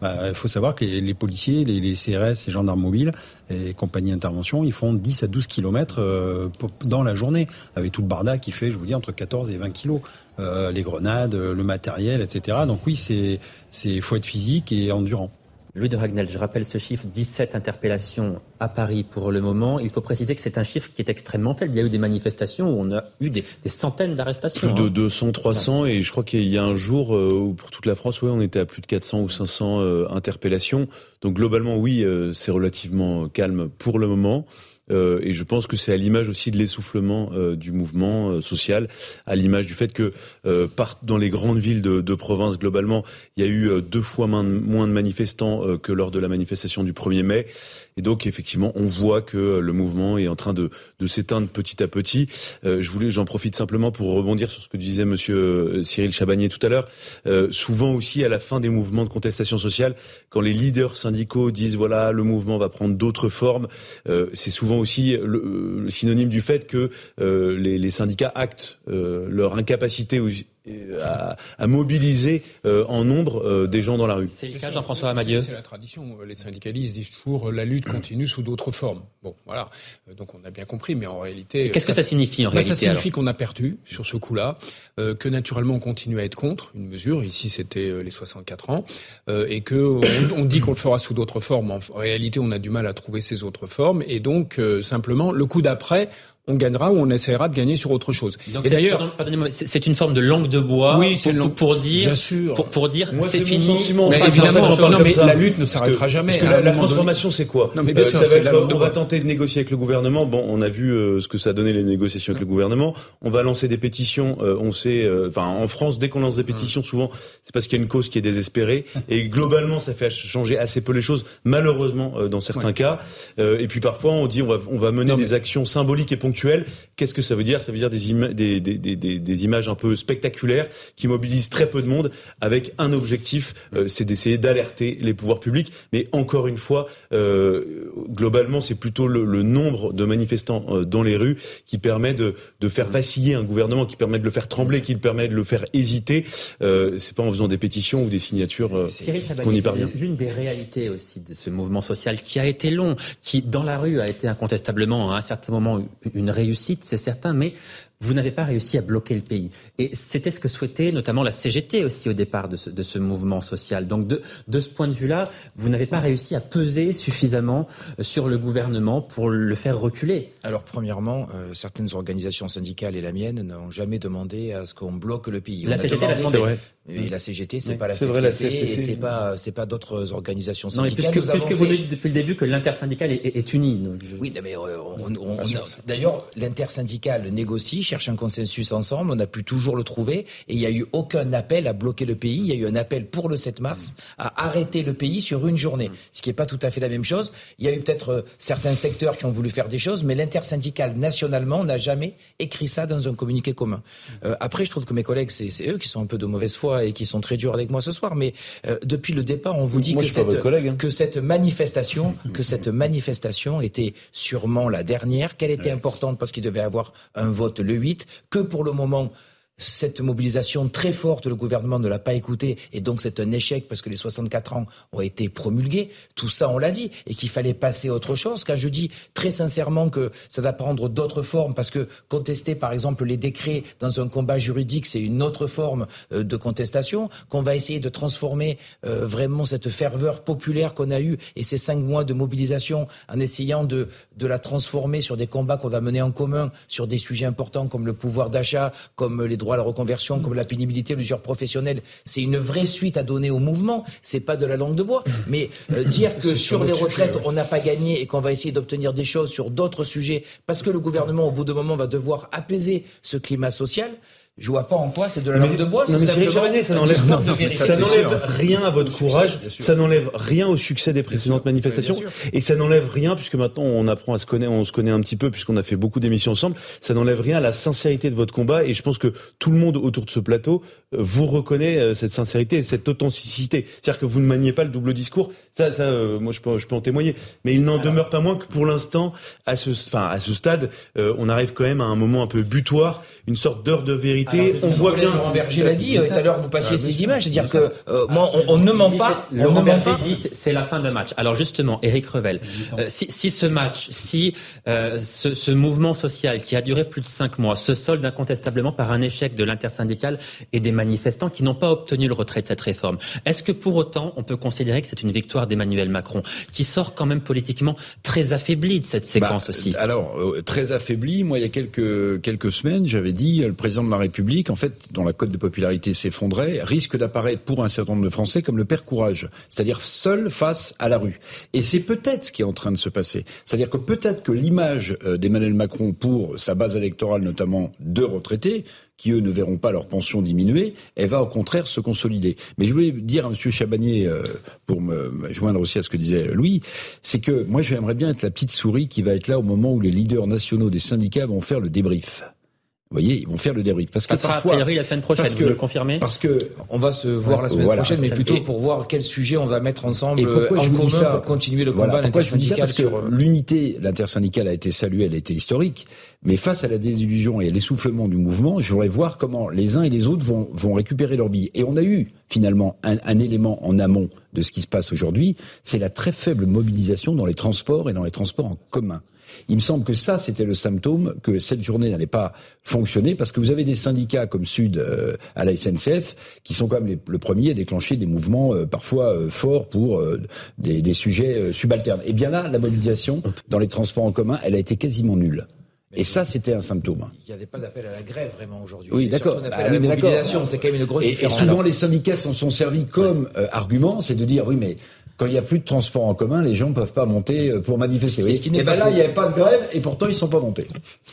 bah, il faut savoir que les, policiers, les, CRS, les gendarmes mobiles et compagnies d'intervention, ils font 10 à 12 kilomètres dans la journée, avec tout le barda qui fait, je vous dis, entre 14 et 20 kilos. Euh, les grenades, le matériel, etc. Donc oui, c'est c'est faut être physique et endurant. Louis de Ragnel, je rappelle ce chiffre, 17 interpellations à Paris pour le moment. Il faut préciser que c'est un chiffre qui est extrêmement faible. Il y a eu des manifestations où on a eu des, centaines d'arrestations. Plus de 200, hein. 300 et je crois qu'il y a un jour euh, où pour toute la France, ouais, on était à plus de 400 ou 500 euh, interpellations. Donc globalement, oui, c'est relativement calme pour le moment. Euh, et je pense que c'est à l'image aussi de l'essoufflement euh, du mouvement euh, social, à l'image du fait que dans les grandes villes de, province globalement, il y a eu deux fois moins de, manifestants que lors de la manifestation du 1er mai. Et donc effectivement, on voit que le mouvement est en train de, de s'éteindre petit à petit. je voulais, j'en profite simplement pour rebondir sur ce que disait Monsieur Cyril Chabagnier tout à l'heure. souvent aussi à la fin des mouvements de contestation sociale, quand les leaders syndicaux disent voilà le mouvement va prendre d'autres formes, c'est souvent aussi le, synonyme du fait que euh, les, les, syndicats actent euh, leur incapacité à, à mobiliser euh, en nombre euh, des gens dans la rue. C'est le cas, Jean-François Amadieu. C'est la tradition. Les syndicalistes disent toujours la lutte continue sous d'autres formes. Bon, voilà. Donc on a bien compris, mais en réalité. Qu'est-ce que ça signifie en bah, réalité Ça signifie qu'on a perdu sur ce coup-là, euh, que naturellement on continue à être contre une mesure. Ici, c'était les 64 ans, et que on, on dit qu'on le fera sous d'autres formes. En réalité, on a du mal à trouver ces autres formes, et donc simplement le coup d'après on gagnera ou on essaiera de gagner sur autre chose. Donc et d'ailleurs, c'est une forme de langue de bois oui, pour, pour, dire, Bien sûr. pour, pour dire c'est fini. Sentiment, mais évidemment, non, mais la lutte ne s'arrêtera jamais. Parce que la, la transformation, c'est quoi non, mais bien euh, sûr, ça va être, On va tenter de négocier avec le gouvernement. Bon, on a vu euh, ce que ça a donné les négociations avec le gouvernement. On va lancer des pétitions. Euh, on sait, euh, enfin, en France, dès qu'on lance des pétitions, souvent, c'est parce qu'il y a une cause qui est désespérée. Et globalement, ça fait changer assez peu les choses, malheureusement, euh, dans certains ouais. cas. et puis parfois, on dit on va, on va mener des actions symboliques et ponctuelles. Qu'est-ce que ça veut dire? Ça veut dire des, ima des, des, des, des, images un peu spectaculaires qui mobilisent très peu de monde avec un objectif, euh, c'est d'essayer d'alerter les pouvoirs publics. Mais encore une fois, euh, globalement, c'est plutôt le, le, nombre de manifestants euh, dans les rues qui permet de, de, faire vaciller un gouvernement, qui permet de le faire trembler, qui permet de le faire hésiter. C'est pas en faisant des pétitions ou des signatures qu'on y parvient. L'une des réalités aussi de ce mouvement social qui a été long, qui dans la rue a été incontestablement à un certain moment une réussite, c'est certain, mais vous n'avez pas réussi à bloquer le pays. Et c'était ce que souhaitait notamment la CGT aussi au départ de ce, de ce mouvement social. Donc de, de ce point de vue-là, vous n'avez pas réussi à peser suffisamment sur le gouvernement pour le faire reculer. Alors premièrement, euh, certaines organisations syndicales et la mienne n'ont jamais demandé à ce qu'on bloque le pays. La On CGT l'a demandé. Vrai. Et la CGT, c'est oui, pas la CFTC, vrai, la CFTC, et c'est pas c'est pas d'autres organisations syndicales. Non, puisque, puisque vous fait... dites depuis le début que l'intersyndical est, est, est, uni. Donc je... Oui, mais euh, on, on, on d'ailleurs l'intersyndical négocie, cherche un consensus ensemble, on a pu toujours le trouver, et il n'y a eu aucun appel à bloquer le pays. Il y a eu un appel pour le 7 mars à arrêter le pays sur une journée, ce qui n'est pas tout à fait la même chose. Il y a eu peut-être euh, certains secteurs qui ont voulu faire des choses, mais l'intersyndical nationalement n'a jamais écrit ça dans un communiqué commun. Euh, après, je trouve que mes collègues, c'est eux qui sont un peu de mauvaise foi et qui sont très durs avec moi ce soir, mais euh, depuis le départ, on vous dit moi, que, cette, collègue, hein. que cette manifestation, que cette manifestation était sûrement la dernière, qu'elle était ouais. importante parce qu'il devait avoir un vote le 8, que pour le moment cette mobilisation très forte, le gouvernement ne l'a pas écoutée, et donc c'est un échec parce que les 64 ans ont été promulgués. Tout ça, on l'a dit, et qu'il fallait passer à autre chose. Quand je dis très sincèrement que ça va prendre d'autres formes, parce que contester, par exemple, les décrets dans un combat juridique, c'est une autre forme euh, de contestation, qu'on va essayer de transformer euh, vraiment cette ferveur populaire qu'on a eue et ces cinq mois de mobilisation en essayant de, de la transformer sur des combats qu'on va mener en commun, sur des sujets importants comme le pouvoir d'achat, comme les droits à la reconversion, comme la pénibilité, l'usure professionnelle, c'est une vraie suite à donner au mouvement. C'est pas de la langue de bois. Mais euh, dire que sur les retraites, sujet, on n'a pas gagné et qu'on va essayer d'obtenir des choses sur d'autres sujets, parce que le gouvernement, au bout d'un moment, va devoir apaiser ce climat social. Je vois pas en quoi c'est de la langue de bois. Non, mais Cyril Chavanet, ça n'enlève, non, non, ça n'enlève rien à votre courage, ça n'enlève rien au succès des précédentes manifestations, et ça n'enlève rien, puisque maintenant on apprend à se connaître, on se connaît un petit peu, puisqu'on a fait beaucoup d'émissions ensemble, ça n'enlève rien à la sincérité de votre combat, et je pense que tout le monde autour de ce plateau vous reconnaît cette sincérité, cette authenticité. C'est-à-dire que vous ne maniez pas le double discours. Ça, ça euh, moi, je peux, je peux en témoigner. Mais il n'en demeure pas moins que pour l'instant, à ce, enfin, à ce stade, euh, on arrive quand même à un moment un peu butoir, une sorte d'heure de vérité. Alors, on voit bien. Laurent Berger l'a dit. Tout à l'heure, vous passiez ah, ces images, c'est-à-dire que euh, moi, on, on, ne ment pas. Laurent Berger dit c'est la fin d'un match. Alors justement, Éric Revel, euh, si, si, ce match, si euh, ce, ce, mouvement social qui a duré plus de cinq mois se solde incontestablement par un échec de l'intersyndicale et des manifestants qui n'ont pas obtenu le retrait de cette réforme, est-ce que pour autant on peut considérer que c'est une victoire d'Emmanuel Macron, qui sort quand même politiquement très affaibli de cette séquence bah, aussi? Alors, euh, très affaibli, moi il y a quelques, quelques semaines, j'avais dit, le président de la République, en fait, dont la cote de popularité s'effondrait, risque d'apparaître pour un certain nombre de Français comme le père courage, c'est-à-dire seul face à la rue. Et c'est peut-être ce qui est en train de se passer. C'est-à-dire que peut-être que l'image euh, d'Emmanuel Macron pour sa base électorale, notamment de retraités, qui eux ne verront pas leur pension diminuer, elle va au contraire se consolider. Mais je voulais dire à M. Chabanier, euh, pour me, me, joindre aussi à ce que disait Louis, c'est que moi j'aimerais bien être la petite souris qui va être là au moment où les leaders nationaux des syndicats vont faire le débrief. Vous voyez, ils vont faire le débrief. Parce que ça parfois, sera la semaine prochaine, parce que, vous le confirmez Parce que on va se voir ouais, la semaine voilà. prochaine, mais plutôt et, pour voir quel sujet on va mettre ensemble et pourquoi en je commun ça pour continuer le combat voilà, pourquoi je vous dis ça parce sur... que l'unité, l'intersyndicale a été saluée, elle a été historique, mais face à la désillusion et à l'essoufflement du mouvement, je voudrais voir comment les uns et les autres vont, vont récupérer leur bille. Et on a eu finalement un, un élément en amont de ce qui se passe aujourd'hui, c'est la très faible mobilisation dans les transports et dans les transports en commun. Il me semble que ça, c'était le symptôme que cette journée n'allait pas fonctionner parce que vous avez des syndicats comme Sud euh, à la SNCF qui sont quand même les, le premier à déclencher des mouvements euh, parfois euh, forts pour des, des, sujets subalternes. Et bien là, la mobilisation dans les transports en commun, elle a été quasiment nulle. Et ça, c'était un symptôme. Il n'y avait pas d'appel à la grève vraiment aujourd'hui. Oui, d'accord. Bah, oui, mobilisation, c'est quand même une grosse et, différence. Et souvent, les syndicats s'en sont servis comme euh, argument, c'est de dire oui, mais quand il n'y a plus de transport en commun, les gens ne peuvent pas monter euh, pour manifester. Ce qui n'est et ben là, il n'y avait pas de grève et pourtant ils ne sont pas montés.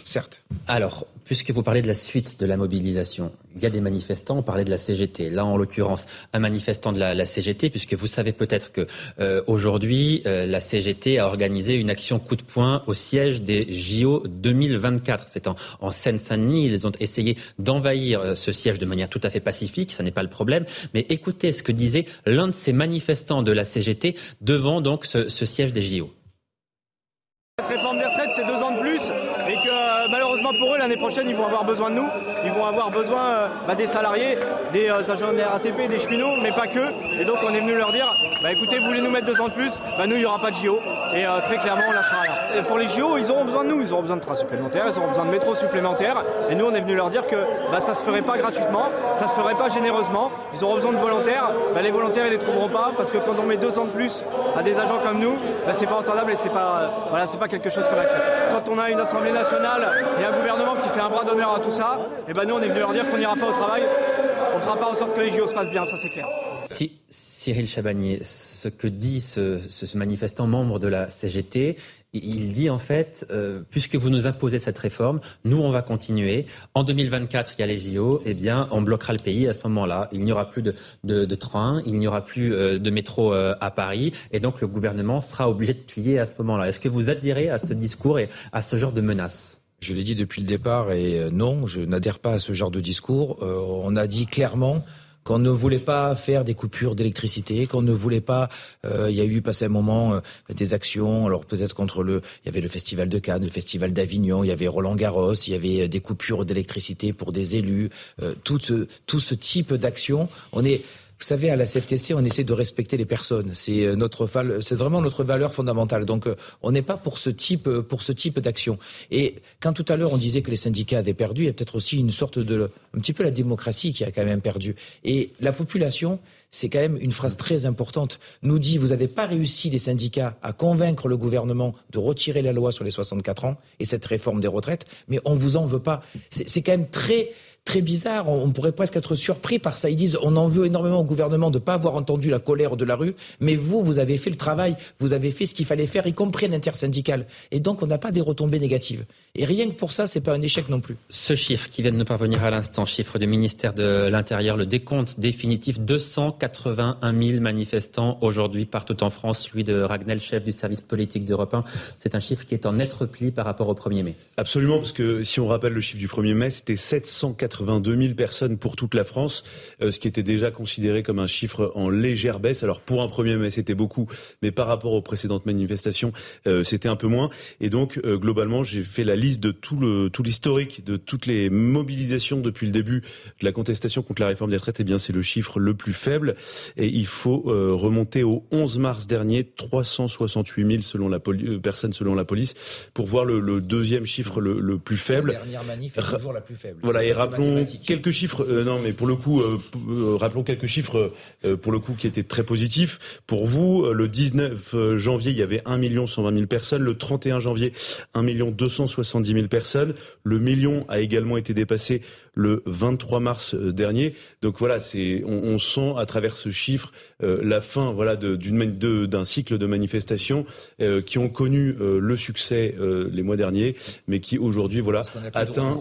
Certes. Alors, puisque vous parlez de la suite de la mobilisation, il y a des manifestants, on parlait de la CGT. Là, en l'occurrence, un manifestant de la, CGT, puisque vous savez peut-être que euh, aujourd'hui, euh, la CGT a organisé une action coup de poing au siège des JO 2024. C'est en, en Seine-Saint-Denis. Ils ont essayé d'envahir euh, ce siège de manière tout à fait pacifique, ça n'est pas le problème. Mais écoutez ce que disait l'un de ces manifestants de la CGT devant donc ce, ce siège des JO. Cette réforme des retraites, c'est deux ans de plus et que euh, malheureusement pour eux, l'année prochaine, ils vont avoir besoin de nous. Ils vont avoir besoin euh, bah, des salariés, des euh, agents de RATP, des cheminots, mais pas que. Et donc on est venu leur dire, bah écoutez, vous voulez nous mettre deux ans de plus, bah nous, il n'y aura pas de JO. Et très clairement, on lâchera rien. Pour les JO, ils auront besoin de nous. Ils auront besoin de trains supplémentaires, ils auront besoin de métros supplémentaires. Et nous, on est venu leur dire que bah, ça se ferait pas gratuitement, ça se ferait pas généreusement. Ils auront besoin de volontaires. Bah, les volontaires, ils les trouveront pas parce que quand on met deux ans de plus à des agents comme nous, bah, c'est pas entendable et c'est pas, voilà, c'est pas quelque chose qu'on accepte. Quand on a une Assemblée nationale et un gouvernement qui fait un bras d'honneur à tout ça, et eh ben nous on est venu leur dire qu'on n'ira pas au travail, on fera pas en sorte que les JO se passent bien, ça c'est clair. Cyril Chabagnier, ce que dit ce manifestant membre de la CGT, il dit en fait, euh, puisque vous nous imposez cette réforme, nous on va continuer. En 2024, il y a les JO, eh bien on bloquera le pays à ce moment-là. Il n'y aura plus de, de, de train, il n'y aura plus euh, de métro euh, à Paris, et donc le gouvernement sera obligé de plier à ce moment-là. Est-ce que vous adhérez à ce discours et à ce genre de menaces Je l'ai dit depuis le départ, et non, je n'adhère pas à ce genre de discours. on a dit clairement qu'on ne voulait pas faire des coupures d'électricité, qu'on ne voulait pas. Euh, il y a eu passé un moment euh, des actions. Alors peut-être contre le. Il y avait le festival de Cannes, le festival d'Avignon, il y avait Roland Garros, il y avait euh, des coupures d'électricité pour des élus. tout ce tout ce type d'action. On est vous savez, à la CFTC, on essaie de respecter les personnes. C'est euh, notre, c'est vraiment notre valeur fondamentale. Donc, euh, on n'est pas pour ce type, euh, pour ce type d'action. Et quand tout à l'heure on disait que les syndicats avaient perdu, il y a peut-être aussi une sorte de, un petit peu la démocratie qui a quand même perdu. Et la population, c'est quand même une phrase très importante, nous dit vous n'avez pas réussi les syndicats à convaincre le gouvernement de retirer la loi sur les 64 ans et cette réforme des retraites, mais on vous en veut pas. C'est quand même très très bizarre. On pourrait presque être surpris par ça. Ils disent on en veut énormément au gouvernement de ne pas avoir entendu la colère de la rue, mais vous, vous avez fait le travail, vous avez fait ce qu'il fallait faire, y compris l'intersyndical. Et donc on n'a pas des retombées négatives. Et rien que pour ça, c'est pas un échec non plus. Ce chiffre qui vient de nous parvenir à l'instant, chiffre du ministère de l'Intérieur, le décompte définitif 281 000 manifestants aujourd'hui partout en France. Celui de Ragnel, chef du service politique d'Europe 1, c'est un chiffre qui est en net repli par rapport au 1er mai. Absolument, parce que si on rappelle le chiffre du 1er mai, c'était 780 82 000 personnes pour toute la France, euh, ce qui était déjà considéré comme un chiffre en légère baisse. Alors pour un premier mai, c'était beaucoup, mais par rapport aux précédentes manifestations, euh, c'était un peu moins. Et donc euh, globalement, j'ai fait la liste de tout le tout l'historique de toutes les mobilisations depuis le début de la contestation contre la réforme des retraites. Eh bien, c'est le chiffre le plus faible. Et il faut remonter au 11 mars dernier, 368 000 selon la personnes selon la police, pour voir le, deuxième chiffre le, plus faible. La dernière manif est toujours la plus faible. Voilà, et rappelons quelques chiffres. Euh, non, mais pour le coup, euh, euh, rappelons quelques chiffres pour le coup qui étaient très positifs. Pour vous, le 19 janvier, il y avait 1 120 000 personnes. Le 31 janvier, 1 270 000 personnes. Le million a également été dépassé le 23 mars dernier. Donc voilà, c'est on, on, sent à travers ce chiffre la fin, voilà, d'une d'un cycle de manifestations qui ont connu le succès les mois derniers, mais qui aujourd'hui, voilà, atteint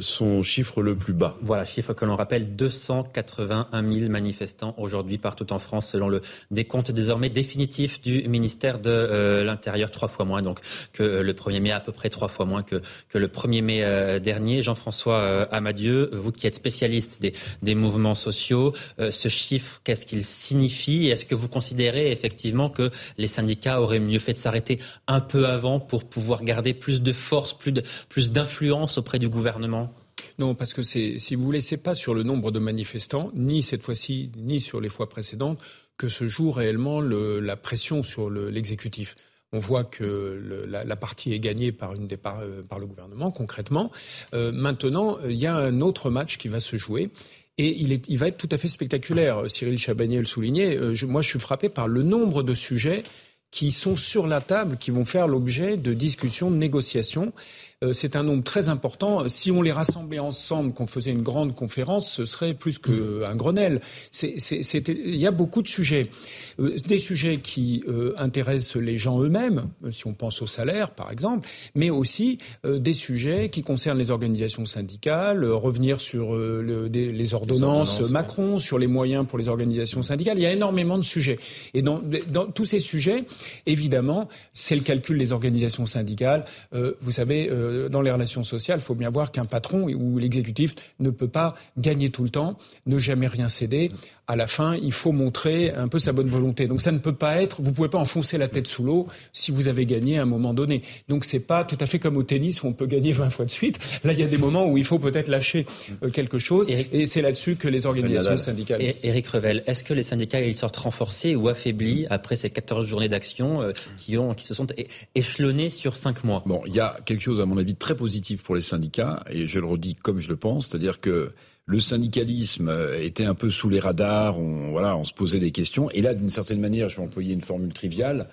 son chiffre le plus bas. Voilà, chiffre que l'on rappelle, 281 000 manifestants aujourd'hui partout en France, selon le décompte désormais définitif du ministère de euh, l'Intérieur, trois fois moins donc que le 1er mai, à peu près trois fois moins que, que le 1er mai euh, dernier. Jean-François euh, Amadieu, vous qui êtes spécialiste des, des mouvements sociaux, ce chiffre, qu'est-ce qu'il signifie Est-ce que vous considérez effectivement que les syndicats auraient mieux fait de s'arrêter un peu avant pour pouvoir garder plus de force, plus d'influence auprès du gouvernement? Non, parce que c'est, si vous voulez, c'est pas sur le nombre de manifestants, ni cette fois-ci, ni sur les fois précédentes, que se joue réellement le, la pression sur l'exécutif. On voit que la, partie est gagnée par, une euh, par le gouvernement, concrètement. Euh, maintenant, il y a un autre match qui va se jouer. Et il, est, il va être tout à fait spectaculaire. Cyril Chabagnier le soulignait. Euh, moi, je suis frappé par le nombre de sujets qui sont sur la table, qui vont faire l'objet de discussions, de négociations. Euh, c'est un nombre très important. Si on les rassemblait ensemble, qu'on faisait une grande conférence, ce serait plus qu'un Grenelle. Il y a beaucoup de sujets. Euh, des sujets qui euh, intéressent les gens eux-mêmes, si on pense au salaire par exemple, mais aussi des sujets qui concernent les organisations syndicales, revenir sur les ordonnances, Macron, sur les moyens pour les organisations syndicales. Il y a énormément de sujets. Et dans, dans tous ces sujets, évidemment, c'est le calcul des organisations syndicales. vous savez, euh, dans les relations sociales, il faut bien voir qu'un patron ou l'exécutif ne peut pas gagner tout le temps, ne jamais rien céder. À la fin, il faut montrer un peu sa bonne volonté. Donc ça ne peut pas être, vous pouvez pas enfoncer la tête sous l'eau si vous avez gagné à un moment donné. Donc c'est pas tout à fait comme au tennis où on peut gagner 20 fois de suite. Là, il y a des moments où il faut peut-être lâcher euh, quelque chose. et c'est là-dessus que les organisations syndicales. Éric Revel, est-ce que les syndicats ils sortent renforcés ou affaiblis après ces 14 journées d'action euh, qui, ont, qui se sont échelonnés sur 5 mois? Bon, il y a quelque chose à mon avis très positif pour les syndicats et je le redis comme je le pense, c'est-à-dire que le syndicalisme était un peu sous les radars, on, voilà, on se posait des questions. Et là, d'une certaine manière, je vais employer une formule triviale,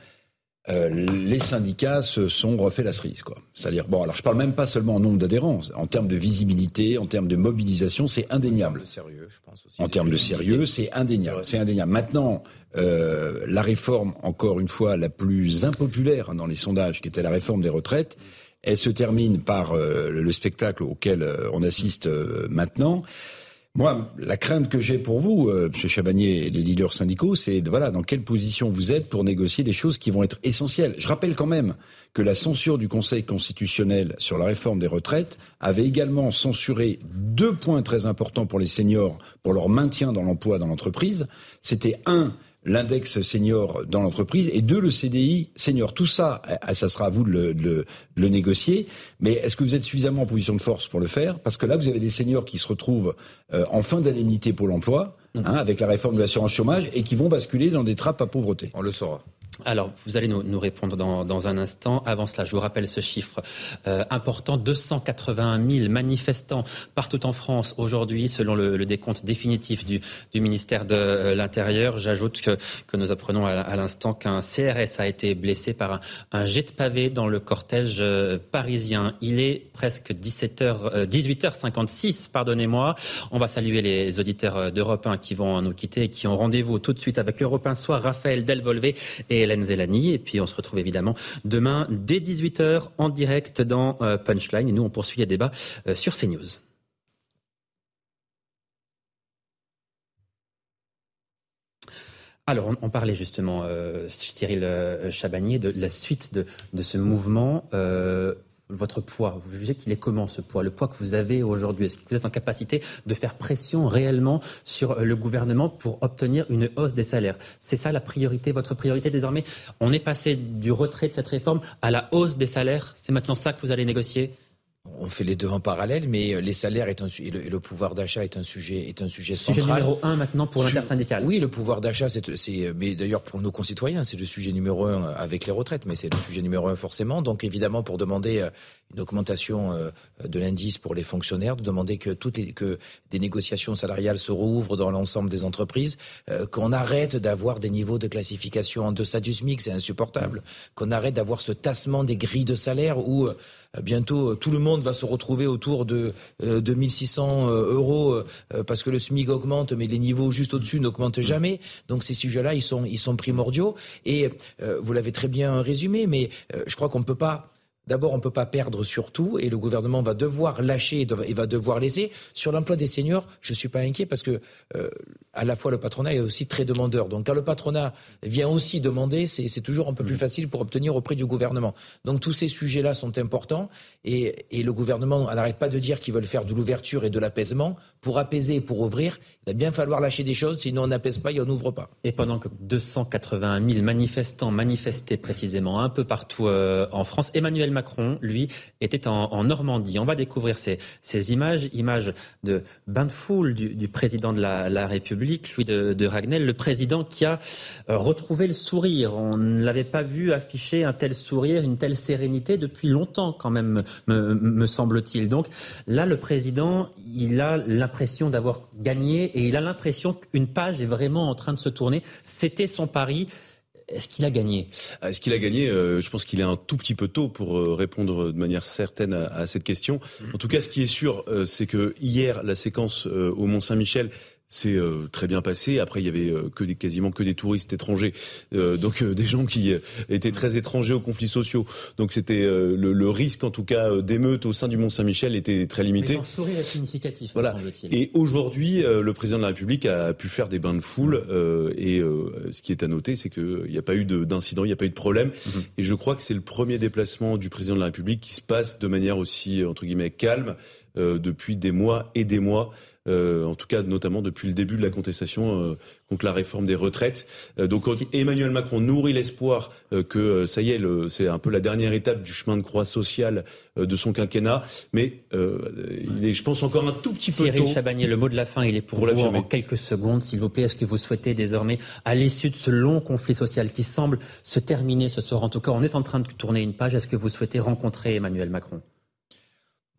euh, les syndicats se sont refait la cerise, quoi. C'est-à-dire, bon, alors je parle même pas seulement en nombre d'adhérents, en termes de visibilité, en termes de mobilisation, c'est indéniable. En termes de sérieux, je pense aussi. En termes de sérieux, c'est indéniable. C'est indéniable. Maintenant, euh, la réforme, encore une fois, la plus impopulaire dans les sondages, qui était la réforme des retraites, elle se termine par euh, le spectacle auquel euh, on assiste euh, maintenant. Moi, la crainte que j'ai pour vous, M. Chabanier et les leaders syndicaux, c'est voilà dans quelle position vous êtes pour négocier des choses qui vont être essentielles. Je rappelle quand même que la censure du Conseil constitutionnel sur la réforme des retraites avait également censuré deux points très importants pour les seniors, pour leur maintien dans l'emploi dans l'entreprise. C'était un l'index senior dans l'entreprise et deux, le CDI senior. Tout ça, eh, ça sera à vous de le, négocier. Mais est-ce que vous êtes suffisamment en position de force pour le faire? Parce que là, vous avez des seniors qui se retrouvent euh, en fin d'indemnité pour l'emploi, mmh. hein, avec la réforme de l'assurance chômage, et qui vont basculer dans des trappes à pauvreté. On le saura. Alors, vous allez nous, répondre dans, un instant. Avant cela, je vous rappelle ce chiffre euh, important 281 000 manifestants partout en France aujourd'hui, selon le, décompte définitif du, ministère de euh, l'Intérieur. J'ajoute que, nous apprenons à, l'instant qu'un CRS a été blessé par un, jet de pavé dans le cortège euh, parisien. Il est presque 17h, 18h56, pardonnez-moi. On va saluer les auditeurs d'Europe 1 qui vont nous quitter et qui ont rendez-vous tout de suite avec Europe 1 Soir, Raphaël Delvolvé et Hélène Zélani. Et puis on se retrouve évidemment demain dès 18h en direct dans euh, Punchline. Et nous, on poursuit les débats euh, sur CNews. Alors, on, parlait justement, euh, Cyril Chabanier, de la suite de, ce mouvement votre poids. Vous jugez qu'il est comment ce poids Le poids que vous avez aujourd'hui? Est-ce que vous êtes en capacité de faire pression réellement sur le gouvernement pour obtenir une hausse des salaires? C'est ça la priorité, votre priorité désormais? On est passé du retrait de cette réforme à la hausse des salaires? C'est maintenant ça que vous allez négocier? On fait les deux en parallèle, mais euh, les salaires et, le, pouvoir d'achat est un sujet est un sujet central. Sujet numéro un maintenant pour l'intersyndical. Oui, le pouvoir d'achat, c'est mais d'ailleurs pour nos concitoyens, c'est le sujet numéro un avec les retraites, mais c'est le sujet numéro un forcément. Donc évidemment, pour demander euh, une augmentation euh, de l'indice pour les fonctionnaires, de demander que toutes les, que des négociations salariales se rouvrent dans l'ensemble des entreprises, qu'on arrête d'avoir des niveaux de classification en deçà du SMIC, c'est insupportable, qu'on arrête d'avoir ce tassement des grilles de salaire où euh, bientôt euh, tout le monde va se retrouver autour de 2600 euh, euros parce que le SMIC augmente, mais les niveaux juste au-dessus n'augmentent jamais. Donc ces sujets-là, ils sont, ils sont primordiaux. Et vous l'avez très bien résumé, mais je crois qu'on ne peut pas D'abord, on ne peut pas perdre sur tout et le gouvernement va devoir lâcher et va devoir laisser. Sur l'emploi des seniors, je ne suis pas inquiet parce que euh, à la fois le patronat est aussi très demandeur. Donc quand le patronat vient aussi demander, c'est toujours un peu plus mmh. facile pour obtenir auprès du gouvernement. Donc tous ces sujets-là sont importants et, et le gouvernement n'arrête pas de dire qu'ils veulent faire de l'ouverture et de l'apaisement. Pour apaiser et pour ouvrir, il va bien falloir lâcher des choses, sinon on n'apaise pas et on n'ouvre pas. Et pendant que 281 000 manifestants manifestaient précisément un peu partout euh, en France, Emmanuel Macron, lui, était en, Normandie. On va découvrir ces, images, images de bain de foule du, président de la, République, Louis de, de, Ragnel, le président qui a euh, retrouvé le sourire. On ne l'avait pas vu afficher un tel sourire, une telle sérénité depuis longtemps quand même, me, me semble-t-il. Donc là, le président, il a l'impression d'avoir gagné et il a l'impression qu'une page est vraiment en train de se tourner. C'était son pari. Est-ce qu'il a gagné? Ah, Est-ce qu'il a gagné? Je pense qu'il est un tout petit peu tôt pour répondre de manière certaine à, cette question. En tout cas, ce qui est sûr, c'est que hier, la séquence au Mont C'est euh, très bien passé. Après, il y avait euh, que des, quasiment que des touristes étrangers, euh, donc des gens qui étaient très étrangers aux conflits sociaux. Donc c'était le, risque, en tout cas, d'émeute au sein du Mont Saint-Michel était très limité. Mais sourire est significatif, voilà. semble-t-il. Et aujourd'hui, le président de la République a pu faire des bains de foule. et ce qui est à noter, c'est qu'il n'y a pas eu d'incident, il n'y a pas eu de problème. Mhm. Et je crois que c'est le premier déplacement du président de la République qui se passe de manière aussi entre guillemets calme depuis des mois et des mois. Euh, en tout cas notamment depuis le début de la contestation euh, contre la réforme des retraites. Euh, donc Emmanuel Macron nourrit l'espoir que ça y est, c'est un peu la dernière étape du chemin de croix social de son quinquennat, mais il est, je pense, encore un tout petit peu tôt. Chabagnier, le mot de la fin, il est pour, pour vous en quelques secondes, s'il vous plaît. Est-ce que vous souhaitez désormais, à l'issue de ce long conflit social qui semble se terminer ce soir, en tout cas, on est en train de tourner une page, est-ce que vous souhaitez rencontrer Emmanuel Macron?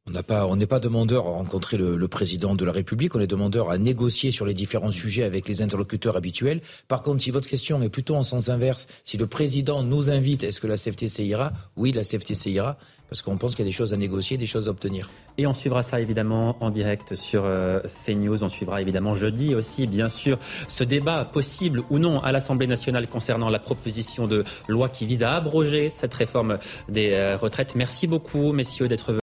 On n'a pas, on n'est pas demandeur à rencontrer le, le, président de la République. On est demandeur à négocier sur les différents sujets avec les interlocuteurs habituels. Par contre, si votre question est plutôt en sens inverse, si le président nous invite, est-ce que la CFTC ira? Oui, la CFTC ira parce qu'on pense qu'il y a des choses à négocier, des choses à obtenir. Et on suivra ça évidemment en direct sur euh, CNews. On suivra évidemment jeudi aussi, bien sûr, ce débat possible ou non à l'Assemblée nationale concernant la proposition de loi qui vise à abroger cette réforme des euh, retraites. Merci beaucoup, messieurs, d'être venus.